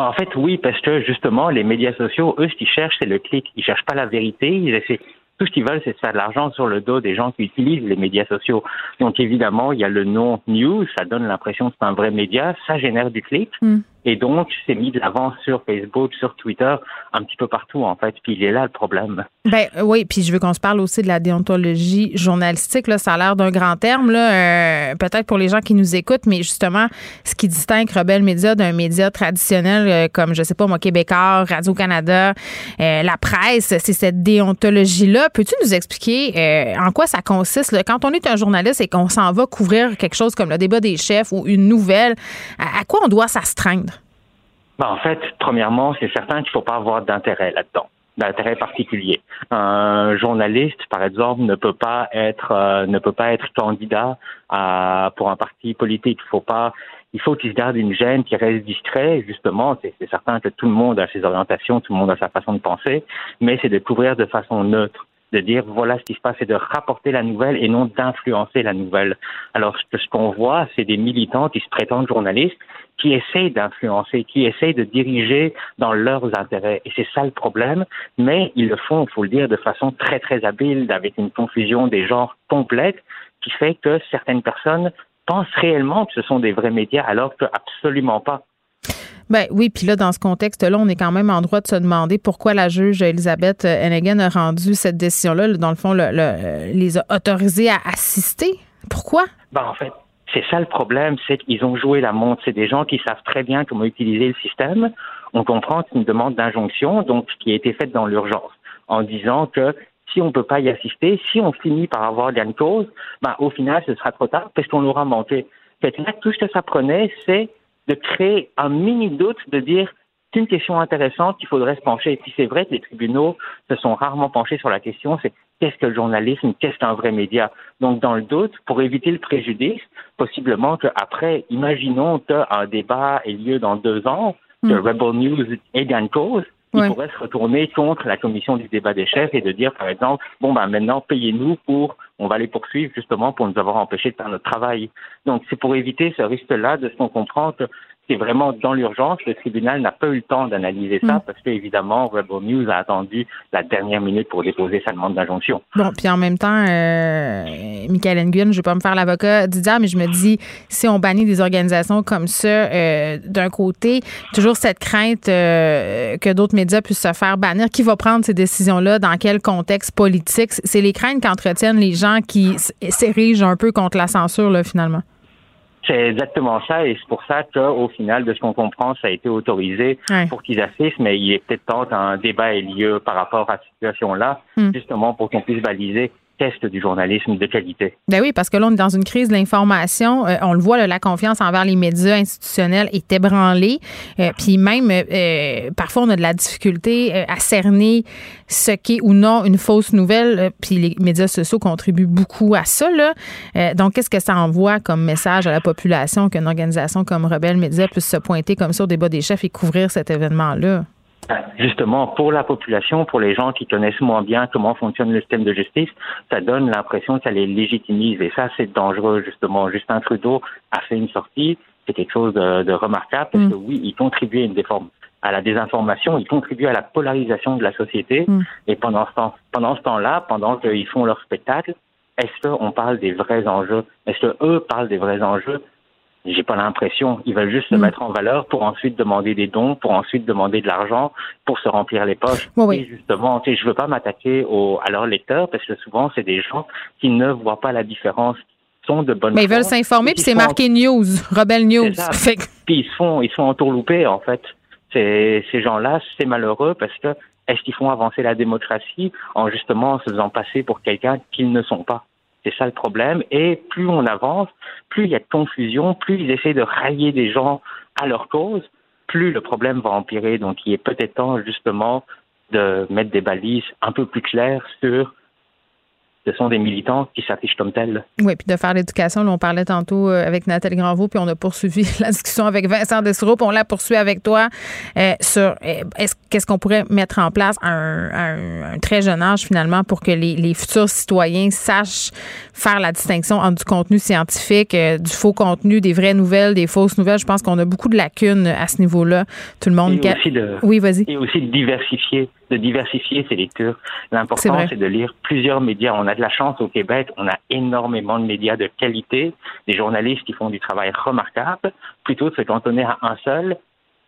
Speaker 9: Ben, en fait, oui, parce que justement, les médias sociaux, eux, ce qu'ils cherchent, c'est le clic. Ils cherchent pas la vérité. Ils essaient tout ce qu'ils veulent, c'est de faire de l'argent sur le dos des gens qui utilisent les médias sociaux. Donc, évidemment, il y a le nom news, ça donne l'impression que c'est un vrai média, ça génère du clic.
Speaker 3: Mm.
Speaker 9: Et donc, c'est mis de l'avant sur Facebook, sur Twitter, un petit peu partout, en fait. Puis il est là le problème.
Speaker 3: Ben oui, puis je veux qu'on se parle aussi de la déontologie journalistique. Ça a l'air d'un grand terme, là, euh, peut-être pour les gens qui nous écoutent, mais justement, ce qui distingue Rebelle Média d'un média traditionnel euh, comme, je sais pas, moi, Québécois, Radio-Canada, euh, la presse, c'est cette déontologie-là. Peux-tu nous expliquer en quoi ça consiste? Quand on est un journaliste et qu'on s'en va couvrir quelque chose comme le débat des chefs ou une nouvelle, à, à quoi on doit s'astreindre?
Speaker 9: Ben, en fait, premièrement, c'est certain qu'il ne faut pas avoir d'intérêt là-dedans d'intérêt particulier. Un journaliste, par exemple, ne peut pas être euh, ne peut pas être candidat à, pour un parti politique. Il faut pas il faut qu'il se garde une gêne, qui reste discret. Justement, c'est certain que tout le monde a ses orientations, tout le monde a sa façon de penser, mais c'est de couvrir de façon neutre de dire voilà ce qui se passe et de rapporter la nouvelle et non d'influencer la nouvelle. Alors ce qu'on voit, c'est des militants qui se prétendent journalistes qui essayent d'influencer, qui essayent de diriger dans leurs intérêts. Et c'est ça le problème, mais ils le font, il faut le dire, de façon très très habile, avec une confusion des genres complète, qui fait que certaines personnes pensent réellement que ce sont des vrais médias alors que absolument pas.
Speaker 3: Ben oui, puis là, dans ce contexte-là, on est quand même en droit de se demander pourquoi la juge Elisabeth Hennigan a rendu cette décision-là, dans le fond, le, les a autorisés à assister. Pourquoi?
Speaker 9: Ben, en fait, c'est ça le problème, c'est qu'ils ont joué la montre. C'est des gens qui savent très bien comment utiliser le système. On comprend qu'une demande d'injonction, donc qui a été faite dans l'urgence, en disant que si on ne peut pas y assister, si on finit par avoir gain de cause, ben, au final, ce sera trop tard parce qu'on aura manqué. Fait là, tout ce que ça prenait, c'est de créer un mini doute, de dire c'est une question intéressante qu'il faudrait se pencher. Et puis c'est vrai que les tribunaux se sont rarement penchés sur la question, c'est qu'est-ce que le journalisme, qu'est-ce qu'un vrai média? Donc dans le doute, pour éviter le préjudice, possiblement qu'après, imaginons qu'un débat ait lieu dans deux ans, que hmm. Rebel News ait cause, il pourrait se retourner contre la commission du débat des chefs et de dire, par exemple, bon, ben maintenant, payez-nous pour, on va les poursuivre justement pour nous avoir empêché de faire notre travail. Donc, c'est pour éviter ce risque-là de ce qu'on comprend que c'est vraiment dans l'urgence. Le tribunal n'a pas eu le temps d'analyser ça mm. parce qu'évidemment, Rebel News a attendu la dernière minute pour déposer sa demande d'injonction.
Speaker 3: Bon, puis en même temps, euh, Michael Nguyen, je ne vais pas me faire l'avocat d'Idia, mais je me dis, si on bannit des organisations comme ça, euh, d'un côté, toujours cette crainte euh, que d'autres médias puissent se faire bannir. Qui va prendre ces décisions-là? Dans quel contexte politique? C'est les craintes qu'entretiennent les gens qui s'érigent un peu contre la censure, là, finalement.
Speaker 9: C'est exactement ça, et c'est pour ça qu'au final, de ce qu'on comprend, ça a été autorisé pour qu'ils assistent, mais il est peut-être temps qu'un débat ait lieu par rapport à cette situation-là, hmm. justement pour qu'on puisse baliser test du journalisme de qualité.
Speaker 3: Ben oui, parce que là, on est dans une crise de l'information. Euh, on le voit, la confiance envers les médias institutionnels est ébranlée. Euh, puis même, euh, parfois, on a de la difficulté à cerner ce qu'est ou non une fausse nouvelle. puis les médias sociaux contribuent beaucoup à ça. Là. donc, qu'est-ce que ça envoie comme message à la population qu'une organisation comme Rebelle Média puisse se pointer comme ça au débat des chefs et couvrir cet événement-là?
Speaker 9: Justement pour la population, pour les gens qui connaissent moins bien comment fonctionne le système de justice, ça donne l'impression que ça les légitimise et ça c'est dangereux justement. Justin Trudeau a fait une sortie, c'est quelque chose de, remarquable parce mm. que oui, il contribue à une déforme à la désinformation, il contribue à la polarisation de la société. Mm. Et pendant ce temps, pendant ce temps-là, pendant qu'ils font leur spectacle, est-ce qu'on parle des vrais enjeux? Est-ce qu'eux parlent des vrais enjeux? J'ai pas l'impression. Ils veulent juste se mm. mettre en valeur pour ensuite demander des dons, pour ensuite demander de l'argent, pour se remplir les poches.
Speaker 3: Oui,
Speaker 9: Et justement, tu sais, je veux pas m'attaquer à leurs lecteurs parce que souvent c'est des gens qui ne voient pas la différence sont de bonnes
Speaker 3: Mais ils veulent s'informer, puis c'est marqué news, Rebelle News.
Speaker 9: Puis ils se font, ils sont entourloupés, en fait. Ces, ces gens-là, c'est malheureux parce que est-ce qu'ils font avancer la démocratie en justement se faisant passer pour quelqu'un qu'ils ne sont pas? C'est ça le problème. Et plus on avance, plus il y a de confusion, plus ils essaient de railler des gens à leur cause, plus le problème va empirer. Donc il est peut-être temps justement de mettre des balises un peu plus claires sur ce sont des militants qui s'affichent comme tels.
Speaker 3: Oui, puis de faire l'éducation. On parlait tantôt euh, avec Nathalie Granvaux, puis on a poursuivi la discussion avec Vincent Dessereau, puis on l'a poursuivi avec toi euh, sur euh, est-ce, qu'est-ce qu'on pourrait mettre en place à un, très jeune âge, finalement, pour que les, futurs citoyens sachent faire la distinction entre du contenu scientifique, du faux contenu, des vraies nouvelles, des fausses nouvelles? Je pense qu'on a beaucoup de lacunes à ce niveau-là. Tout le monde.
Speaker 9: Et aussi de,
Speaker 3: oui, vas-y.
Speaker 9: Et aussi de diversifier de diversifier ses lectures. L'important, c'est de lire plusieurs médias. On a de la chance au Québec, on a énormément de médias de qualité, des journalistes qui font du travail remarquable, plutôt de se cantonner à un seul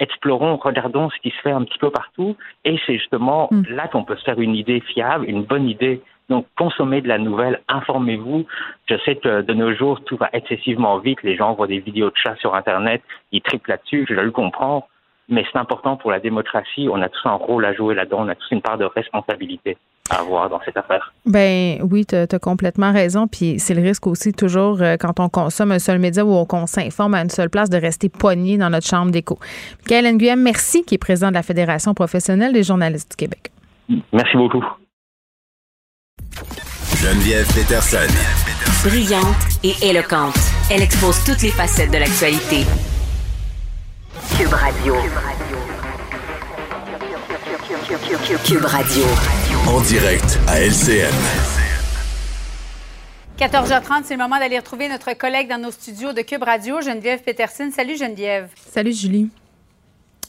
Speaker 9: explorons, regardons ce qui se fait un petit peu partout. Et c'est justement
Speaker 3: Mm.
Speaker 9: là qu'on peut se faire une idée fiable, une bonne idée. Donc, consommez de la nouvelle, informez-vous. Je sais que de nos jours, tout va excessivement vite. Les gens voient des vidéos de chats sur Internet, ils triplent là-dessus, je le comprends. Mais c'est important pour la démocratie. On a tous un rôle à jouer là-dedans. On a tous une part de responsabilité à avoir dans cette affaire.
Speaker 3: Ben oui, tu as, complètement raison. Puis c'est le risque aussi toujours euh, quand on consomme un seul média ou qu'on s'informe à une seule place de rester poigné dans notre chambre d'écho. Michael Nguyen, merci, qui est président de la Fédération professionnelle des journalistes du Québec.
Speaker 9: Merci beaucoup.
Speaker 2: Geneviève Peterson.
Speaker 1: Brillante et éloquente, elle expose toutes les facettes de l'actualité. Cube Radio. Cube Radio.
Speaker 2: En direct à LCN.
Speaker 10: 14h30, c'est le moment d'aller retrouver notre collègue dans nos studios de Cube Radio, Geneviève Peterson. Salut Geneviève.
Speaker 3: Salut Julie.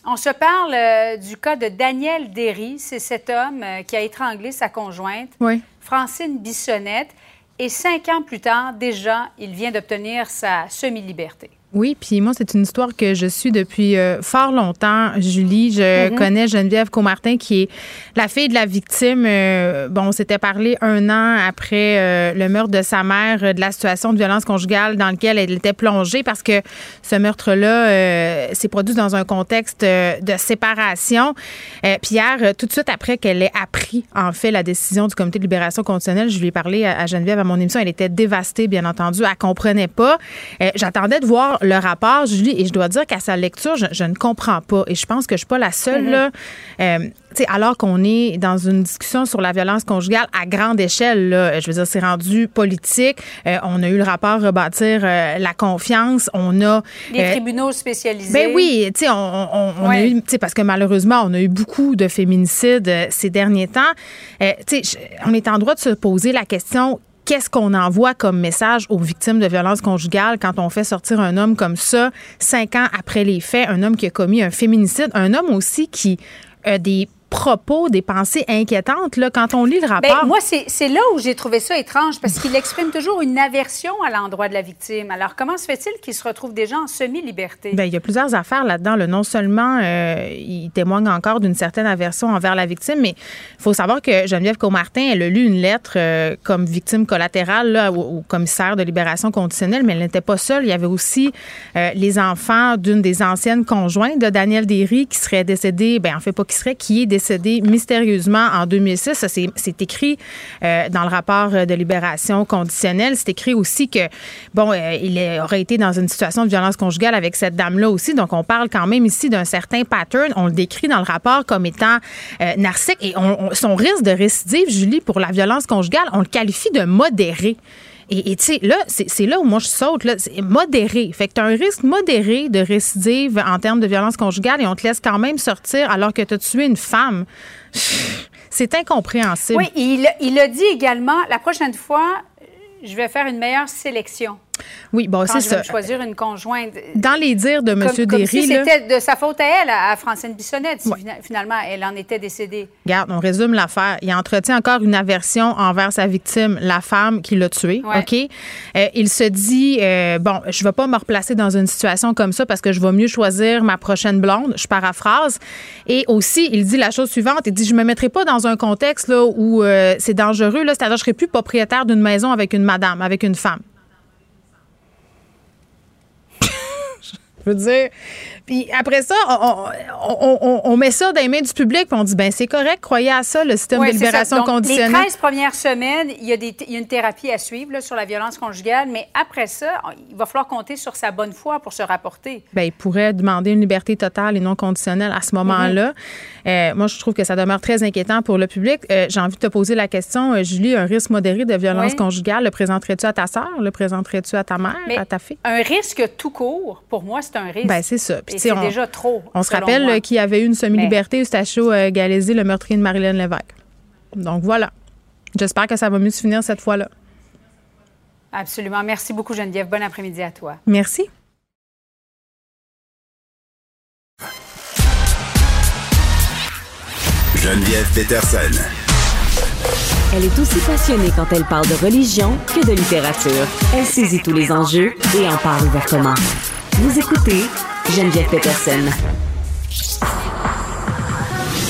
Speaker 10: On se parle euh, du cas de Daniel Derry. C'est cet homme euh, qui a étranglé sa conjointe,
Speaker 3: Oui.
Speaker 10: Francine Bissonnette. Et cinq ans plus tard, déjà, il vient d'obtenir sa semi-liberté.
Speaker 3: Oui, puis moi, c'est une histoire que je suis depuis euh, fort longtemps, Julie. Je
Speaker 10: Mhm.
Speaker 3: connais Geneviève Comartin, qui est la fille de la victime. Euh, bon, on s'était parlé un an après euh, le meurtre de sa mère, de la situation de violence conjugale dans laquelle elle était plongée, parce que ce meurtre-là s'est produit dans un contexte de séparation. Puis hier, tout de suite après qu'elle ait appris, en fait, la décision du Comité de libération conditionnelle, je lui ai parlé à, à Geneviève à mon émission. Elle était dévastée, bien entendu. Elle comprenait pas. J'attendais de voir le rapport, Julie, et je dois dire qu'à sa lecture, je, je ne comprends pas. Et je pense que je suis pas la seule, là. Euh, tu sais, alors qu'on est dans une discussion sur la violence conjugale à grande échelle, là, je veux dire, c'est rendu politique. Euh, on a eu le rapport Rebâtir euh, la confiance. On a.
Speaker 10: Les
Speaker 3: euh,
Speaker 10: tribunaux spécialisés.
Speaker 3: ben oui, tu sais, on, on- on a eu, tu sais, parce que malheureusement, on a eu beaucoup de féminicides euh, ces derniers temps. Euh, tu sais, on est en droit de se poser la question. Qu'est-ce qu'on envoie comme message aux victimes de violences conjugales quand on fait sortir un homme comme ça, cinq ans après les faits, un homme qui a commis un féminicide, un homme aussi qui a des propos, des pensées inquiétantes. Là, quand on lit le
Speaker 10: Ben,
Speaker 3: rapport,
Speaker 10: moi, c'est là où j'ai trouvé ça étrange parce qu'il exprime toujours une aversion à l'endroit de la victime. Alors, comment se fait-il qu'il se retrouve déjà en semi-liberté?
Speaker 3: Ben, il y a plusieurs affaires là-dedans. là. Non seulement euh, il témoigne encore d'une certaine aversion envers la victime, mais il faut savoir que Geneviève Comartin, elle a lu une lettre euh, comme victime collatérale là, au, au commissaire de libération conditionnelle, mais elle n'était pas seule. Il y avait aussi euh, les enfants d'une des anciennes conjointes de Daniel Derry qui serait décédé, ben en fait pas qui serait, qui est décédé mystérieusement en 2006. Ça, c'est écrit euh, dans le rapport de libération conditionnelle. C'est écrit aussi que, bon, euh, il aurait été dans une situation de violence conjugale avec cette dame-là aussi. Donc, on parle quand même ici d'un certain pattern. On le décrit dans le rapport comme étant euh, narcissique. Et on- on- son risque de récidive, Julie, pour la violence conjugale, on le qualifie de modéré. Et tu sais, là, c'est là où moi je saute, c'est modéré. Fait que tu as un risque modéré de récidive en termes de violence conjugale et on te laisse quand même sortir alors que tu as tué une femme. C'est incompréhensible.
Speaker 10: Oui, il, il a dit également, la prochaine fois, je vais faire une meilleure sélection.
Speaker 3: Oui, bon, c'est ça.
Speaker 10: choisir une conjointe.
Speaker 3: Dans les dires de M.
Speaker 10: Comme, comme si
Speaker 3: Derry,
Speaker 10: c'était de sa faute à elle, à, Francine Bissonnette, si
Speaker 3: Ouais.
Speaker 10: finalement elle en était décédée.
Speaker 3: regarde, on résume l'affaire. Il entretient encore une aversion envers sa victime, la femme qui l'a tué.
Speaker 10: Ouais.
Speaker 3: OK? Euh, il se dit, euh, bon, je ne vais pas me replacer dans une situation comme ça parce que je vais mieux choisir ma prochaine blonde. Je paraphrase. Et aussi, il dit la chose suivante. Il dit, je me mettrai pas dans un contexte là, où euh, c'est dangereux. C'est-à-dire, je serai plus propriétaire d'une maison avec une madame, avec une femme. Je veux dire. Puis après ça, on, on- on- on met ça dans les mains du public, puis on dit, ben c'est correct, croyez à ça, le système
Speaker 10: Ouais,
Speaker 3: de libération
Speaker 10: Donc,
Speaker 3: conditionnelle.
Speaker 10: Les 13 premières semaines, il y a, des, il y a une thérapie à suivre là, sur la violence conjugale, mais après ça, il va falloir compter sur sa bonne foi pour se rapporter.
Speaker 3: Ben, il pourrait demander une liberté totale et non conditionnelle à ce moment-là. Euh, moi, je trouve que ça demeure très inquiétant pour le public. Euh, J'ai envie de te poser la question, euh, Julie, un risque modéré de violence
Speaker 10: Oui.
Speaker 3: conjugale, le présenterais-tu à ta sœur, le présenterais-tu à ta mère,
Speaker 10: Mais
Speaker 3: à ta fille?
Speaker 10: un risque tout court, pour moi, c'est un risque.
Speaker 3: Ben, c'est ça. Puis,
Speaker 10: Et c'est
Speaker 3: on-
Speaker 10: déjà trop.
Speaker 3: On se rappelle
Speaker 10: moi.
Speaker 3: euh, qu'il y avait eu une semi-liberté Eustachio euh, Galézé, le meurtrier de Marilyn Lévesque. Donc voilà. J'espère que ça va mieux se finir cette fois-là.
Speaker 10: Absolument. Merci beaucoup, Geneviève. Bon après-midi à toi.
Speaker 3: Merci.
Speaker 2: Geneviève Peterson.
Speaker 1: Elle est aussi passionnée quand elle parle de religion que de littérature. Elle saisit tous les enjeux et en parle ouvertement. Vous écoutez Geneviève Peterson.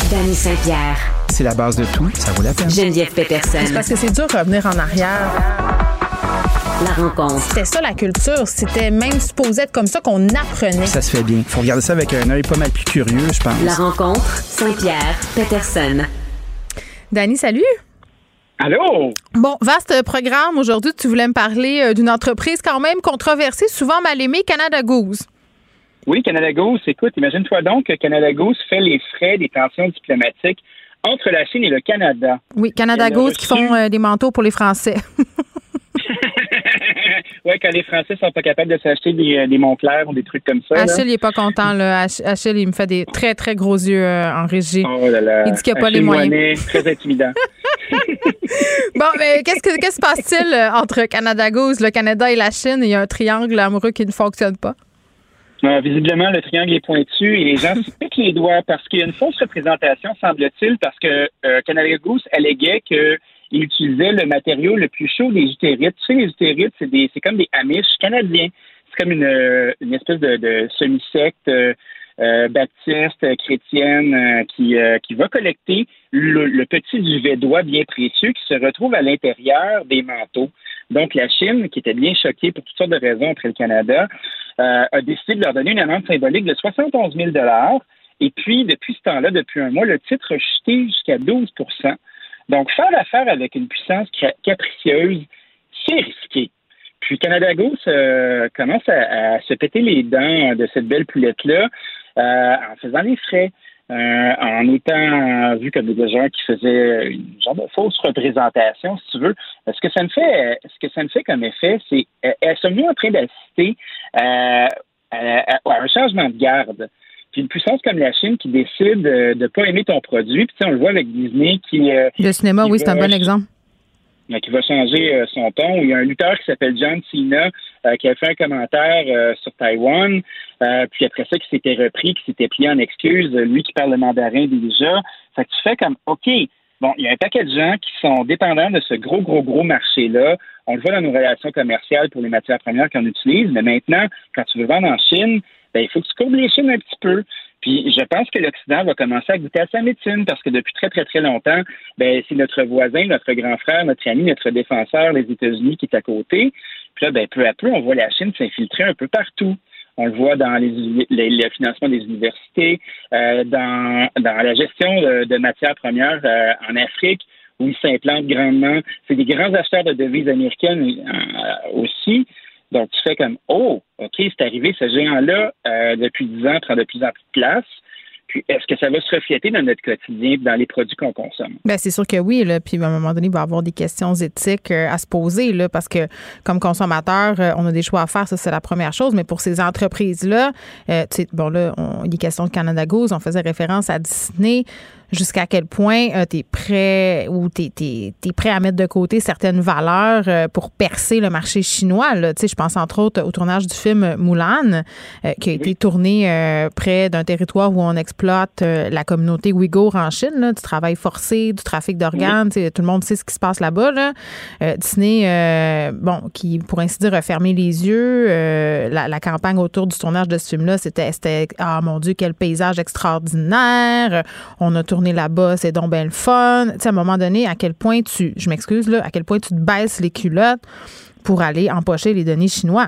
Speaker 1: Danny Saint-Pierre.
Speaker 11: C'est la base de tout, ça vaut la peine.
Speaker 1: Geneviève Peterson.
Speaker 3: C'est parce que c'est dur de revenir en arrière.
Speaker 1: La rencontre.
Speaker 3: C'était ça la culture. C'était même supposé être comme ça qu'on apprenait.
Speaker 11: Ça se fait bien. Faut regarder ça avec un œil pas mal plus curieux, je pense.
Speaker 1: La rencontre. Saint-Pierre. Peterson.
Speaker 3: Dani, salut.
Speaker 12: Allô?
Speaker 3: Bon, vaste programme. Aujourd'hui, tu voulais me parler euh, d'une entreprise quand même controversée, souvent mal aimée, Canada Goose.
Speaker 12: Oui, Canada Goose. Écoute, imagine-toi donc que Canada Goose fait les frais des tensions diplomatiques entre la Chine et le Canada.
Speaker 3: Oui, Canada Goose qui font euh, des manteaux pour les Français.
Speaker 12: ouais, quand les Français sont pas capables de s'acheter des, euh, des Montclair ou des trucs comme ça. là.
Speaker 3: Achille, il est pas content. Là. Ach- Achille, il me fait des très, très gros yeux euh, en régie.
Speaker 12: Oh là là.
Speaker 3: Il dit qu'il n'y a pas les moyens.
Speaker 12: Moinet, très intimidant.
Speaker 3: Bon, mais qu'est-ce que qu'est-ce qui se passe-t-il entre Canada Goose, le Canada et la Chine? Il y a un triangle amoureux qui ne fonctionne pas.
Speaker 12: Euh, visiblement, le triangle est pointu et les gens se piquent les doigts parce qu'il y a une fausse représentation, semble-t-il, parce que euh, Goose alléguait qu'il utilisait le matériau le plus chaud des utérites. Tu sais, les utérites, c'est des, c'est comme des Amish canadiens. C'est comme une, euh, une espèce de, de semi-secte euh, euh, baptiste, euh, chrétienne, euh, qui, euh, qui va collecter le, le petit duvet d'oie bien précieux qui se retrouve à l'intérieur des manteaux. Donc, la Chine, qui était bien choquée pour toutes sortes de raisons après le Canada, euh, a décidé de leur donner une amende symbolique de 71 000 Et puis, depuis ce temps-là, depuis un mois, le titre a chuté jusqu'à 12% Donc, faire affaire avec une puissance ca- capricieuse, c'est risqué. Puis Canada Goose euh, commence à, à se péter les dents de cette belle poulette-là euh, en faisant les frais, euh, en étant vu comme des gens qui faisaient une genre de fausse représentation, si tu veux. Ce que ça me fait, ce que ça me fait comme effet, c'est euh, euh, sommes-nous en train d'assister euh, à, un changement de garde? Puis une puissance comme la Chine qui décide euh, de ne pas aimer ton produit, puis tu sais, on le voit avec Disney qui euh,
Speaker 3: Le cinéma,
Speaker 12: qui
Speaker 3: oui, c'est un bon exemple.
Speaker 12: Qui va changer euh, son ton. Il y a un lutteur qui s'appelle John Cena euh, qui a fait un commentaire euh, sur Taïwan, euh, puis après ça, qui s'était repris, qui s'était plié en excuse, lui qui parle le mandarin déjà. Fait que tu fais comme, OK, bon, il y a un paquet de gens qui sont dépendants de ce gros, gros, gros marché-là. On le voit dans nos relations commerciales pour les matières premières qu'on utilise, mais maintenant, quand tu veux vendre en Chine, ben, il faut que tu courbes les Chines un petit peu. Puis je pense que l'Occident va commencer à goûter à sa médecine parce que depuis très, très, très longtemps, ben, c'est notre voisin, notre grand frère, notre ami, notre défenseur, les États-Unis qui est à côté. Puis là, ben, peu à peu, on voit la Chine s'infiltrer un peu partout. On le voit dans les, les- le financement des universités, euh, dans, dans la gestion de, matières premières euh, en Afrique, où ils s'implantent grandement. C'est des grands acheteurs de devises américaines euh, aussi. Donc, tu fais comme, oh, OK, c'est arrivé, ce géant-là, euh, depuis 10 ans, prend de plus en plus de place. Puis, est-ce que ça va se refléter dans notre quotidien, dans les produits qu'on consomme?
Speaker 3: Ben, c'est sûr que oui, là. Puis à un moment donné, il va y avoir des questions éthiques euh, à se poser, là, parce que comme consommateur, euh, on a des choix à faire, ça c'est la première chose. Mais pour ces entreprises-là, tu sais, bon là, on- il est question de Canada Goose, on faisait référence à Disney. Jusqu'à quel point tu es prêt ou tu es, prêt à mettre de côté certaines valeurs euh, pour percer le marché chinois. Là. Tu sais, Je pense entre autres au tournage du film Mulan, euh, qui a été tourné euh, près d'un territoire où on exploite euh, la communauté ouïghour en Chine, là, du travail forcé, du trafic d'organes. sais, Tout le monde sait ce qui se passe là-bas. Là. Euh, Disney, euh, bon, qui, pour ainsi dire, a fermé les yeux. euh, la, la campagne autour du tournage de ce film-là, c'était, c'était Ah mon Dieu, quel paysage extraordinaire. Euh, On a tourné là-bas, c'est donc bien le fun. Tu sais, à un moment donné, à quel point tu, je m'excuse, là, à quel point tu te baisses les culottes pour aller empocher les données chinois?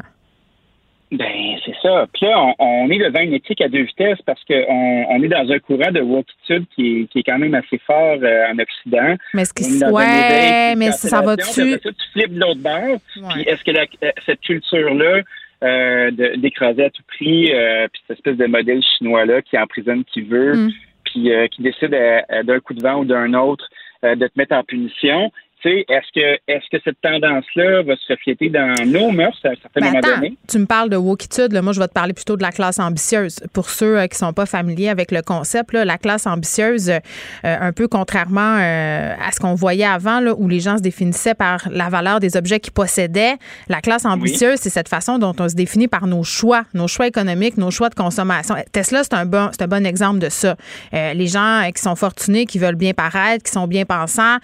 Speaker 12: Ben, c'est ça. Puis là, on, on est devant une éthique à deux vitesses parce qu'on on est dans un courant de wokitude qui est, qui est quand même assez fort euh, en Occident.
Speaker 3: Mais ce qui
Speaker 12: On est dans un
Speaker 3: ouais, mais
Speaker 12: une
Speaker 3: ça va dessus.
Speaker 12: tu flippes de l'autre bord. Puis est-ce que la- euh, cette culture-là euh, d'écraser à tout prix, euh, puis cette espèce de modèle chinois-là qui emprisonne qui veut,
Speaker 3: Mm.
Speaker 12: Puis euh, qui décide euh, euh, d'un coup de vent ou d'un autre de te mettre en punition, est-ce que, est-ce que cette tendance-là va se refléter dans nos mœurs à un certain
Speaker 3: Ben
Speaker 12: moment
Speaker 3: attends,
Speaker 12: donné?
Speaker 3: tu me parles de wokitude. Là. Moi, je vais te parler plutôt de la classe ambitieuse. Pour ceux euh, qui sont pas familiers avec le concept, là, la classe ambitieuse, euh, un peu contrairement euh, à ce qu'on voyait avant, là, où les gens se définissaient par la valeur des objets qu'ils possédaient, la classe ambitieuse, c'est cette façon dont on se définit par nos choix, nos choix économiques, nos choix de consommation. Tesla, c'est un bon, c'est un bon exemple de ça. Euh, les gens qui sont fortunés, qui veulent bien paraître, qui sont bien pensants,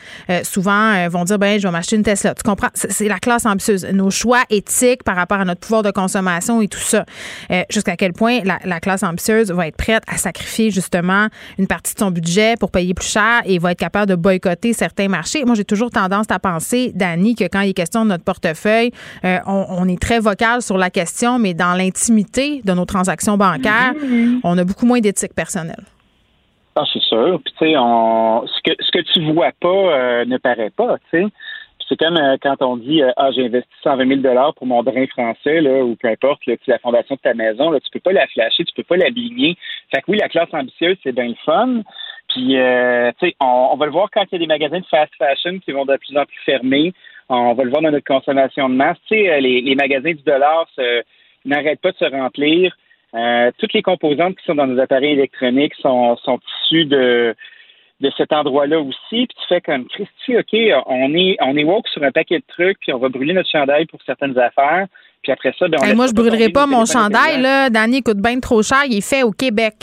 Speaker 3: souvent vont dire, ben, je vais m'acheter une Tesla. Tu comprends? C'est la classe ambitieuse. Nos choix éthiques par rapport à notre pouvoir de consommation et tout ça. Euh, jusqu'à quel point la, classe ambitieuse va être prête à sacrifier justement une partie de son budget pour payer plus cher et va être capable de boycotter certains marchés? Moi, j'ai toujours tendance à penser, Dani, que quand il est question de notre portefeuille, euh, on, est très vocal sur la question, mais dans l'intimité de nos transactions bancaires, on a beaucoup moins d'éthique personnelle.
Speaker 12: Ah, c'est sûr. Puis, tu sais, ce que, ce que tu vois pas euh, ne paraît pas, tu sais. C'est comme euh, quand on dit euh, Ah, j'ai investi 120 000 pour mon drain français, là, ou peu importe, là, la fondation de ta maison, là, tu peux pas la flasher, tu peux pas l'abîmer. Fait que oui, la classe ambitieuse, c'est bien le fun. Puis, euh, tu sais, on, va le voir quand il y a des magasins de fast fashion qui vont de plus en plus fermer. On va le voir dans notre consommation de masse. Tu sais, les, les magasins du dollar n'arrêtent pas de se remplir. Toutes les composantes qui sont dans nos appareils électroniques sont, sont issues de, de cet endroit-là aussi, puis tu fais comme Christy, OK, on est on est woke sur un paquet de trucs, puis on va brûler notre chandail pour certaines affaires. Puis après ça, ben, on
Speaker 3: moi, je brûlerai pas mon chandail, là. Danny coûte bien trop cher. Il est fait au Québec.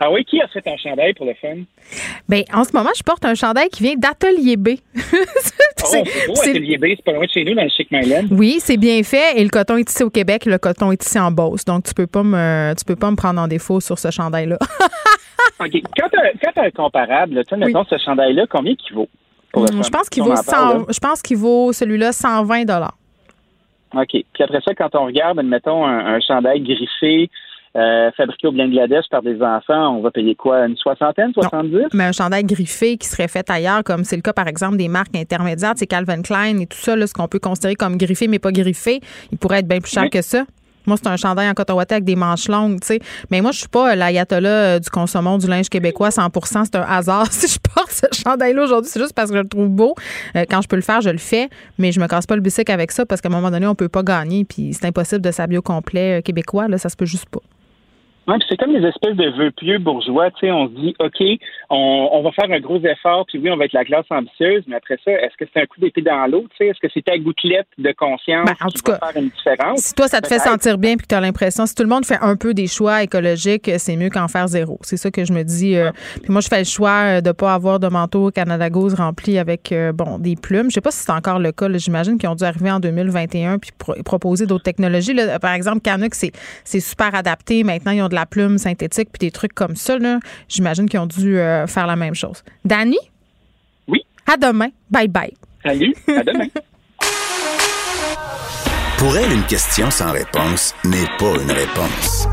Speaker 12: Ah oui, qui a fait un chandail pour le fun?
Speaker 3: Ben, en ce moment, je porte un chandail qui vient d'Atelier B.
Speaker 12: oh, c'est beau, Atelier B, c'est pas loin de chez nous, dans le Chic Myland.
Speaker 3: Oui, c'est bien fait. Et le coton est ici au Québec, le coton est ici en Beauce. Donc, tu peux pas me, tu peux pas me prendre en défaut sur ce chandail-là.
Speaker 12: OK. Quand tu as, un comparable, tu sais, mettons, ce chandail-là, combien il vaut?
Speaker 3: Hum, je pense qu'il vaut, je pense qu'il vaut celui-là 120
Speaker 12: OK. Puis après ça, quand on regarde, mettons, un chandail griffé, euh, fabriqué au Bangladesh par des enfants, on va payer quoi? Une soixantaine, soixante-dix?
Speaker 3: Mais un chandail griffé qui serait fait ailleurs, comme c'est le cas, par exemple, des marques intermédiaires, c'est Calvin Klein et tout ça, ce qu'on peut considérer comme griffé, mais pas griffé, il pourrait être bien plus cher que ça. Moi, c'est un chandail en coton ouaté avec des manches longues, tu sais. Mais moi, je suis pas l'ayatollah euh, du consommant du linge québécois 100% C'est un hasard. Si je porte ce chandail-là aujourd'hui, c'est juste parce que je le trouve beau. Euh, quand je peux le faire, je le fais. Mais je me casse pas le bicycle avec ça parce qu'à un moment donné, on peut pas gagner. Puis c'est impossible de s'habiller au complet québécois. Là, ça se peut juste pas
Speaker 12: c'est comme des espèces de vœux pieux bourgeois. Tu sais, on se dit, OK, on, va faire un gros effort, puis oui, on va être la classe ambitieuse, mais après ça, est-ce que c'est un coup d'épée dans l'eau? Tu sais, est-ce que c'est ta gouttelette de conscience ben, en qui tout va faire une différence?
Speaker 3: Si toi, ça te fait sentir bien, puis que tu as l'impression, si tout le monde fait un peu des choix écologiques, c'est mieux qu'en faire zéro. C'est ça que je me dis. Euh, puis moi, je fais le choix de ne pas avoir de manteau Canada Goose rempli avec, euh, bon, des plumes. Je sais pas si c'est encore le cas. J'imagine qu'ils ont dû arriver en 2021 puis proposer d'autres technologies. par exemple, Canuck, c'est super adapté. Maintenant, ils ont de la plume synthétique puis des trucs comme ça, j'imagine qu'ils ont dû euh, faire la même chose. Danny?
Speaker 12: Oui.
Speaker 3: À demain. Bye bye.
Speaker 12: Salut. À demain.
Speaker 2: Pour elle, une question sans réponse n'est pas une réponse.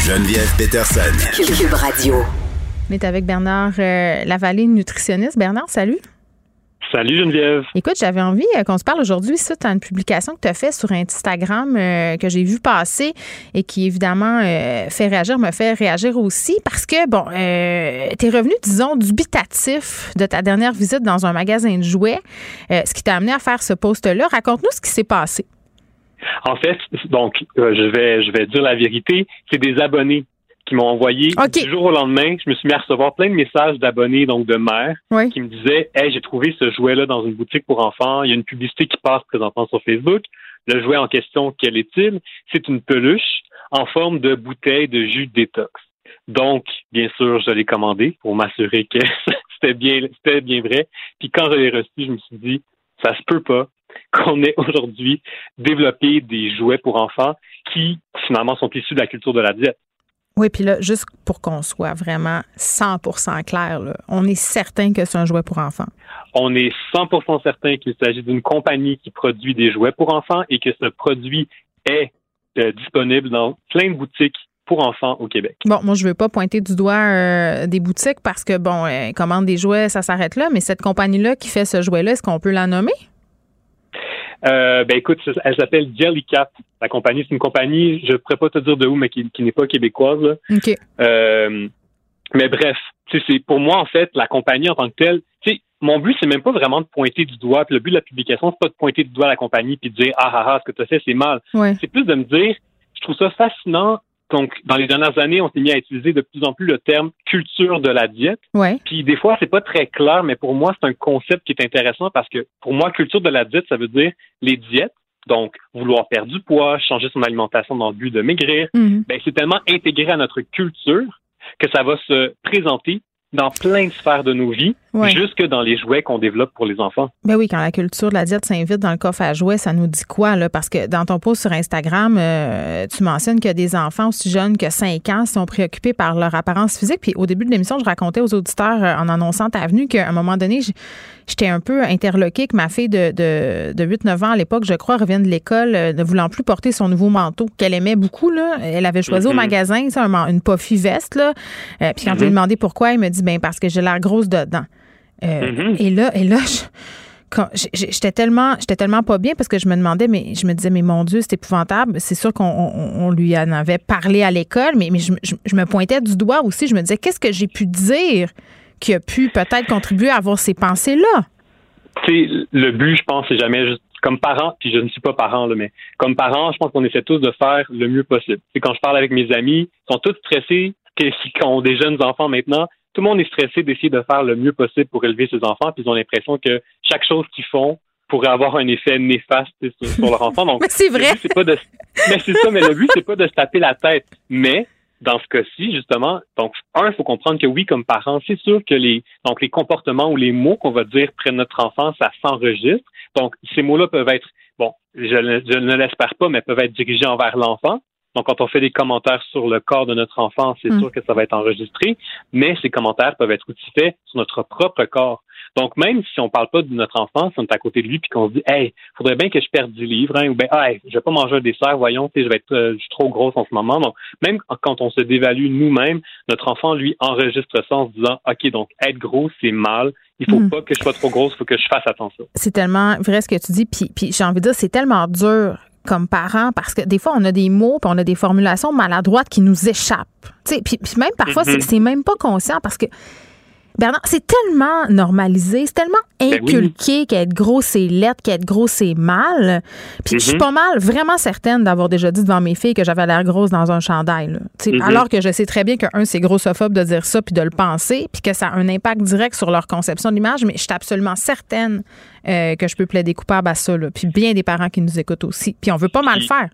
Speaker 2: Geneviève Peterson.
Speaker 1: Cube Radio.
Speaker 3: On est avec Bernard euh, Lavallée, nutritionniste. Bernard, salut.
Speaker 13: Salut Geneviève.
Speaker 3: Écoute, j'avais envie euh, qu'on se parle aujourd'hui. Ça, tu as une publication que tu as faite sur Instagram euh, que j'ai vu passer et qui, évidemment, euh, fait réagir, me fait réagir aussi parce que, bon, tu es revenu, disons, dubitatif de ta dernière visite dans un magasin de jouets, ce qui t'a amené à faire ce post-là. Raconte-nous ce qui s'est passé.
Speaker 13: En fait, donc, je, vais, je vais dire la vérité. C'est des abonnés qui m'ont envoyé du jour au lendemain. Je me suis mis à recevoir plein de messages d'abonnés, donc de mères, qui me disaient Hey, j'ai trouvé ce jouet-là dans une boutique pour enfants. Il y a une publicité qui passe présentement sur Facebook. Le jouet en question, quel est-il? C'est une peluche en forme de bouteille de jus détox. Donc, bien sûr, je l'ai commandé pour m'assurer que c'était bien, c'était bien vrai. Puis quand je l'ai reçu, je me suis dit, ça se peut pas qu'on ait aujourd'hui développé des jouets pour enfants qui finalement sont issus de la culture de la diète.
Speaker 3: Oui, puis là, juste pour qu'on soit vraiment 100% clair, on est certain que c'est un jouet pour enfants.
Speaker 13: On est 100% certain qu'il s'agit d'une compagnie qui produit des jouets pour enfants et que ce produit est euh, disponible dans plein de boutiques pour enfants au Québec.
Speaker 3: Bon, moi, je veux pas pointer du doigt euh, des boutiques parce que, bon, euh, commande des jouets, ça s'arrête là, mais cette compagnie-là qui fait ce jouet-là, est-ce qu'on peut la nommer?
Speaker 13: Euh, ben écoute, elle s'appelle Jellycat. La compagnie, c'est une compagnie, je ne pourrais pas te dire de où, mais qui, n'est pas québécoise.
Speaker 3: OK.
Speaker 13: Euh, mais bref, c'est pour moi en fait la compagnie en tant que telle. Mon but c'est même pas vraiment de pointer du doigt. le but de la publication c'est pas de pointer du doigt la compagnie puis de dire ah ah ah ce que tu as fait c'est mal. C'est plus de me dire je trouve ça fascinant donc, dans les dernières années, on s'est mis à utiliser de plus en plus le terme culture de la diète.
Speaker 3: Ouais.
Speaker 13: Puis des fois, c'est pas très clair, mais pour moi, c'est un concept qui est intéressant parce que pour moi, culture de la diète, ça veut dire les diètes. Donc, vouloir perdre du poids, changer son alimentation dans le but de maigrir,
Speaker 3: mhm.
Speaker 13: ben, c'est tellement intégré à notre culture que ça va se présenter dans plein de sphères de nos vies, jusque dans les jouets qu'on développe pour les enfants.
Speaker 3: Ben oui, quand la culture de la diète s'invite dans le coffre à jouets, ça nous dit quoi? Là? Parce que dans ton post sur Instagram, euh, tu mentionnes que des enfants aussi jeunes que 5 ans sont préoccupés par leur apparence physique. Puis au début de l'émission, je racontais aux auditeurs euh, en annonçant ta venue qu'à un moment donné, j'étais un peu interloquée que ma fille de, de, de 8-9 ans à l'époque, je crois, revient de l'école euh, ne voulant plus porter son nouveau manteau qu'elle aimait beaucoup. Là. Elle avait choisi au mm-hmm. magasin ça, une puffy veste. Là. puis quand je lui ai mm-hmm. demandé pourquoi, elle me dit ben parce que j'ai l'air grosse dedans. Euh, mm-hmm. Et là, et là, j'étais tellement j'étais tellement pas bien parce que je me demandais mais je me disais mais mon dieu c'est épouvantable c'est sûr qu'on lui en avait parlé à l'école mais, mais je, me pointais du doigt aussi je me disais qu'est-ce que j'ai pu dire qui a pu peut-être contribuer à avoir ces pensées là
Speaker 13: le but je pense c'est jamais juste comme parent puis je ne suis pas parent là, mais comme parent je pense qu'on essaie tous de faire le mieux possible c'est quand je parle avec mes amis ils sont tous stressés qui ont des jeunes enfants maintenant tout le monde est stressé d'essayer de faire le mieux possible pour élever ses enfants, puis ils ont l'impression que chaque chose qu'ils font pourrait avoir un effet néfaste sur, leur enfant. Donc,
Speaker 3: mais c'est vrai.
Speaker 13: Pas de, mais c'est ça, mais le but, c'est pas de se taper la tête. Mais, dans ce cas-ci, justement, donc, un, il faut comprendre que oui, comme parents, c'est sûr que les, donc, les comportements ou les mots qu'on va dire près de notre enfant, ça s'enregistre. Donc, ces mots-là peuvent être, bon, je, je ne l'espère pas, mais peuvent être dirigés envers l'enfant. Donc, quand on fait des commentaires sur le corps de notre enfant, c'est mm. sûr que ça va être enregistré, mais ces commentaires peuvent être aussi faits sur notre propre corps. Donc, même si on parle pas de notre enfant, si on est à côté de lui puis qu'on se dit, hey, faudrait bien que je perde du livre, hein, ou bien, hey, je vais pas manger un dessert, voyons, je vais être, euh, je suis trop grosse en ce moment. Donc, même quand on se dévalue nous-mêmes, notre enfant, lui, enregistre ça en se disant, OK, donc, être gros, c'est mal. Il faut mm. pas que je sois trop grosse, il faut que je fasse attention.
Speaker 3: C'est tellement vrai ce que tu dis, puis, puis j'ai envie de dire, c'est tellement dur comme parents parce que des fois, on a des mots puis on a des formulations maladroites qui nous échappent. Puis, puis même parfois, mm-hmm. c'est même pas conscient parce que Bernard, c'est tellement normalisé, c'est tellement ben inculqué qu'être gros, c'est lettre, qu'être gros, c'est mal. Puis je suis mm-hmm. pas mal, vraiment certaine d'avoir déjà dit devant mes filles que j'avais l'air grosse dans un chandail. Mm-hmm. Alors que je sais très bien que, un, c'est grossophobe de dire ça puis de le penser, puis que ça a un impact direct sur leur conception de l'image, mais je suis absolument certaine euh, que je peux plaider coupable à ça. Là. Puis bien des parents qui nous écoutent aussi. Puis on veut pas mal faire.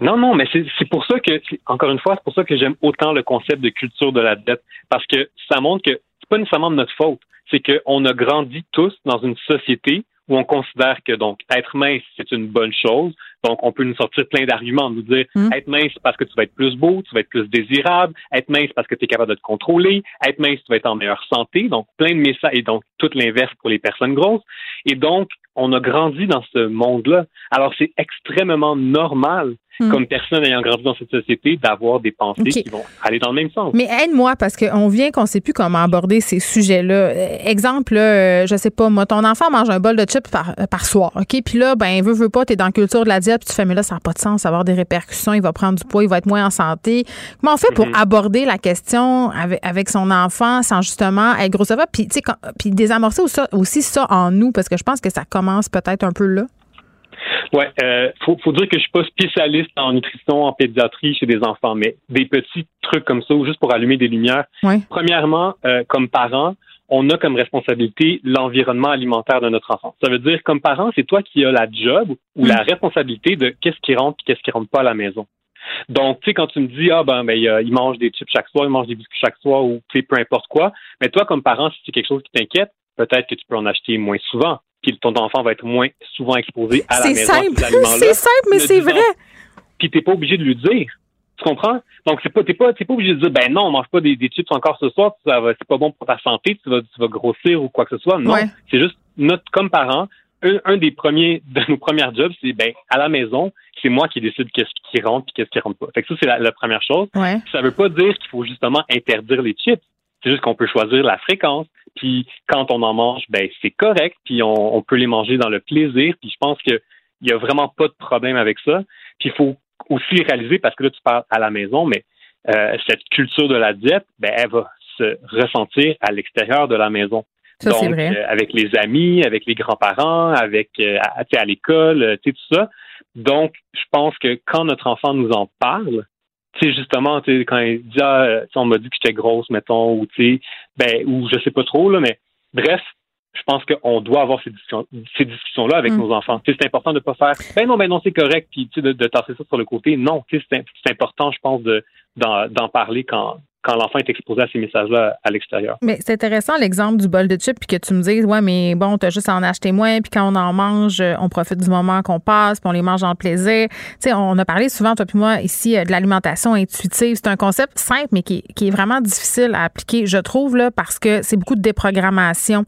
Speaker 13: Non, non, mais c'est pour ça que, encore une fois, c'est pour ça que j'aime autant le concept de culture de la dette, parce que ça montre que pas nécessairement de notre faute. C'est qu'on a grandi tous dans une société où on considère que donc être mince c'est une bonne chose. Donc on peut nous sortir plein d'arguments, nous dire mmh. être mince parce que tu vas être plus beau, tu vas être plus désirable, être mince parce que tu es capable de te contrôler, être mince tu vas être en meilleure santé. Donc plein de messages et donc tout l'inverse pour les personnes grosses. Et donc on a grandi dans ce monde-là. Alors c'est extrêmement normal Hmm. comme personne ayant grandi dans cette société, d'avoir des pensées qui vont aller dans le même sens.
Speaker 3: Mais aide-moi, parce qu'on vient qu'on ne sait plus comment aborder ces sujets-là. Exemple, je je sais pas, moi, ton enfant mange un bol de chips par, par soir, OK? Puis là, ben, veut, veut pas, tu es dans la culture de la diète, puis tu fais, mais là, ça n'a pas de sens, ça va avoir des répercussions, il va prendre du poids, il va être moins en santé. Comment on fait pour mhm. aborder la question avec, avec, son enfant sans justement être grosse puis, puis désamorcer aussi ça en nous, parce que je pense que ça commence peut-être un peu là?
Speaker 13: Ouais, euh, faut, faut dire que je suis pas spécialiste en nutrition, en pédiatrie chez des enfants, mais des petits trucs comme ça, juste pour allumer des lumières. Premièrement, euh, comme parent, on a comme responsabilité l'environnement alimentaire de notre enfant. Ça veut dire, comme parent, c'est toi qui as la job ou la mm. responsabilité de qu'est-ce qui rentre et qu'est-ce qui rentre pas à la maison. Donc, tu sais, quand tu me dis, ah ben, ben il mange des chips chaque soir, il mange des biscuits chaque soir, ou tu sais, peu importe quoi, mais toi, comme parent, si c'est quelque chose qui t'inquiète, peut-être que tu peux en acheter moins souvent puis ton enfant va être moins souvent exposé à la maison.
Speaker 3: C'est simple, mais c'est vrai.
Speaker 13: Puis t'es pas obligé de lui dire. Tu comprends? Donc, c'est pas, t'es pas, pas obligé de dire, ben non, on mange pas des, des chips encore ce soir, c'est pas bon pour ta santé, tu vas, tu vas grossir ou quoi que ce soit. Non. C'est juste, notre, comme parent, un, des premiers, de nos premières jobs, c'est, ben, à la maison, c'est moi qui décide qu'est-ce qui rentre et qu'est-ce qui rentre pas. Fait que ça, c'est la, première chose.
Speaker 3: Ouais.
Speaker 13: Ça veut pas dire qu'il faut justement interdire les chips. C'est juste qu'on peut choisir la fréquence. Puis quand on en mange, ben c'est correct. Puis on, peut les manger dans le plaisir. Puis je pense qu'il y a vraiment pas de problème avec ça. Puis il faut aussi réaliser, parce que là, tu parles à la maison, mais euh, cette culture de la diète, ben, elle va se ressentir à l'extérieur de la maison.
Speaker 3: Ça, Donc, vrai.
Speaker 13: Euh, avec les amis, avec les grands-parents, avec euh, à, à l'école, tout ça. Donc, je pense que quand notre enfant nous en parle, tu sais, justement, tu sais, quand il dit, ah, on m'a dit que j'étais grosse, mettons, ou tu sais, ben, ou je sais pas trop, là, mais bref, je pense qu'on doit avoir ces discussions, ces discussions-là avec mm. nos enfants. Tu sais, c'est important de pas faire, ben non, ben non, c'est correct, puis tu sais, de, de tasser ça sur le côté. Non, tu sais, c'est important, je pense, de d'en parler quand quand l'enfant est exposé à ces messages-là à l'extérieur.
Speaker 3: Mais c'est intéressant l'exemple du bol de chips, puis que tu me dises, ouais, mais bon, t'as juste à en acheter moins, puis quand on en mange, on profite du moment qu'on passe, puis on les mange en plaisir. Tu sais, on a parlé souvent, toi puis moi, ici, de l'alimentation intuitive. C'est un concept simple, mais qui, qui, est vraiment difficile à appliquer, je trouve, là, parce que c'est beaucoup de déprogrammation,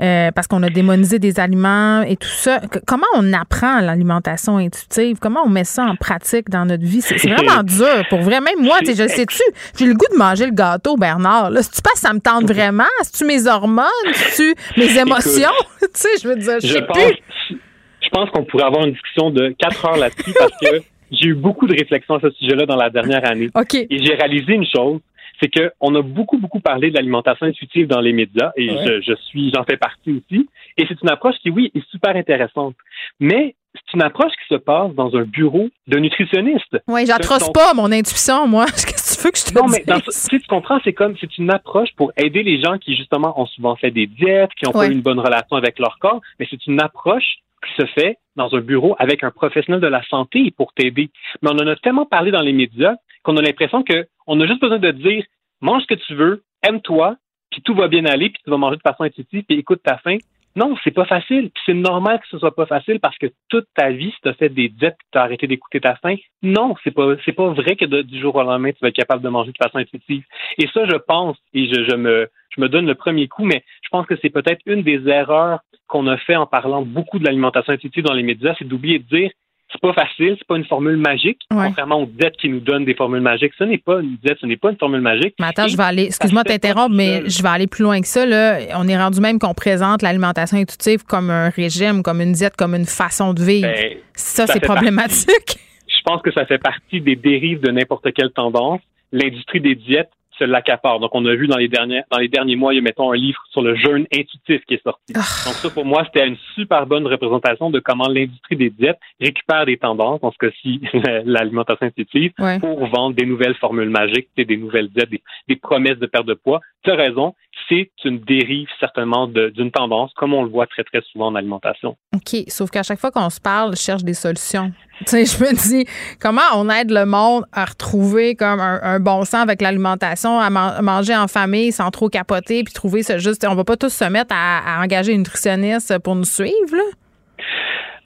Speaker 3: euh, parce qu'on a démonisé des aliments et tout ça. Comment on apprend l'alimentation intuitive? Comment on met ça en pratique dans notre vie? C'est vraiment dur, pour vrai. Même moi, je sais-tu, j'ai le goût de manger le gâteau, Bernard. Là, si tu penses ça me tente vraiment, si tu mes hormones, si tu mes émotions, tu sais, je veux dire, je, sais
Speaker 13: pense, plus. Je pense qu'on pourrait avoir une discussion de quatre heures là-dessus parce que j'ai eu beaucoup de réflexions à ce sujet-là dans la dernière année.
Speaker 3: Et
Speaker 13: j'ai réalisé une chose, c'est qu'on a beaucoup, beaucoup parlé de l'alimentation intuitive dans les médias, et je, je, suis, j'en fais partie aussi. Et c'est une approche qui, oui, est super intéressante. Mais c'est une approche qui se passe dans un bureau de nutritionniste.
Speaker 3: Oui, j'atroce pas mon intuition, moi. Qu'est-ce que tu veux que je te
Speaker 13: non,
Speaker 3: dise?
Speaker 13: mais dans, tu comprends, c'est comme, c'est une approche pour aider les gens qui, justement, ont souvent fait des diètes, qui ont pas eu une bonne relation avec leur corps, mais c'est une approche qui se fait dans un bureau avec un professionnel de la santé pour t'aider. Mais on en a tellement parlé dans les médias qu'on a l'impression qu'on a juste besoin de dire mange ce que tu veux, aime-toi, puis tout va bien aller, puis tu vas manger de façon intuitive, puis écoute ta faim. Non, c'est pas facile. Puis c'est normal que ce soit pas facile parce que toute ta vie, si as fait des diètes et tu as arrêté d'écouter ta faim, non, c'est pas c'est pas vrai que du jour au lendemain, tu vas être capable de manger de façon intuitive. Et ça, je pense, et je, je me je me donne le premier coup, mais je pense que c'est peut-être une des erreurs qu'on a fait en parlant beaucoup de l'alimentation intuitive dans les médias, c'est d'oublier de dire c'est pas facile, c'est pas une formule magique. Contrairement aux diètes qui nous donnent des formules magiques, ce n'est pas une diète, ce n'est pas une formule magique.
Speaker 3: Mais attends, je vais aller, excuse-moi de t'interrompre, mais je vais aller plus loin que ça. Là. On est rendu même qu'on présente l'alimentation intuitive comme un régime, comme une diète, comme une façon de vivre.
Speaker 13: Ben,
Speaker 3: ça, c'est problématique.
Speaker 13: je pense que ça fait partie des dérives de n'importe quelle tendance. L'industrie des diètes se. Donc, on a vu dans les derniers, dans les derniers mois, il y a, mettons, un livre sur le jeûne intuitif qui est sorti.
Speaker 3: Ah.
Speaker 13: Donc, ça, pour moi, c'était une super bonne représentation de comment l'industrie des diètes récupère des tendances, en ce cas-ci, l'alimentation intuitive, pour vendre des nouvelles formules magiques, des nouvelles diètes, des, promesses de perte de poids. Tu as raison, c'est une dérive certainement d'une tendance, comme on le voit très, très souvent en alimentation.
Speaker 3: OK. Sauf qu'à chaque fois qu'on se parle, je cherche des solutions. Tu sais, je me dis, comment on aide le monde à retrouver comme un, bon sens avec l'alimentation, à, manger en famille sans trop capoter, puis trouver ce juste. On va pas tous se mettre à, engager une nutritionniste pour nous suivre, là?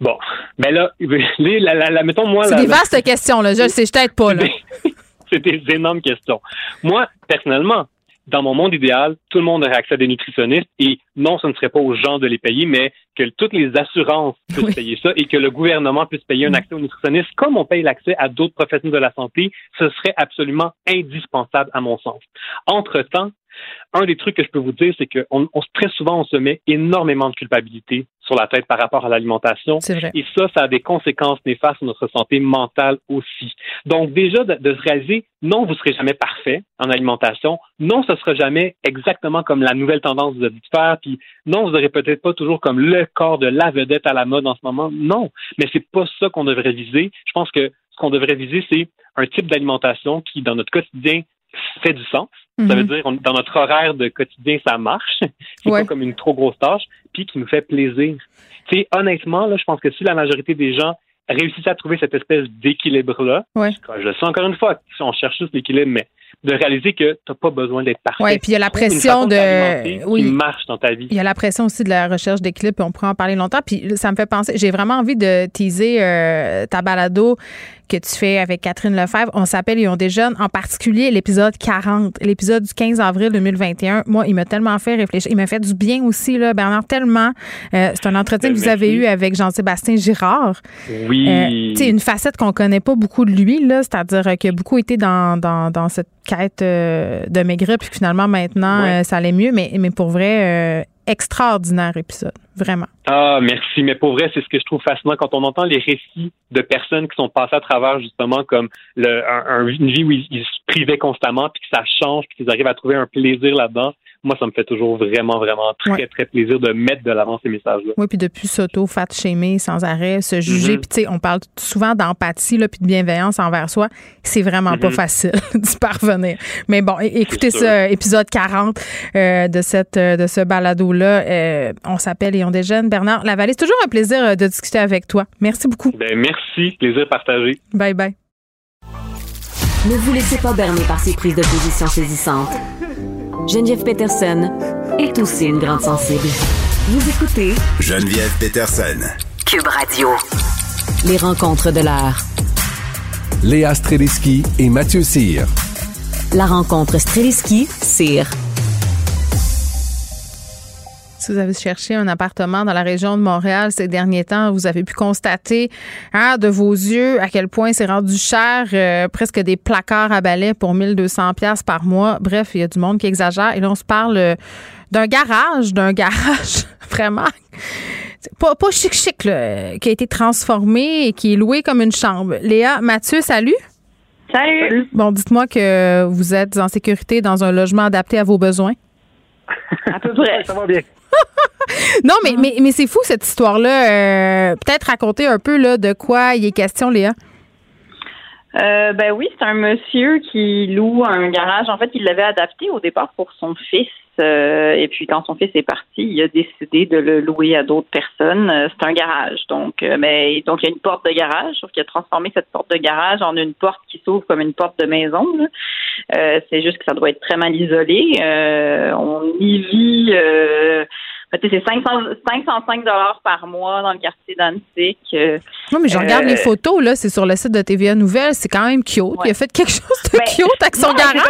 Speaker 13: Bon, ben là, la, la, mettons moi.
Speaker 3: C'est des vastes questions, là. Je sais, je t'aide pas, là.
Speaker 13: C'est des énormes questions. Moi, personnellement, dans mon monde idéal, tout le monde aurait accès à des nutritionnistes et non, ce ne serait pas aux gens de les payer, mais que toutes les assurances puissent payer ça et que le gouvernement puisse payer un accès aux nutritionnistes comme on paye l'accès à d'autres professionnels de la santé, ce serait absolument indispensable à mon sens. Entre-temps, un des trucs que je peux vous dire, c'est que on, très souvent, on se met énormément de culpabilité sur la tête par rapport à l'alimentation. Et ça, ça a des conséquences néfastes sur notre santé mentale aussi. Donc, déjà, de, de se réaliser, non, vous ne serez jamais parfait en alimentation. Non, ce sera jamais exactement comme la nouvelle tendance que vous avez de faire. Puis, non, vous n'aurez peut-être pas toujours comme le corps de la vedette à la mode en ce moment. Non. Mais c'est pas ça qu'on devrait viser. Je pense que ce qu'on devrait viser, c'est un type d'alimentation qui, dans notre quotidien, fait du sens. Ça veut mhm. dire, dans notre horaire de quotidien, ça marche. C'est pas comme une trop grosse tâche, puis qui nous fait plaisir. Tu sais, honnêtement, là, je pense que si la majorité des gens réussissent à trouver cette espèce d'équilibre-là, je le sais encore une fois, si on cherche juste l'équilibre, mais de réaliser que tu n'as pas besoin d'être parfait.
Speaker 3: Oui, puis il y a la pression de.
Speaker 13: Oui. Qui marche dans ta vie.
Speaker 3: Il y a la pression aussi de la recherche d'équilibre, puis on pourrait en parler longtemps. Puis ça me fait penser, j'ai vraiment envie de teaser euh, ta balado que tu fais avec Catherine Lefebvre. On s'appelle Ils ont des jeunes, en particulier l'épisode 40, l'épisode du 15 avril 2021. Moi, il m'a tellement fait réfléchir. Il m'a fait du bien aussi, là, Bernard, tellement. Euh, c'est un entretien que vous avez eu avec Jean-Sébastien Girard.
Speaker 13: Oui.
Speaker 3: Euh, tu sais, une facette qu'on connaît pas beaucoup de lui, là, c'est-à-dire qu'il a beaucoup été dans, dans, dans cette quête euh, de maigrir, puis finalement, maintenant, euh, ça allait mieux. Mais, mais pour vrai, extraordinaire épisode, vraiment.
Speaker 13: Ah, merci. Mais pour vrai, c'est ce que je trouve fascinant quand on entend les récits de personnes qui sont passées à travers justement comme le, une vie où ils, ils, se privaient constamment, puis que ça change, puis qu'ils arrivent à trouver un plaisir là-dedans moi, ça me fait toujours vraiment, vraiment très, très plaisir de mettre de l'avant ces messages-là.
Speaker 3: Oui, puis depuis s'auto-fat shamer sans arrêt, se juger. Mm-hmm. Puis, tu sais, on parle souvent d'empathie, puis de bienveillance envers soi. C'est vraiment pas mm-hmm. facile d'y parvenir. Mais bon, écoutez ça, épisode 40 euh, de, cette, euh, de ce balado-là. Euh, on s'appelle Et on déjeune. Bernard Lavallée, c'est toujours un plaisir de discuter avec toi. Merci beaucoup.
Speaker 13: Ben, merci. Plaisir partagé.
Speaker 3: Bye bye.
Speaker 1: Ne vous laissez pas berner par ses prises de position saisissantes. Geneviève Peterson est aussi une grande sensible. Vous écoutez
Speaker 2: Geneviève Peterson.
Speaker 1: Cube Radio. Les rencontres de l'heure.
Speaker 4: Léa Streliski et Mathieu Cyr.
Speaker 1: La rencontre Streliski-Cyr.
Speaker 3: Si vous avez cherché un appartement dans la région de Montréal ces derniers temps, vous avez pu constater hein, de vos yeux à quel point c'est rendu cher, euh, presque des placards à balai pour 1200 pièces par mois. Bref, il y a du monde qui exagère. Et là, on se parle euh, d'un garage, d'un garage vraiment pas, pas chic chic, là, qui a été transformé et qui est loué comme une chambre. Léa, Mathieu, salut.
Speaker 14: Salut.
Speaker 3: Bon, dites-moi que vous êtes en sécurité dans un logement adapté à vos besoins.
Speaker 14: À peu près.
Speaker 15: Ça va bien.
Speaker 3: non, mais, mais, mais c'est fou cette histoire-là. Euh, peut-être raconter un peu là, de quoi il est question, Léa?
Speaker 14: Euh, ben oui, c'est un monsieur qui loue un garage. En fait, il l'avait adapté au départ pour son fils. Euh, et puis quand son fils est parti, il a décidé de le louer à d'autres personnes. Euh, c'est un garage, donc mais donc il y a une porte de garage, sauf qu'il a transformé cette porte de garage en une porte qui s'ouvre comme une porte de maison. c'est juste que ça doit être très mal isolé. on y vit c'est 505 dollars par mois dans le quartier d'Antique.
Speaker 3: non, mais je regarde les photos, là, c'est sur le site de TVA Nouvelles, c'est quand même cute. Il a fait quelque chose de ben, cute avec son garage.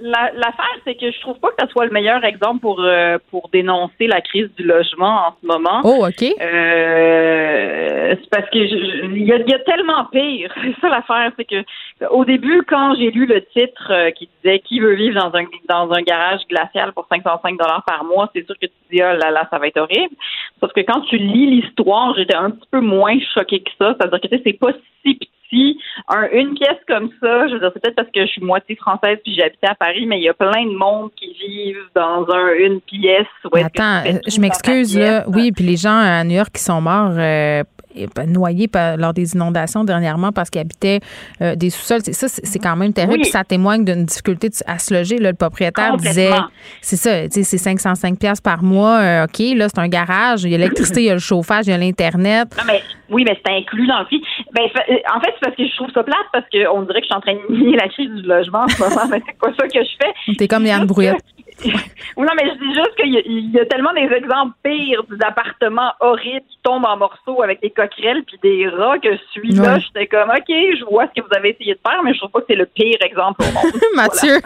Speaker 14: L'affaire, c'est que je trouve pas que ça soit le meilleur exemple pour, euh, pour dénoncer la crise du logement en ce moment.
Speaker 3: Oh, OK.
Speaker 14: Euh, c'est parce que il y, a tellement pire. C'est ça l'affaire, c'est que au début, quand j'ai lu le titre euh, qui disait Qui veut vivre dans un, dans un garage glacial pour 505 dollars par mois, c'est sûr que tu dis, oh là là, ça va être horrible. Sauf que quand tu lis l'histoire, j'étais un petit peu moins choquée que ça. C'est-à-dire que c'est pas si petit. Un, une pièce comme ça, je veux dire, c'est peut-être parce que je suis moitié française puis j'habitais à Paris, mais il y a plein de monde qui vivent dans un une pièce.
Speaker 3: Attends, je m'excuse là. Oui, puis les gens à New York qui sont morts euh, noyés lors des inondations dernièrement parce qu'ils habitaient euh, des sous-sols. Ça, c'est quand même terrible. Ça témoigne d'une difficulté à se loger. le propriétaire disait, c'est ça, c'est 505 pièces par mois. Euh, OK, là, c'est un garage. Il y a l'électricité, il y a le chauffage, il y a l'Internet.
Speaker 14: oui, mais c'est inclus dans le prix. Ben, euh, en fait, c'est parce que je trouve ça plate parce qu'on dirait que je suis en train de nier la crise du logement en ce moment, mais c'est pas ça que je fais.
Speaker 3: T'es comme Yann Brouillette.
Speaker 14: Oui, non, mais je dis juste qu'il y, a tellement des exemples pires d'appartements horribles qui tombent en morceaux avec des coquerelles puis des rats que celui-là, j'étais comme, OK, je vois ce que vous avez essayé de faire, mais je trouve pas que c'est le pire exemple au monde.
Speaker 3: Mathieu.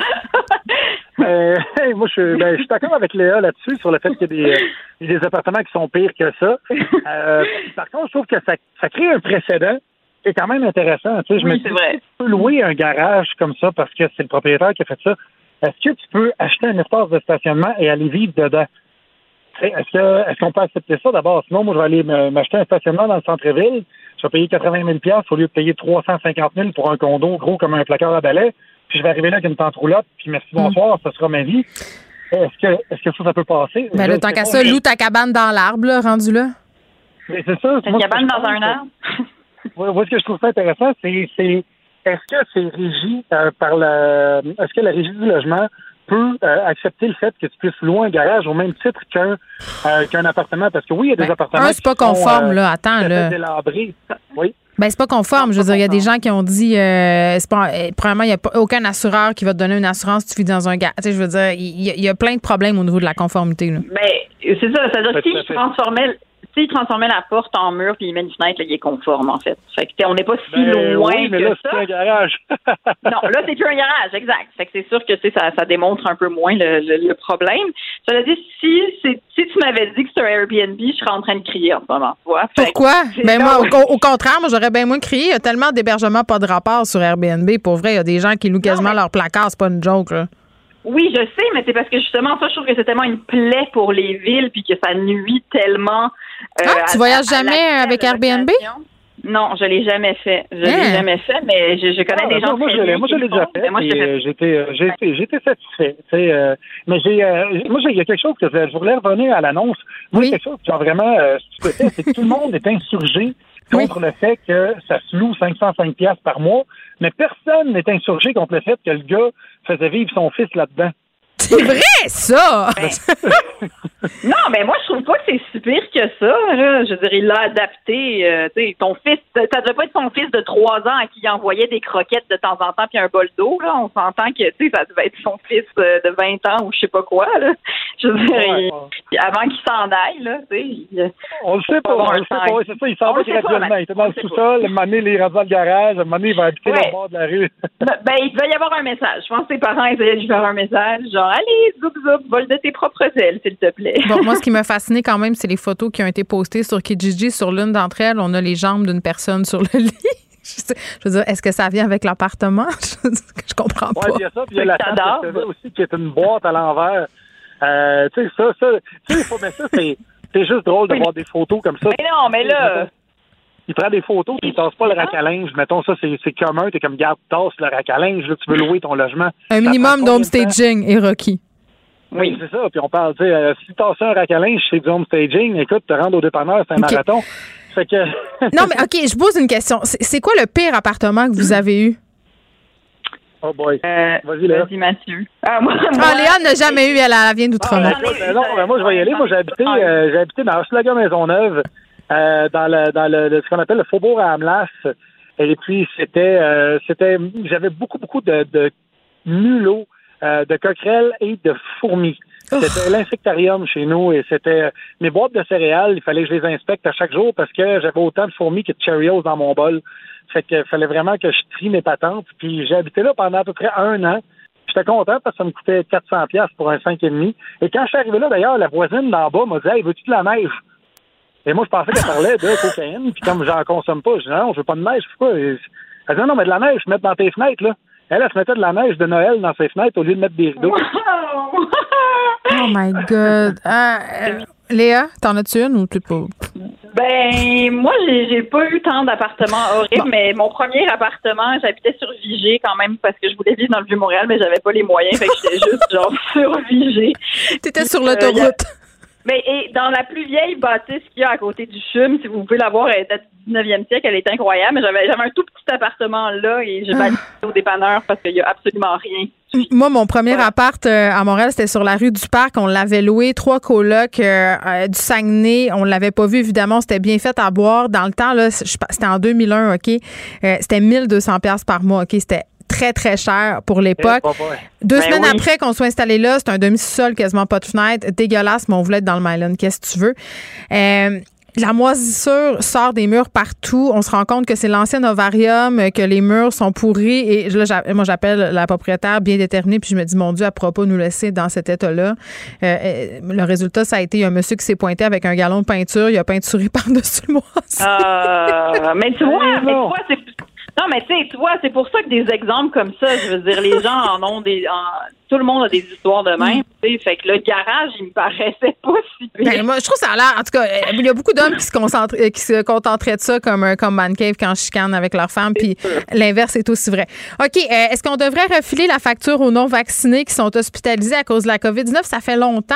Speaker 15: Euh, moi, je, ben, je suis d'accord avec Léa là-dessus sur le fait qu'il y a des, des, appartements qui sont pires que ça. Euh, par contre, je trouve que ça, ça crée un précédent qui est quand même intéressant. Tu sais, je
Speaker 14: oui,
Speaker 15: me
Speaker 14: dis, vrai.
Speaker 15: tu peux louer un garage comme ça parce que c'est le propriétaire qui a fait ça est-ce que tu peux acheter un espace de stationnement et aller vivre dedans? Est-ce que est-ce qu'on peut accepter ça d'abord? Sinon, moi, je vais aller m'acheter un stationnement dans le centre-ville. Je vais payer 80 000 au lieu de payer 350 000 pour un condo gros comme un placard à balai. Puis je vais arriver là avec une tente roulotte, puis merci, hmm. bonsoir, ce sera ma vie. Est-ce que, est-ce que ça, ça peut passer?
Speaker 3: Ben, le temps qu'à ça, loue ta cabane dans l'arbre, là, rendu là.
Speaker 15: Mais c'est ça.
Speaker 14: Une cabane dans un arbre?
Speaker 15: Moi, ce que je trouve ça intéressant, c'est est-ce que c'est régi euh, par la. Est-ce que la régie du logement peut euh, accepter le fait que tu puisses louer un garage au même titre qu'un euh, qu'un appartement? Parce que oui, il y a des ben, appartements.
Speaker 3: Un, c'est pas conforme, là. Attends, là.
Speaker 15: Oui.
Speaker 3: Ben, c'est pas conforme. Je veux dire, il y a des gens qui ont dit, c'est pas, premièrement, il n'y a pas, aucun assureur qui va te donner une assurance si tu vis dans un garage. Tu sais, je veux dire, il y, a plein de problèmes au niveau de la conformité, là.
Speaker 14: Mais c'est ça. C'est-à-dire que si je transformais s'il transformait la porte en mur puis il met une fenêtre, là, il est conforme, en fait. Fait que, on n'est pas si
Speaker 15: ben
Speaker 14: loin
Speaker 15: oui, mais
Speaker 14: que
Speaker 15: là,
Speaker 14: ça.
Speaker 15: c'est un garage.
Speaker 14: non, là, c'est plus un garage, exact. Fait que c'est sûr que, ça, ça démontre un peu moins le, le, problème. Cela dit, si, si tu m'avais dit que c'était un Airbnb, je serais en train de crier en ce moment, tu vois.
Speaker 3: Pourquoi? Ben, moi, au, contraire, moi, j'aurais bien moins crié. Il y a tellement d'hébergements pas de rapport sur Airbnb. Pour vrai, il y a des gens qui louent quasiment leur placard. C'est pas une joke, là.
Speaker 14: Oui, je sais, mais c'est parce que justement, ça, je trouve que c'est tellement une plaie pour les villes, puis que ça nuit tellement.
Speaker 3: Euh, ah, tu voyages jamais avec Airbnb?
Speaker 14: Non, je l'ai jamais fait. Je l'ai hein? jamais fait, mais je, connais ah, des gens.
Speaker 15: Moi, je l'ai, moi, je l'ai déjà fait. Moi, euh, j'étais, euh, j'étais, j'étais satisfait. Euh, mais j'ai, moi, il y a quelque chose que je, voulais revenir à l'annonce. Moi, oui. quelque chose qui vraiment stupéfait, c'est que tout le monde est insurgé contre le fait que ça se loue 505 pièces par mois, mais personne n'est insurgé contre le fait que le gars faisait vivre son fils là-dedans.
Speaker 3: C'est vrai, ça!
Speaker 14: non, mais moi, je trouve pas que c'est si pire que ça. Là. Je veux dire, il l'a adapté. Euh, sais, ton fils, ça devait pas être son fils de trois ans à qui il envoyait des croquettes de temps en temps puis un bol d'eau. Là. On s'entend que, tu sais, ça devait être son fils euh, de 20 ans ou je sais pas quoi. Là. Je veux dire, il- avant qu'il s'en aille, là, tu sais. il-
Speaker 15: On le sait pas, on le sait pas. Ouais, c'est ça, il s'en va
Speaker 14: le
Speaker 15: graduellement. Il était dans le sous-sol, un moment donné, il est rendu dans le garage, un moment donné, il va habiter
Speaker 14: Ouais.
Speaker 15: au bord de la rue.
Speaker 14: Ben, il devait y avoir un message. Je pense que ses parents essayaient de lui faire un message, genre, allez, zoup, zoup, vole de tes propres ailes, s'il te plaît.
Speaker 3: Bon, moi, ce qui m'a fasciné quand même, c'est les photos qui ont été postées sur Kijiji. Sur l'une d'entre elles, on a les jambes d'une personne sur le lit. Je, veux dire, est-ce que ça vient avec l'appartement? Je, comprends pas.
Speaker 15: Ouais, il y a ça, puis il y a la table de aussi qui est une boîte à l'envers. Euh, tu sais, ça, ça, tu sais, il faut mettre ça, c'est, c'est juste drôle de voir des photos comme ça.
Speaker 14: Mais non, mais là-
Speaker 15: Il prend des photos, puis il tasse pas le rack à linge. Mettons ça, c'est, commun. T'es comme, garde, tasse le rack à linge, là, tu veux louer ton logement.
Speaker 3: Un
Speaker 15: Ça
Speaker 3: minimum d'homestaging et Rocky.
Speaker 15: Oui, c'est ça. Puis on parle, tu sais, euh, si t'as un rack à linge, c'est du homestaging, écoute, te rendre au dépanneur, c'est un marathon. Fait que.
Speaker 3: Non, mais OK, je pose une question. C'est quoi le pire appartement que vous avez eu?
Speaker 15: Oh boy.
Speaker 14: Vas-y,
Speaker 15: Léa.
Speaker 14: Vas-y, Mathieu. Ah, moi,
Speaker 3: Ah, Léa n'a jamais eu, elle, elle vient d'Outremont.
Speaker 15: Ah, euh, non, ben, moi, je vais y aller. Moi, j'ai habité, euh, j'ai habité dans Hochelaga Maisonneuve, euh, dans le, dans le, ce qu'on appelle le faubourg à Amlas. Et puis, c'était, euh, c'était, j'avais beaucoup, beaucoup de, de mulots, euh, de coquerelles et de fourmis. C'était l'insectarium chez nous et c'était mes boîtes de céréales. Il fallait que je les inspecte à chaque jour parce que j'avais autant de fourmis que de Cheerios dans mon bol. Fait que fallait vraiment que je trie mes patentes. Puis j'ai habité là pendant à peu près un an. J'étais content parce que ça me coûtait 400 pièces pour un 5,5. Et quand je suis arrivé là, d'ailleurs, la voisine d'en bas m'a dit Hey, veux-tu de la neige? Et moi, je pensais qu'elle parlait de cocaïne. Puis comme j'en consomme pas, je dis Non, je veux pas de neige. Pourquoi? Elle dit Non, mais de la neige, je mets dans tes fenêtres, là. Elle, elle se mettait de la neige de Noël dans ses fenêtres au lieu de mettre des rideaux.
Speaker 3: Oh my God. Ah, euh, Léa, t'en as-tu une ou t'es pas?
Speaker 14: Ben, moi, j'ai pas eu tant d'appartements horribles, mais mon premier appartement, j'habitais sur Vigée quand même parce que je voulais vivre dans le Vieux-Montréal, mais j'avais pas les moyens, fait que j'étais juste genre sur Vigée.
Speaker 3: T'étais sur
Speaker 14: Euh,
Speaker 3: l'autoroute.
Speaker 14: Mais et dans la plus vieille bâtisse qu'il y a à côté du CHUM, si vous pouvez la voir, elle est du 19e siècle, elle est incroyable, mais j'avais j'avais un tout petit appartement là et je
Speaker 3: Ah.
Speaker 14: validé au dépanneur parce qu'il y a absolument rien.
Speaker 3: Moi, mon premier appart euh, à Montréal, c'était sur la rue du Parc. On l'avait loué, trois colocs euh, euh, du Saguenay. On l'avait pas vu, évidemment. C'était bien fait à boire. Dans le temps, là, c'était en 2001, OK? C'était 1200 pièces par mois, OK? C'était très, très cher pour l'époque.
Speaker 15: Eh, pas vrai.
Speaker 3: Deux
Speaker 15: Ben
Speaker 3: semaines
Speaker 15: oui.
Speaker 3: après qu'on soit installé là, c'est un demi-sol, quasiment pas de fenêtre. Dégueulasse, mais on voulait être dans le Myland. Qu'est-ce que tu veux? Euh, la moisissure sort des murs partout. On se rend compte que c'est l'ancien ovarium, euh, que les murs sont pourris. Et là, moi, j'appelle la propriétaire bien déterminée, puis je me dis, mon Dieu, elle ne pourra pas nous laisser dans cet état-là. Euh, le résultat, ça a été il y a un monsieur qui s'est pointé avec un galon de peinture. Il a peinturé par-dessus le moisi.
Speaker 14: Euh, mais tu vois, mais tu vois, c'est non, mais tu sais, tu vois, c'est pour ça que des exemples comme ça, je veux dire, les gens en ont des, en- tout le monde a des histoires de même, tu sais, fait que le garage, il me paraissait pas si pire.
Speaker 3: Ben, moi, je trouve ça a l'air. En tout cas, euh, il y a beaucoup d'hommes qui se concentrent, euh, qui se contenteraient de ça comme un comme man cave quand je chicane avec leur femme, puis l'inverse est aussi vrai. OK, euh, est-ce qu'on devrait refiler la facture aux non-vaccinés qui sont hospitalisés à cause de la COVID-19? Ça fait longtemps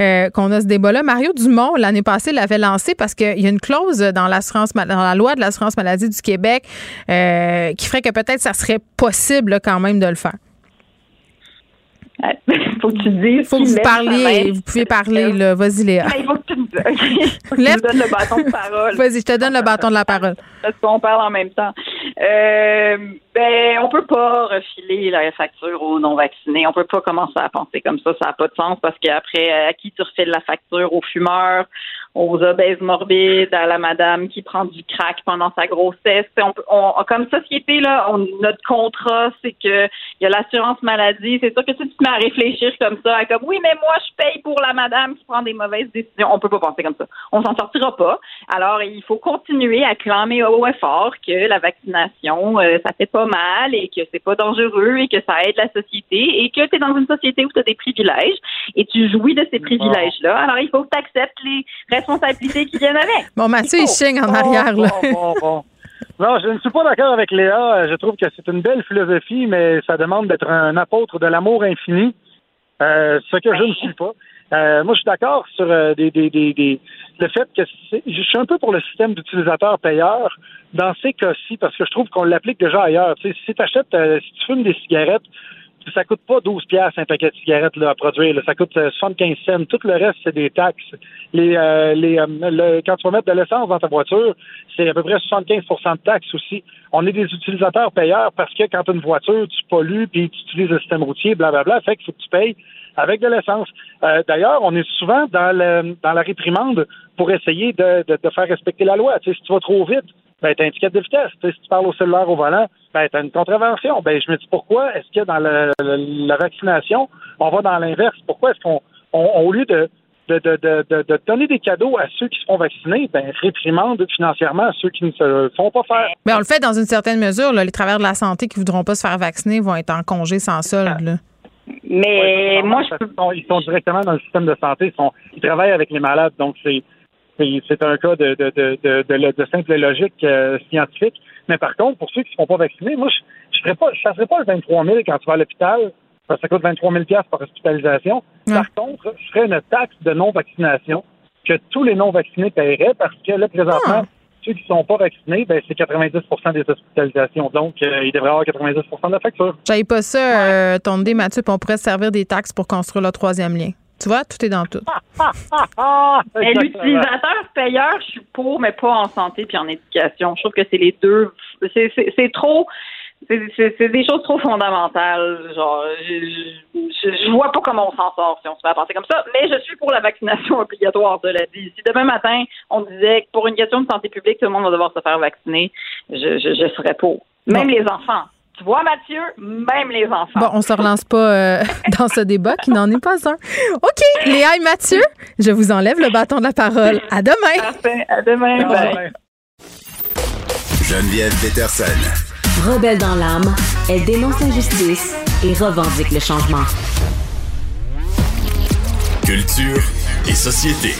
Speaker 3: euh, qu'on a ce débat-là. Mario Dumont, l'année passée, l'avait lancé parce qu'il y a une clause dans l'assurance dans la loi de l'assurance maladie du Québec euh, qui ferait que peut-être ça serait possible là, quand même de le faire.
Speaker 14: faut que tu dises.
Speaker 3: Faut que vous parliez. Vous pouvez parler, là. Vas-y, Léa.
Speaker 14: Mais il faut que tu me faut que tu me donnes le bâton de parole.
Speaker 3: Vas-y, je te donne le bâton de la parole.
Speaker 14: Parce qu'on parle en même temps. Euh, ben, on peut pas refiler la facture aux non-vaccinés. On peut pas commencer à penser comme ça. Ça n'a pas de sens parce qu'après, à qui tu refiles la facture? Aux fumeurs, aux obèses morbides, à la madame qui prend du crack pendant sa grossesse. On, peut- on- comme société, là, on- notre contrat, c'est que il y a l'assurance maladie. C'est sûr que si tu te mets à réfléchir comme ça, à comme oui, mais moi, je paye pour la madame qui prend des mauvaises décisions. On peut pas penser comme ça. On s'en sortira pas. Alors, il faut continuer à clamer haut et fort que la vaccination, euh, ça fait pas mal et que c'est pas dangereux et que ça aide la société et que tu es dans une société où tu as des privilèges et tu jouis de ces privilèges-là. Alors, il faut que tu acceptes les responsabilités qui viennent avec.
Speaker 3: Bon, Mathieu, il chigne en arrière, là.
Speaker 15: Bon, bon, bon. Non, je ne suis pas d'accord avec Léa. Je trouve que c'est une belle philosophie, mais ça demande d'être un apôtre de l'amour infini, euh, ce que je ne suis pas. Euh, moi, je suis d'accord sur euh, des, des, des, des- le fait que je suis un peu pour le système d'utilisateur-payeur dans ces cas-ci, parce que je trouve qu'on l'applique déjà ailleurs. Tu sais, si tu achètes, si tu fumes des cigarettes, ça coûte pas 12 pièces un paquet de cigarettes là, à produire. Ça coûte 75 cents. Tout le reste, c'est des taxes. Les, les, quand tu vas mettre de l'essence dans ta voiture, c'est à peu près 75% de taxes aussi. On est des utilisateurs payeurs parce que quand tu as une voiture, tu pollues puis tu utilises le système routier, blablabla. Fait qu'il faut que tu payes avec de l'essence. Euh, d'ailleurs, on est souvent dans, le, dans la réprimande pour essayer de, de, faire respecter la loi. Tu sais, si tu vas trop vite, ben, tu as un ticket de vitesse. Si tu parles au cellulaire au volant, ben, tu as une contravention. Ben, je me dis pourquoi est-ce que dans la vaccination, on va dans l'inverse? Pourquoi est-ce qu'on, au lieu de, de, de, de, donner des cadeaux à ceux qui se font vacciner, ben, réprimande financièrement ceux qui ne se font pas faire.
Speaker 3: Mais on le fait dans une certaine mesure. Là. Les travailleurs de la santé qui ne voudront pas se faire vacciner vont être en congé sans solde. Là.
Speaker 14: Mais moi, je
Speaker 15: Ils sont directement dans le système de santé. Ils, sont, ils travaillent avec les malades. Donc, c'est c'est un cas de, de, de, simple logique euh, scientifique. Mais par contre, pour ceux qui ne sont pas vaccinés, moi, je ne ferais pas, je ferais pas le 23 000 quand tu vas à l'hôpital, parce que ça coûte 23 000 par hospitalisation. Par contre, je ferais une taxe de non-vaccination que tous les non-vaccinés paieraient parce que là, présentement, ah ceux qui ne sont pas vaccinés, ben, c'est 90% des hospitalisations. Donc, euh, il devrait y avoir 90% de la facture.
Speaker 3: J'avais pas ça, euh, ton idée, Mathieu, puis on pourrait servir des taxes pour construire le troisième lien. Tu vois, tout est dans tout.
Speaker 14: L'utilisateur payeur, je suis pour, mais pas en santé puis en éducation. Je trouve que c'est les deux. C'est trop c'est des choses trop fondamentales. Genre, je, je, vois pas comment on s'en sort si on se fait penser comme ça. Mais je suis pour la vaccination obligatoire, de la dit. Si demain matin, on disait que pour une question de santé publique, tout le monde va devoir se faire vacciner, je, je, serais pour. Même les enfants. Tu vois, Mathieu, même les enfants.
Speaker 3: Bon, on se relance pas euh, dans ce débat qui n'en est pas un. OK, Léa et Mathieu, je vous enlève le bâton de la parole. À demain.
Speaker 14: Parfait. À demain. Bye.
Speaker 2: Geneviève Peterson.
Speaker 1: Rebelle dans l'âme, elle dénonce l'injustice et revendique le changement.
Speaker 2: Culture et société.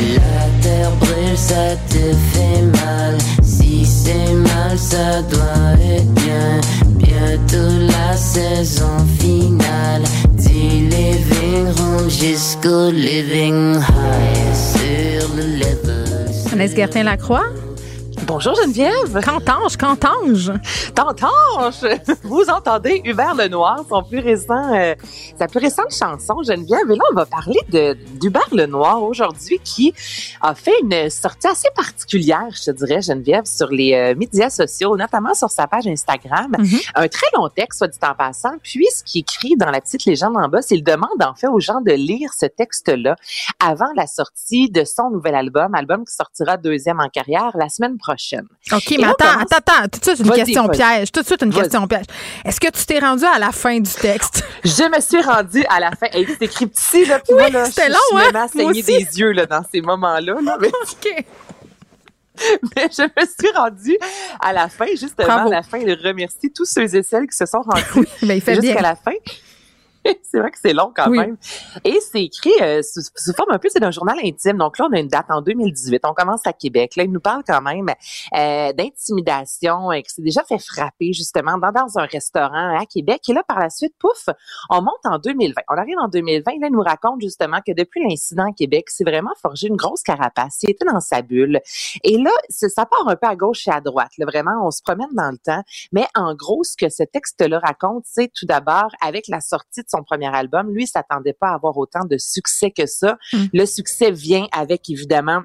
Speaker 16: La terre ça te fait mal. Si c'est mal, ça doit être bien. Bientôt la saison finale. Du living room jusqu'au living high. Sur le level.
Speaker 3: Anaïs Gertin-Lacroix?
Speaker 17: Bonjour Geneviève.
Speaker 3: Qu'entends-je? Qu'entends-je?
Speaker 17: T'entends-je? Vous entendez Hubert Lenoir, son plus récent, euh, sa plus récente chanson, Geneviève. Et là, on va parler de d'Hubert Lenoir aujourd'hui qui a fait une sortie assez particulière, je te dirais, Geneviève, sur les euh, médias sociaux, notamment sur sa page Instagram. Mm-hmm. Un très long texte, soit dit en passant. Puis, ce qui écrit dans la petite légende en bas, c'est il demande en fait aux gens de lire ce texte-là avant la sortie de son nouvel album, album qui sortira deuxième en carrière la semaine prochaine.
Speaker 3: OK, mais attends, attends, attends, tout de suite une question piège. Tout de suite une question piège. Est-ce que tu t'es rendu à la fin du texte?
Speaker 17: Je me suis rendue à la fin. Et c'est écrit petit, là, puis oui,
Speaker 3: c'était long, je, hein?
Speaker 17: Je me des yeux, là, dans ces moments-là. mais...
Speaker 3: OK.
Speaker 17: Mais je me suis rendue à la fin, justement, à la fin, de remercier tous ceux et celles qui se sont rendus jusqu'à la fin. c'est vrai que c'est long quand même. Et c'est écrit euh, sous, forme un peu, c'est d'un journal intime. Donc là, on a une date en 2018. On commence à Québec. Là, il nous parle quand même euh, d'intimidation, et que c'est déjà fait frapper justement dans, dans un restaurant à Québec. Et là, par la suite, pouf, on monte en 2020. On arrive en 2020. Là, il nous raconte justement que depuis l'incident à Québec, c'est vraiment forgé une grosse carapace. Il était dans sa bulle. Et là, ça part un peu à gauche et à droite. Là, vraiment, on se promène dans le temps. Mais en gros, ce que ce texte-là raconte, c'est tout d'abord avec la sortie de son premier album, lui s'attendait pas à avoir autant de succès que ça. Mm. Le succès vient avec évidemment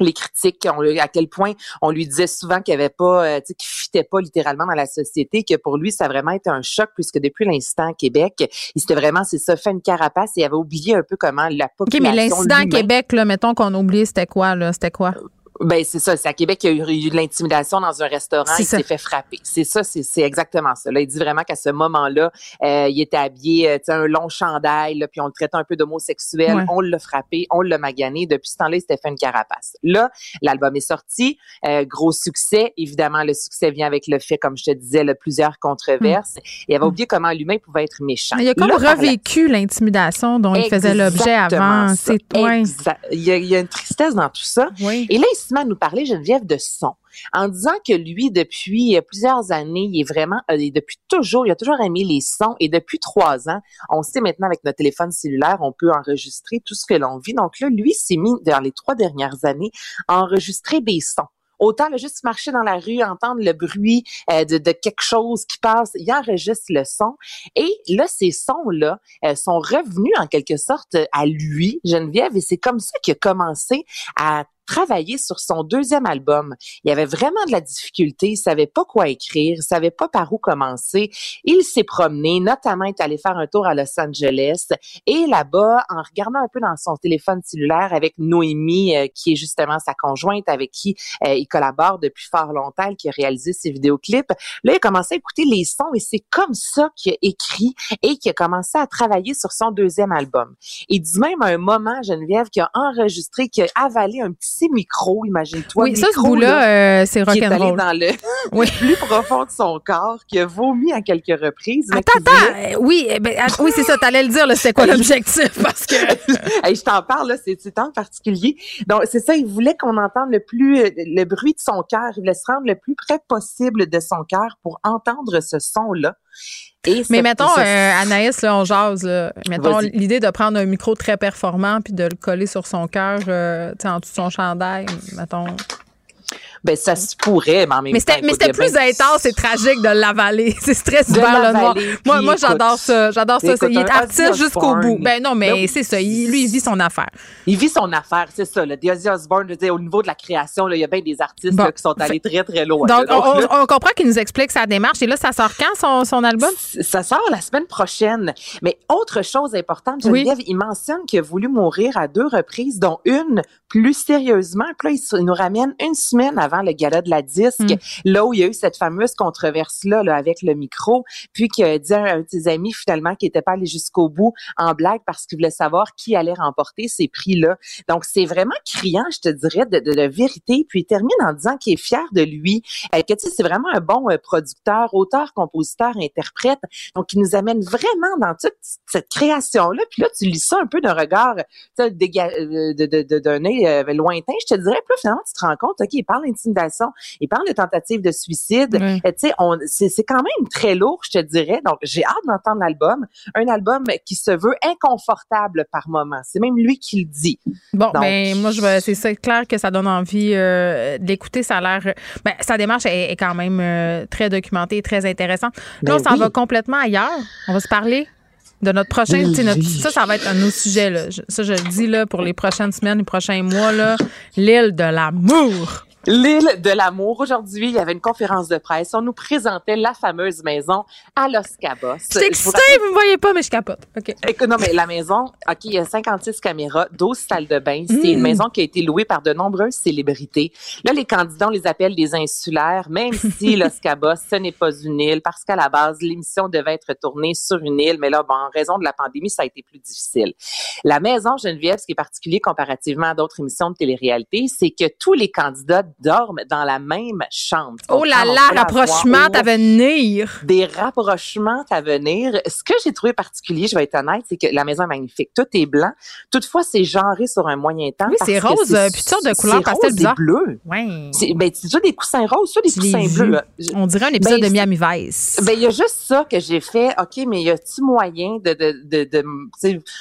Speaker 17: les critiques, à quel point on lui disait souvent qu'il avait pas, euh, qu'il fitait pas littéralement dans la société, que pour lui ça a vraiment été un choc puisque depuis l'instant à Québec, il s'était vraiment c'est ça fait une carapace et il avait oublié un peu comment la population.
Speaker 3: Ok, mais l'incident à Québec là, mettons qu'on oublie, c'était quoi là, c'était quoi?
Speaker 17: Ben c'est ça, c'est à Québec qu'il y a eu, de l'intimidation dans un restaurant, il s'est fait frapper. C'est ça, c'est exactement ça. Là, il dit vraiment qu'à ce moment-là, euh, il était habillé, euh, tu un long chandail, là, puis on le traitait un peu d'homosexuel, on l'a frappé, on l'a magané. Depuis ce temps-là, il s'était fait une carapace. Là, l'album est sorti, euh, gros succès. Évidemment, le succès vient avec le fait, comme je te disais, le plusieurs controverses. Mm. Il avait oublié comment l'humain pouvait être méchant.
Speaker 3: Il a comme revécu l'intimidation dont il faisait l'objet avant.
Speaker 17: C'est il, y a, il y a une tristesse dans tout ça. Et là, à nous parler, Geneviève, de son. En disant que lui, depuis euh, plusieurs années, il est vraiment, euh, depuis toujours, il a toujours aimé les sons et depuis trois ans, on sait maintenant avec notre téléphone cellulaire, on peut enregistrer tout ce que l'on vit. Donc là, lui s'est mis dans les trois dernières années à enregistrer des sons autant le juste marcher dans la rue, entendre le bruit euh, de, quelque chose qui passe, il enregistre le son. Et là, ces sons-là sont revenus en quelque sorte à lui, Geneviève, et c'est comme ça qu'il a commencé à travailler sur son deuxième album. Il avait vraiment de la difficulté, il savait pas quoi écrire, il savait pas par où commencer. Il s'est promené, notamment est allé faire un tour à Los Angeles et là-bas, en regardant un peu dans son téléphone cellulaire avec Noémie, euh, qui est justement sa conjointe avec qui euh, il collabore depuis fort longtemps, qui a réalisé ses vidéoclips, là, il a commencé à écouter les sons et c'est comme ça qu'il a écrit et qu'il a commencé à travailler sur son deuxième album. Il dit même à un moment, Geneviève, qu'il a enregistré, qu'il a avalé un petit micro, imagine-toi.
Speaker 3: Oui, ça, ce bout-là, euh, c'est rock'n'roll.
Speaker 17: dans le oui. plus profond de son corps, qui a vomi à quelques reprises.
Speaker 3: Attends, attends. Euh, oui, eh ben, oui, c'est ça, t'allais le dire, c'était quoi l'objectif? Parce que.
Speaker 17: je t'en parle, là, c'est temps particulier. Donc, c'est ça, il voulait qu'on entende le plus, euh, le bruit de son cœur. Il voulait se rendre le plus près possible de son cœur pour entendre ce son-là.
Speaker 3: Mais mettons, euh, Anaïs, là, on jase. Mettons l'idée de prendre un micro très performant puis de le coller sur son cœur, euh, en dessous de son chandail, mettons
Speaker 17: ben ça se pourrait, mais en même
Speaker 3: mais temps. Mais c'était plus intense et tragique de l'avaler. C'est stressant le noir. Moi, moi j'adore ça. J'adore ça. il est artiste jusqu'au bout. Ben non, mais ben c'est ça. lui, il vit son affaire.
Speaker 17: Il vit son affaire, c'est ça. Le Ozzy Osbourne, au niveau de la création, il y a bien des artistes qui sont allés très, très loin.
Speaker 3: Donc, on, comprend qu'il nous explique sa démarche. Et là, ça sort quand, son, son album?
Speaker 17: Ça sort la semaine prochaine. Mais autre chose importante, Geneviève, il mentionne qu'il a voulu mourir à deux reprises, dont une plus sérieusement. Puis là, il nous ramène une semaine avant le gala de la disque, mm. là où il y a eu cette fameuse controverse-là là, avec le micro, puis qu'il dit à un de ses amis finalement qui n'était pas allé jusqu'au bout en blague parce qu'il voulait savoir qui allait remporter ces prix-là. Donc, c'est vraiment criant, je te dirais, de, de, vérité. Puis il termine en disant qu'il est fier de lui, euh, que tu sais, c'est vraiment un bon euh, producteur, auteur, compositeur, interprète. Donc, il nous amène vraiment dans toute cette création-là. Puis là, tu lis ça un peu d'un regard, tu sais, d'un œil euh, lointain, je te dirais. Puis là, finalement, tu te rends compte, OK, il parle d'intimidation, il parle de tentative de suicide. Euh, tu sais, c'est quand même très lourd, je te dirais. Donc, j'ai hâte d'entendre l'album. Un album qui se veut inconfortable par moment. C'est même lui qui le dit.
Speaker 3: Bon, ben moi, je c'est clair que ça donne envie euh, d'écouter. Ça a l'air... Ben, sa démarche est, quand même très documentée et très intéressante. Là, ben on s'en va complètement ailleurs. On va se parler de notre prochain. Notre, ça, ça va être un autre sujet. Là. Ça, je le dis là, pour les prochaines semaines, les prochains mois. L'île de l'amour.
Speaker 17: L'île de l'amour. Aujourd'hui, il y avait une conférence de presse. On nous présentait la fameuse maison à Los Cabos.
Speaker 3: Je suis excitée, vous, me voyez pas, mais je capote. OK.
Speaker 17: Écoute, non, mais la maison, OK, il y a 56 caméras, 12 salles de bain. C'est une mm. maison qui a été louée par de nombreuses célébrités. Là, les candidats, on les appelle des insulaires, même si Los Cabos, ce n'est pas une île, parce qu'à la base, l'émission devait être tournée sur une île, mais là, bon, en raison de la pandémie, ça a été plus difficile. La maison Geneviève, ce qui est particulier comparativement à d'autres émissions de télé-réalité, c'est que tous les candidats dorment dans la même chambre.
Speaker 3: Oh là là, rapprochement à venir.
Speaker 17: Des rapprochements à venir. Ce que j'ai trouvé particulier, je vais être honnête, c'est que la maison est magnifique. Tout est blanc. Toutefois, c'est genré sur un moyen temps.
Speaker 3: Oui, c'est rose, puis sorte de couleur pastel bizarre.
Speaker 17: C'est bleu.
Speaker 3: Oui.
Speaker 17: C'est ben, soit des coussins roses, soit des coussins bleus.
Speaker 3: On dirait un épisode ben, de Miami Vice.
Speaker 17: Ben, il y a juste ça que j'ai fait. OK, mais y a-t-il moyen de, de, de, de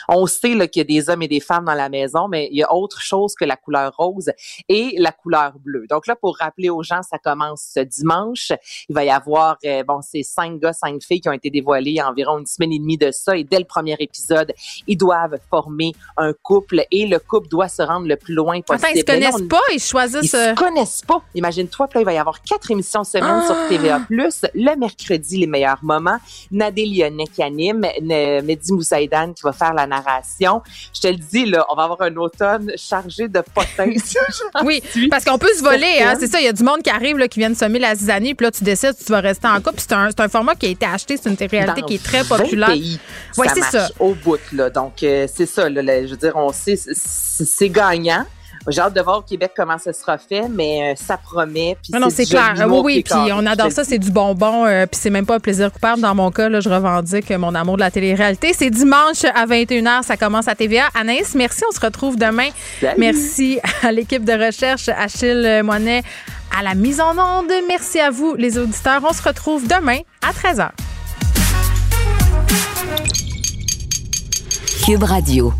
Speaker 17: on sait qu'il y a des hommes et des femmes dans la maison, mais il y a autre chose que la couleur rose et la couleur bleue. Donc là, pour rappeler aux gens, ça commence ce dimanche. Il va y avoir, euh, bon, c'est cinq gars, cinq filles qui ont été dévoilés il y a environ une semaine et demie de ça. Et dès le premier épisode, ils doivent former un couple et le couple doit se rendre le plus loin possible.
Speaker 3: Enfin, ils se connaissent pas, ils choisissent.
Speaker 17: Ils se euh, connaissent pas. Imagine-toi, là, il va y avoir quatre émissions semaine sur ah! TVA+. Le mercredi, les meilleurs moments. Nadé Lyonnais qui anime, Mehdi Moussaïdan qui va faire la narration. Je te le dis, là, on va avoir un automne chargé de potins.
Speaker 3: oui, parce qu'on peut se hein, c'est ça. Il y a du monde qui arrive, là, qui vient de semer la zizanie, puis là, tu décides si tu vas rester en couple. C'est un, un, format qui a été acheté, c'est une réalité qui est très populaire.
Speaker 17: Pays, ouais, ça. Au bout, là. Donc, euh, c'est ça, là, je veux dire, on sait, c'est gagnant. J'ai hâte de voir au Québec comment ça sera fait, mais euh, ça promet.
Speaker 3: non, non, c'est clair. Oui, oui, puis on adore ça, c'est du bonbon, euh, puis c'est même pas un plaisir coupable. Dans mon cas, là, je revendique mon amour de la télé-réalité. C'est dimanche à 21h, ça commence à TVA. Anaïs, merci, on se retrouve demain. Merci à l'équipe de recherche, Achille Moinet, à la mise en onde. Merci à vous, les auditeurs. On se retrouve demain à 13h.
Speaker 1: Cube Radio.